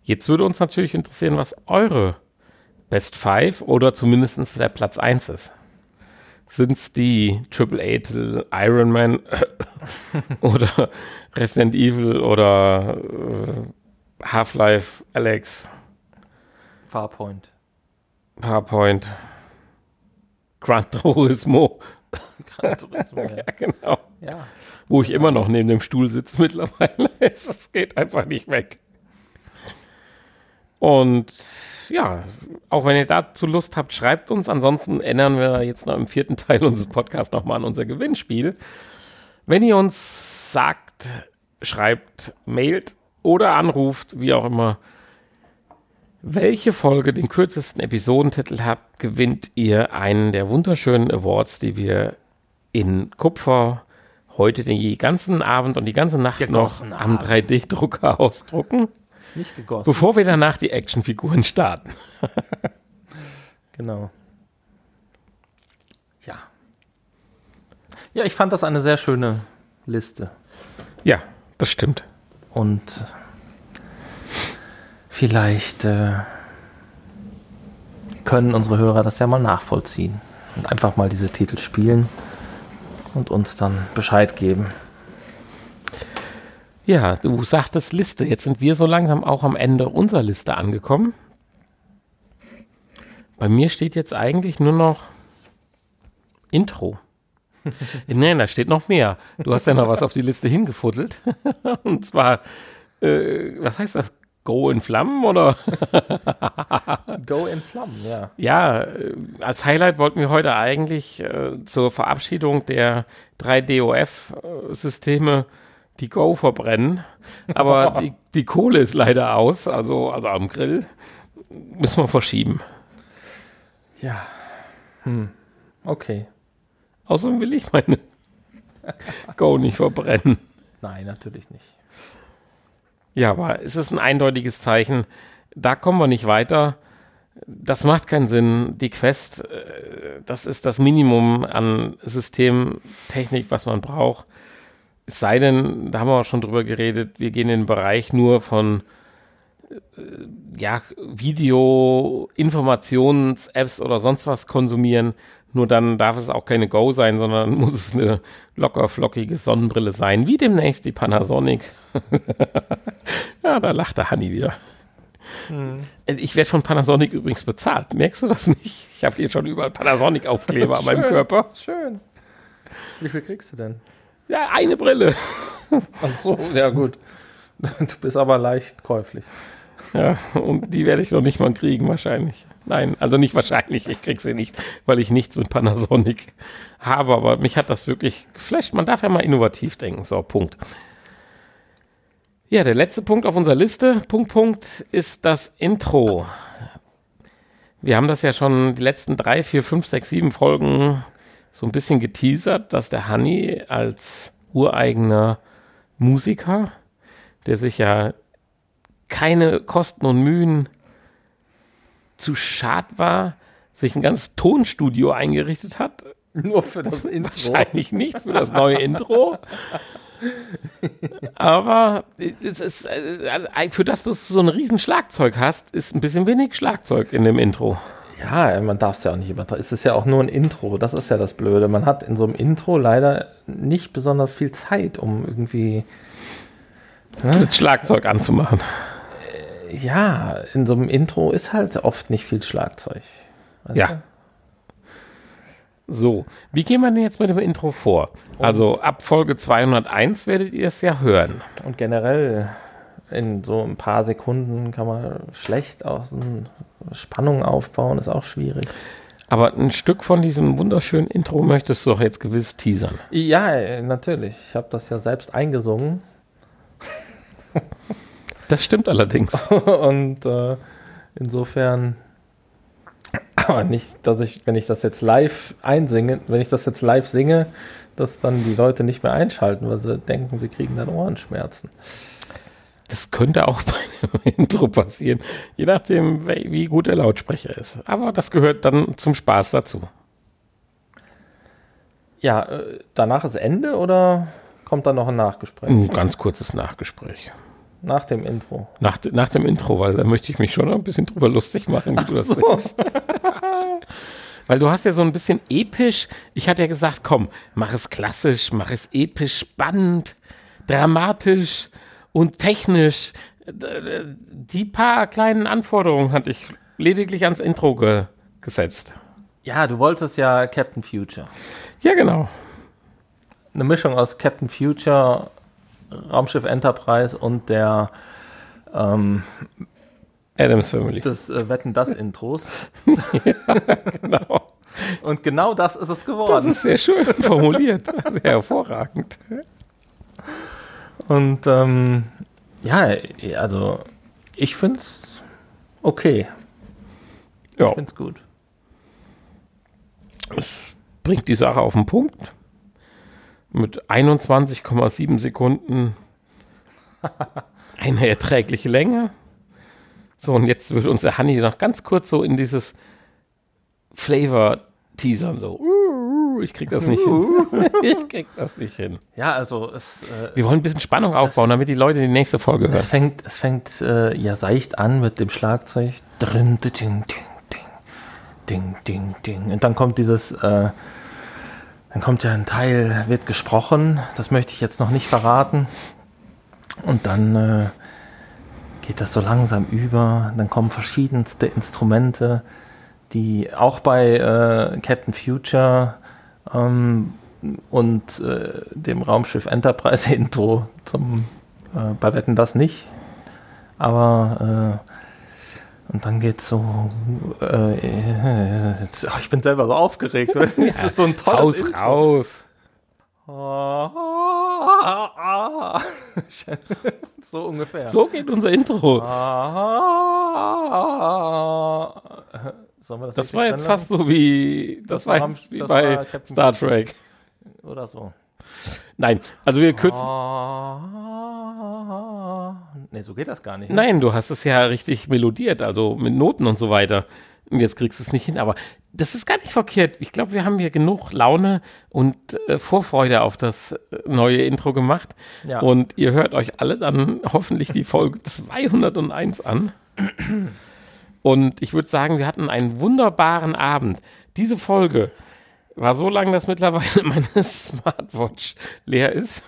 Jetzt würde uns natürlich interessieren, was eure Best Five oder zumindest der Platz 1 ist. Sind es die Triple Eight Iron Man oder Resident Evil oder äh, Half-Life Alex? Farpoint. Farpoint. Gran Turismo. Gran Turismo, ja. ja, genau. Ja. Wo ich immer noch neben dem Stuhl sitze mittlerweile. Es geht einfach nicht weg. Und ja, auch wenn ihr dazu Lust habt, schreibt uns. Ansonsten ändern wir jetzt noch im vierten Teil unseres Podcasts nochmal an unser Gewinnspiel. Wenn ihr uns sagt, schreibt, mailt oder anruft, wie auch immer, welche Folge den kürzesten Episodentitel hat, gewinnt ihr einen der wunderschönen Awards, die wir in Kupfer heute den ganzen Abend und die ganze Nacht Genossen noch am 3D-Drucker ausdrucken. Nicht gegossen. Bevor wir danach die Actionfiguren starten. genau. Ja. Ja, ich fand das eine sehr schöne Liste. Ja, das stimmt. Und vielleicht äh, können unsere Hörer das ja mal nachvollziehen und einfach mal diese Titel spielen und uns dann Bescheid geben. Ja, du sagtest Liste. Jetzt sind wir so langsam auch am Ende unserer Liste angekommen. Bei mir steht jetzt eigentlich nur noch Intro. Nein, da steht noch mehr. Du hast ja noch was auf die Liste hingefuddelt. Und zwar, äh, was heißt das? Go in Flammen oder? Go in Flammen, ja. Ja, äh, als Highlight wollten wir heute eigentlich äh, zur Verabschiedung der 3DOF-Systeme äh, die Go verbrennen. Aber die, die Kohle ist leider aus, also, also am Grill. Müssen wir verschieben. Ja. Hm. Okay. Außerdem will ich meine Go nicht verbrennen. Nein, natürlich nicht. Ja, aber es ist ein eindeutiges Zeichen. Da kommen wir nicht weiter. Das macht keinen Sinn. Die Quest, äh, das ist das Minimum an Systemtechnik, was man braucht. Es sei denn, da haben wir auch schon drüber geredet, wir gehen in den Bereich nur von äh, ja, Video, Informations-Apps oder sonst was konsumieren. Nur dann darf es auch keine Go sein, sondern muss es eine locker flockige Sonnenbrille sein, wie demnächst die Panasonic. ja, da lacht der Hanni wieder. Also Ich werde von Panasonic übrigens bezahlt. Merkst du das nicht? Ich habe hier schon überall Panasonic-Aufkleber an meinem. Körper. Schön. Wie viel kriegst du denn? Ja, eine Brille. Ach so, ja gut. Du bist aber leicht käuflich. Ja, und die werde ich noch nicht mal kriegen, wahrscheinlich. Nein, also nicht wahrscheinlich, ich krieg sie nicht, weil ich nichts mit Panasonic habe, aber mich hat das wirklich geflasht. Man darf ja mal innovativ denken. So, Punkt. Ja, der letzte Punkt auf unserer Liste, Punkt, Punkt, ist das Intro. Wir haben das ja schon die letzten drei, vier, fünf, sechs, sieben Folgen so ein bisschen geteasert, dass der Hanni als ureigener Musiker, der sich ja keine Kosten und Mühen zu schad war, sich ein ganzes Tonstudio eingerichtet hat. Nur für das Intro. Wahrscheinlich nicht für das neue Intro. Aber es ist, äh, für das du so ein riesen Schlagzeug hast, ist ein bisschen wenig Schlagzeug in dem Intro. Ja, man darf es ja auch nicht übertreiben. Es ist ja auch nur ein Intro. Das ist ja das Blöde. Man hat in so einem Intro leider nicht besonders viel Zeit, um irgendwie. Das Schlagzeug anzumachen. Ja, in so einem Intro ist halt oft nicht viel Schlagzeug. Weißt Ja. So, wie gehen wir denn jetzt mit dem Intro vor? Also ab Folge 201 werdet ihr es ja hören. du? Und generell in so ein paar Sekunden kann man schlecht aus Spannung aufbauen, ist auch schwierig. Aber ein Stück von diesem wunderschönen Intro möchtest du doch jetzt gewiss teasern. Ja, natürlich. Ich habe das ja selbst eingesungen. Das stimmt allerdings. Und äh, insofern, aber nicht, dass ich, wenn ich das jetzt live einsinge, wenn ich das jetzt live singe, dass dann die Leute nicht mehr einschalten, weil sie denken, sie kriegen dann Ohrenschmerzen. Das könnte auch bei einem Intro passieren, je nachdem, wie gut der Lautsprecher ist. Aber das gehört dann zum Spaß dazu. Ja, äh, danach ist Ende oder kommt dann noch ein Nachgespräch? Ein ganz kurzes Nachgespräch. Nach dem Intro. Nach, nach dem Intro, weil da möchte ich mich schon noch ein bisschen drüber lustig machen, wie du das singst. Weil du hast ja so ein bisschen episch, ich hatte ja gesagt, komm, mach es klassisch, mach es episch, spannend, dramatisch und technisch. Die paar kleinen Anforderungen hatte ich lediglich ans Intro ge gesetzt. Ja, du wolltest ja Captain Future. Ja, genau. Eine Mischung aus Captain Future, Raumschiff Enterprise und der ähm, Adams Family. des äh, Wetten das Intros. genau. Und genau das ist es Das geworden. ist sehr schön formuliert. Sehr hervorragend. Und ähm, ja, also ich find's okay. Ja. Ich find's gut. bringt die Sache auf den Punkt. Mit 21,7 Sekunden eine erträgliche Länge. So, und jetzt wird uns der Hanni noch ganz kurz so in dieses Flavor teasern. So, ich krieg das nicht hin. Ich krieg das nicht hin. Ja, also es, äh, Wir wollen ein bisschen Spannung aufbauen, damit die Leute die nächste Folge es hören. fängt, es fängt äh, ja seicht an mit dem Schlagzeug. Drin, ding, ding, ding, ding, ding, ding. Und dann kommt dieses, äh, dann kommt ja ein Teil, wird gesprochen. Das möchte ich jetzt noch nicht verraten. Und dann äh, geht das so langsam über. Dann kommen verschiedenste Instrumente, die auch bei äh, Captain Future ähm, und äh, dem Raumschiff Enterprise Intro zum äh, bei Wetten das nicht. Aber äh, und dann geht's so. Äh, jetzt, ach, ich bin selber so aufgeregt. es ist so ein tolles Raus, Intro. raus. so ungefähr. So geht unser Intro. Sollen wir das Das war jetzt fast so wie, das, Das war war jetzt wie das bei war Star Trek. Oder so. Nein, also wir kürzen. Nee, so geht das gar nicht. ne? Nein, du hast es ja richtig melodiert, also mit Noten und so weiter. Und jetzt kriegst du es nicht hin, aber das ist gar nicht verkehrt. Ich glaube, wir haben hier genug Laune und äh, Vorfreude auf das äh, neue Intro gemacht. Ja. Und ihr hört euch alle dann hoffentlich die Folge 201 an. Und ich würde sagen, wir hatten einen wunderbaren Abend. Diese Folge war so lang, dass mittlerweile meine Smartwatch leer ist.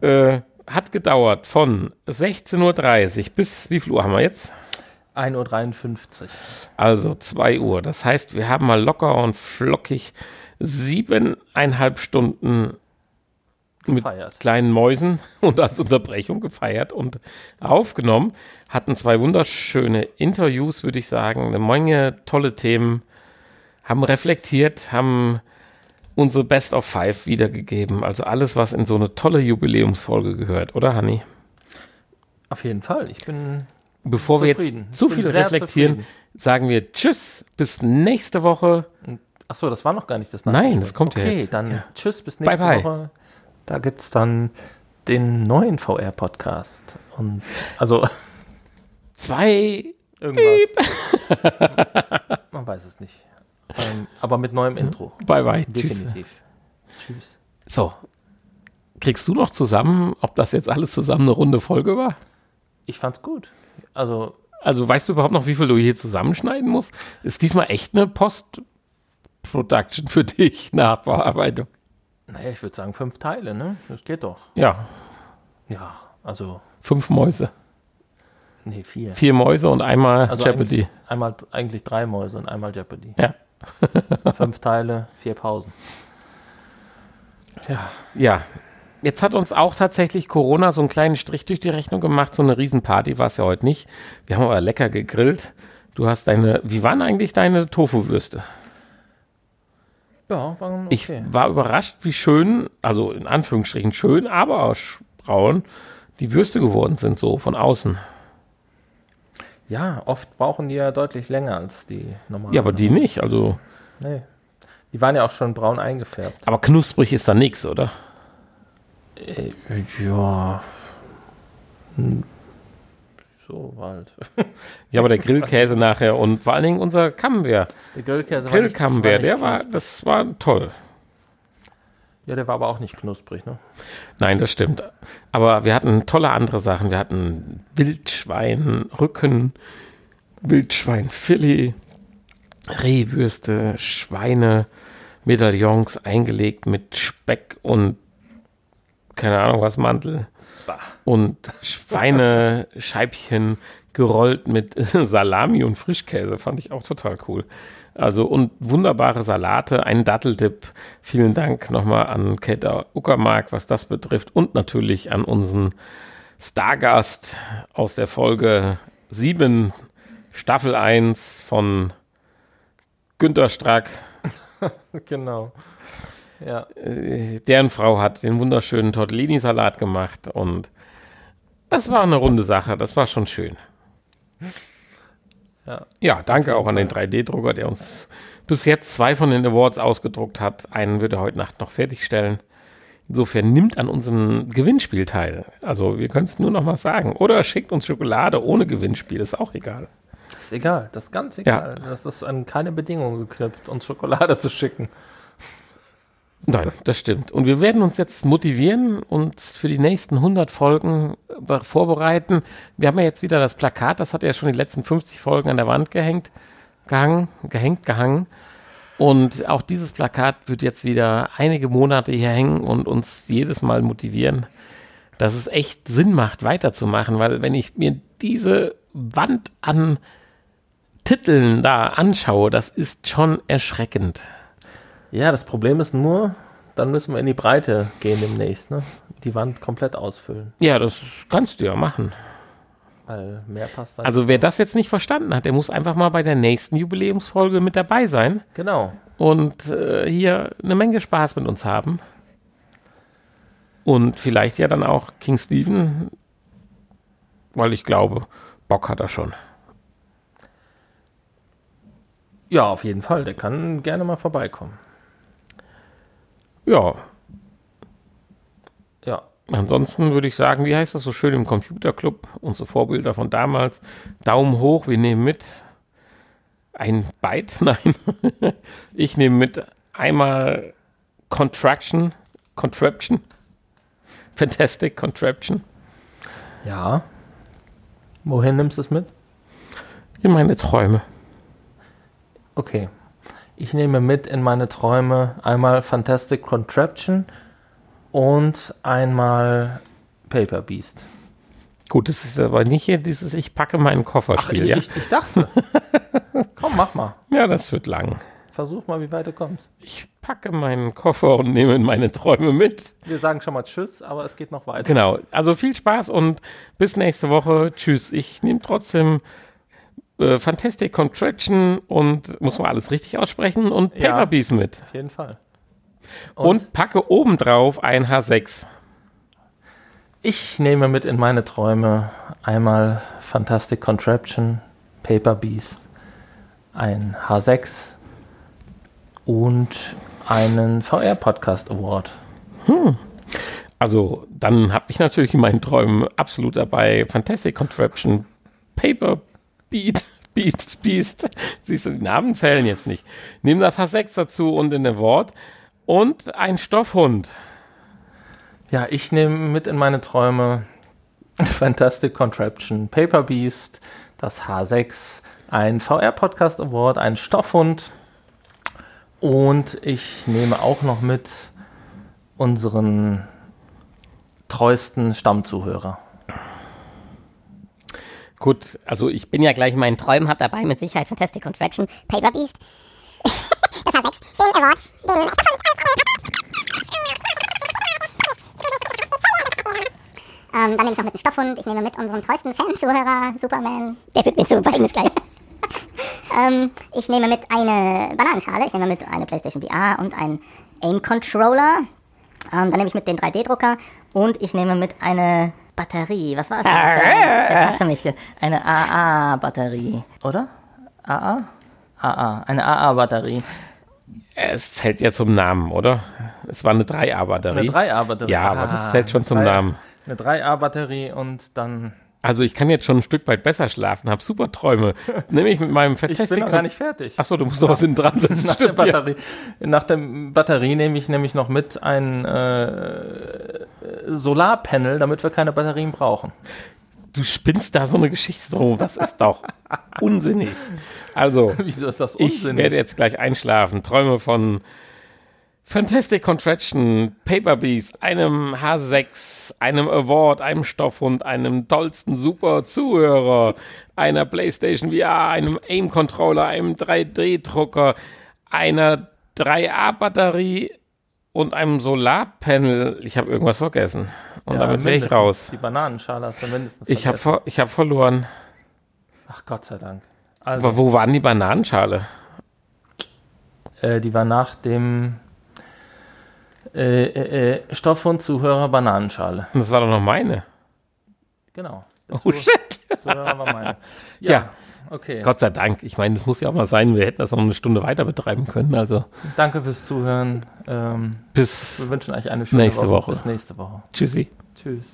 Äh, hat gedauert von 16.30 Uhr bis, wie viel Uhr haben wir jetzt? 1.53 Uhr. Also 2 Uhr. Das heißt, wir haben mal locker und flockig siebeneinhalb Stunden mit Gefeiert. kleinen Mäusen und als Unterbrechung gefeiert und aufgenommen. Hatten zwei wunderschöne Interviews, würde ich sagen. Eine Menge tolle Themen. Haben reflektiert, haben unsere Best of Five wiedergegeben. Also alles, was in so eine tolle Jubiläumsfolge gehört, oder Hanni? Auf jeden Fall. Ich bin Bevor wir Zufrieden. jetzt zu viel reflektieren, zufrieden. sagen wir Tschüss, bis nächste Woche. Achso, das war noch gar nicht das Nein, Nachrichten. das kommt ja okay, jetzt. dann Ja. tschüss, bis Bye, nächste bye. Woche. Da gibt es dann den neuen VR-Podcast. Und also Zwei. irgendwas. Man weiß es nicht. Ähm, aber mit neuem Intro. Bye bye. Tschüss. Definitiv. Tschüss. So. Kriegst du noch zusammen, ob das jetzt alles zusammen eine runde Folge war? Ich fand's gut. Also, Also weißt du überhaupt noch, wie viel du hier zusammenschneiden musst? Ist diesmal echt eine Post-Production für dich, Nachbearbeitung. Naja, ich würde sagen fünf Teile, ne? Das geht doch. Ja, Ja, also, fünf Mäuse. nee, vier. Vier Mäuse und einmal Also Jeopardy. Eigentlich, einmal, eigentlich drei Mäuse und einmal Jeopardy. Ja. Fünf Teile, vier Pausen. Ja, Ja. Jetzt hat uns auch tatsächlich Corona so einen kleinen Strich durch die Rechnung gemacht. So eine Riesenparty war es ja heute nicht. Wir haben aber lecker gegrillt. Du hast deine, wie waren eigentlich deine Tofu-Würste? Ja war okay. Ich war überrascht, wie schön, also in Anführungsstrichen schön, aber auch braun, die Würste geworden sind, so von außen. Ja, oft brauchen die ja deutlich länger als die normalen. Ja, aber die nicht. Also, Nee. Die waren ja auch schon braun eingefärbt. aber knusprig ist da nichts, oder? Äh, ja. So halt. Ja, aber der Grillkäse nachher und vor allen Dingen unser Camembert. Der Grillkäse war nicht- der war, das war toll. Ja, der war aber auch nicht knusprig, ne? Nein, das stimmt. Aber wir hatten tolle andere Sachen. Wir hatten Wildschweinrücken, Wildschweinfilet, Rehwürste, Schweine, Medaillons eingelegt mit Speck und keine Ahnung was, Mantel. Und Schweinescheibchen gerollt mit Salami und Frischkäse. Fand ich auch total cool. Also und wunderbare Salate, ein Datteltipp. Vielen Dank nochmal an Kate Uckermark, was das betrifft. Und natürlich an unseren Stargast aus der Folge 7, Staffel 1 von Günter Strack. Genau. Ja. Äh, deren Frau hat den wunderschönen Tortellini-Salat gemacht und das war eine runde Sache. Das war schon schön. Ja. Ja, danke auch an den 3D-Drucker, der uns bis jetzt zwei von den Awards ausgedruckt hat. Einen wird er heute Nacht noch fertigstellen. Insofern nimmt an unserem Gewinnspiel teil. Also wir können es nur noch mal sagen. Oder schickt uns Schokolade ohne Gewinnspiel, ist auch egal. Das ist egal. Das ist ganz egal. Das ist an keine Bedingungen geknüpft, uns Schokolade zu schicken. Nein, das stimmt. Und wir werden uns jetzt motivieren und für die nächsten 100 Folgen be- vorbereiten. Wir haben ja jetzt wieder das Plakat, das hat ja schon die letzten 50 Folgen an der Wand gehängt, gehangen, gehängt, gehangen. Und auch dieses Plakat wird jetzt wieder einige Monate hier hängen und uns jedes Mal motivieren, dass es echt Sinn macht, weiterzumachen, weil wenn ich mir diese Wand an Titeln da anschaue, das ist schon erschreckend. Ja, das Problem ist nur, dann müssen wir in die Breite gehen demnächst, ne? Die Wand komplett ausfüllen. Ja, das kannst du ja machen. Weil mehr passt dann Also wer das jetzt nicht verstanden hat, der muss einfach mal bei der nächsten Jubiläumsfolge mit dabei sein Genau. und äh, hier eine Menge Spaß mit uns haben. Und vielleicht ja dann auch King Steven, weil ich glaube, Bock hat er schon. Ja, auf jeden Fall. Der kann gerne mal vorbeikommen. Ja, Ja. ansonsten würde ich sagen, wie heißt das so schön im Computerclub? Unsere Vorbilder von damals. Daumen hoch, wir nehmen mit. Ein Byte? Nein. ich nehme mit einmal Contraction, Contraption. Fantastic Contraption. Ja. Wohin nimmst du es mit? In meine Träume. Okay. Ich nehme mit in meine Träume einmal Fantastic Contraption und einmal Paper Beast. Gut, das ist aber nicht hier dieses Ich packe meinen Koffer-Spiel, ich, ja? ich, ich dachte. Komm, mach mal. Ja, das wird lang. Versuch mal, wie weit du kommst. Ich packe meinen Koffer und nehme meine Träume mit. Wir sagen schon mal Tschüss, aber es geht noch weiter. Genau, also viel Spaß und bis nächste Woche. Tschüss. Ich nehme trotzdem äh, Fantastic Contraction und muss man alles richtig aussprechen und Ja. Paper Beast mit. Auf jeden Fall. Und, packe obendrauf ein H6. Ich nehme mit in meine Träume einmal Fantastic Contraption, Paper Beast, ein H6 und einen VR Podcast Award. Also, dann habe ich natürlich in meinen Träumen absolut dabei Fantastic Contraption, Paper Beat, Beat, Beast. Siehst du, die Namen zählen jetzt nicht. Nimm das H6 dazu und in der Wort und ein Stoffhund. Ja, ich nehme mit in meine Träume Fantastic Contraption, Paper Beast, das H6, ein VR Podcast Award, ein Stoffhund und ich nehme auch noch mit unseren treuesten Stammzuhörer. Gut, also ich bin ja gleich in meinen Träumen, habe dabei mit Sicherheit Fantastic Contraction, Paper Beast, das H6, den Award, den ähm, Dann nehme ich noch mit einen Stoffhund, ich nehme mit unseren treuesten Fan-Zuhörer, Superman, der führt mir zu, folgendes gleich. ähm, ich nehme mit eine Bananenschale, ich nehme mit eine Playstation VR und einen Aim-Controller. Ähm, dann nehme ich mit den 3D-Drucker und ich nehme mit eine Batterie. Was war es denn? Jetzt hast du mich. hier. Eine AA-Batterie, Oder? AA? AA, eine AA-Batterie. Es zählt ja zum Namen, oder? Es war eine 3A-Batterie. Eine 3A-Batterie. Ja, aber das zählt schon zum Namen. Eine 3A-Batterie und dann. Also ich kann jetzt schon ein Stück weit besser schlafen, habe super Träume. Nämlich mit meinem Ich bin noch gar nicht fertig. Achso, du musst noch was hinten dran setzen. Nach der, ja. Batterie, nach der Batterie nehme ich nämlich noch mit ein äh, Solarpanel, damit wir keine Batterien brauchen. Du spinnst da so eine Geschichte drum. Das ist doch unsinnig. Also, Wieso ist das ich unsinnig? werde jetzt gleich einschlafen. Träume von Fantastic Contraction, Paper Beast, einem H6, einem Award, einem Stoffhund, einem tollsten Super Zuhörer, einer PlayStation VR, einem Aim Controller, einem 3D-Drucker, einer 3A-Batterie und einem Solarpanel. Ich habe irgendwas vergessen. Und Ja, damit wäre ich raus. Die Bananenschale hast du mindestens Ich habe ver ich hab verloren. Ach Gott sei Dank. Also, Aber wo waren die Bananenschale? äh, die war nach dem äh, äh, äh, Stoff- und Zuhörer Bananenschale. Das war doch noch meine. Genau. Oh shit. Zuhörer war meine. Ja. Okay. Gott sei Dank. Ich meine, das muss ja auch mal sein. Wir hätten das noch eine Stunde weiter betreiben können. Also Danke fürs Zuhören. Ähm, bis wir wünschen euch eine schöne Nächste Woche. Bis nächste Woche. Tschüssi. Tschüss.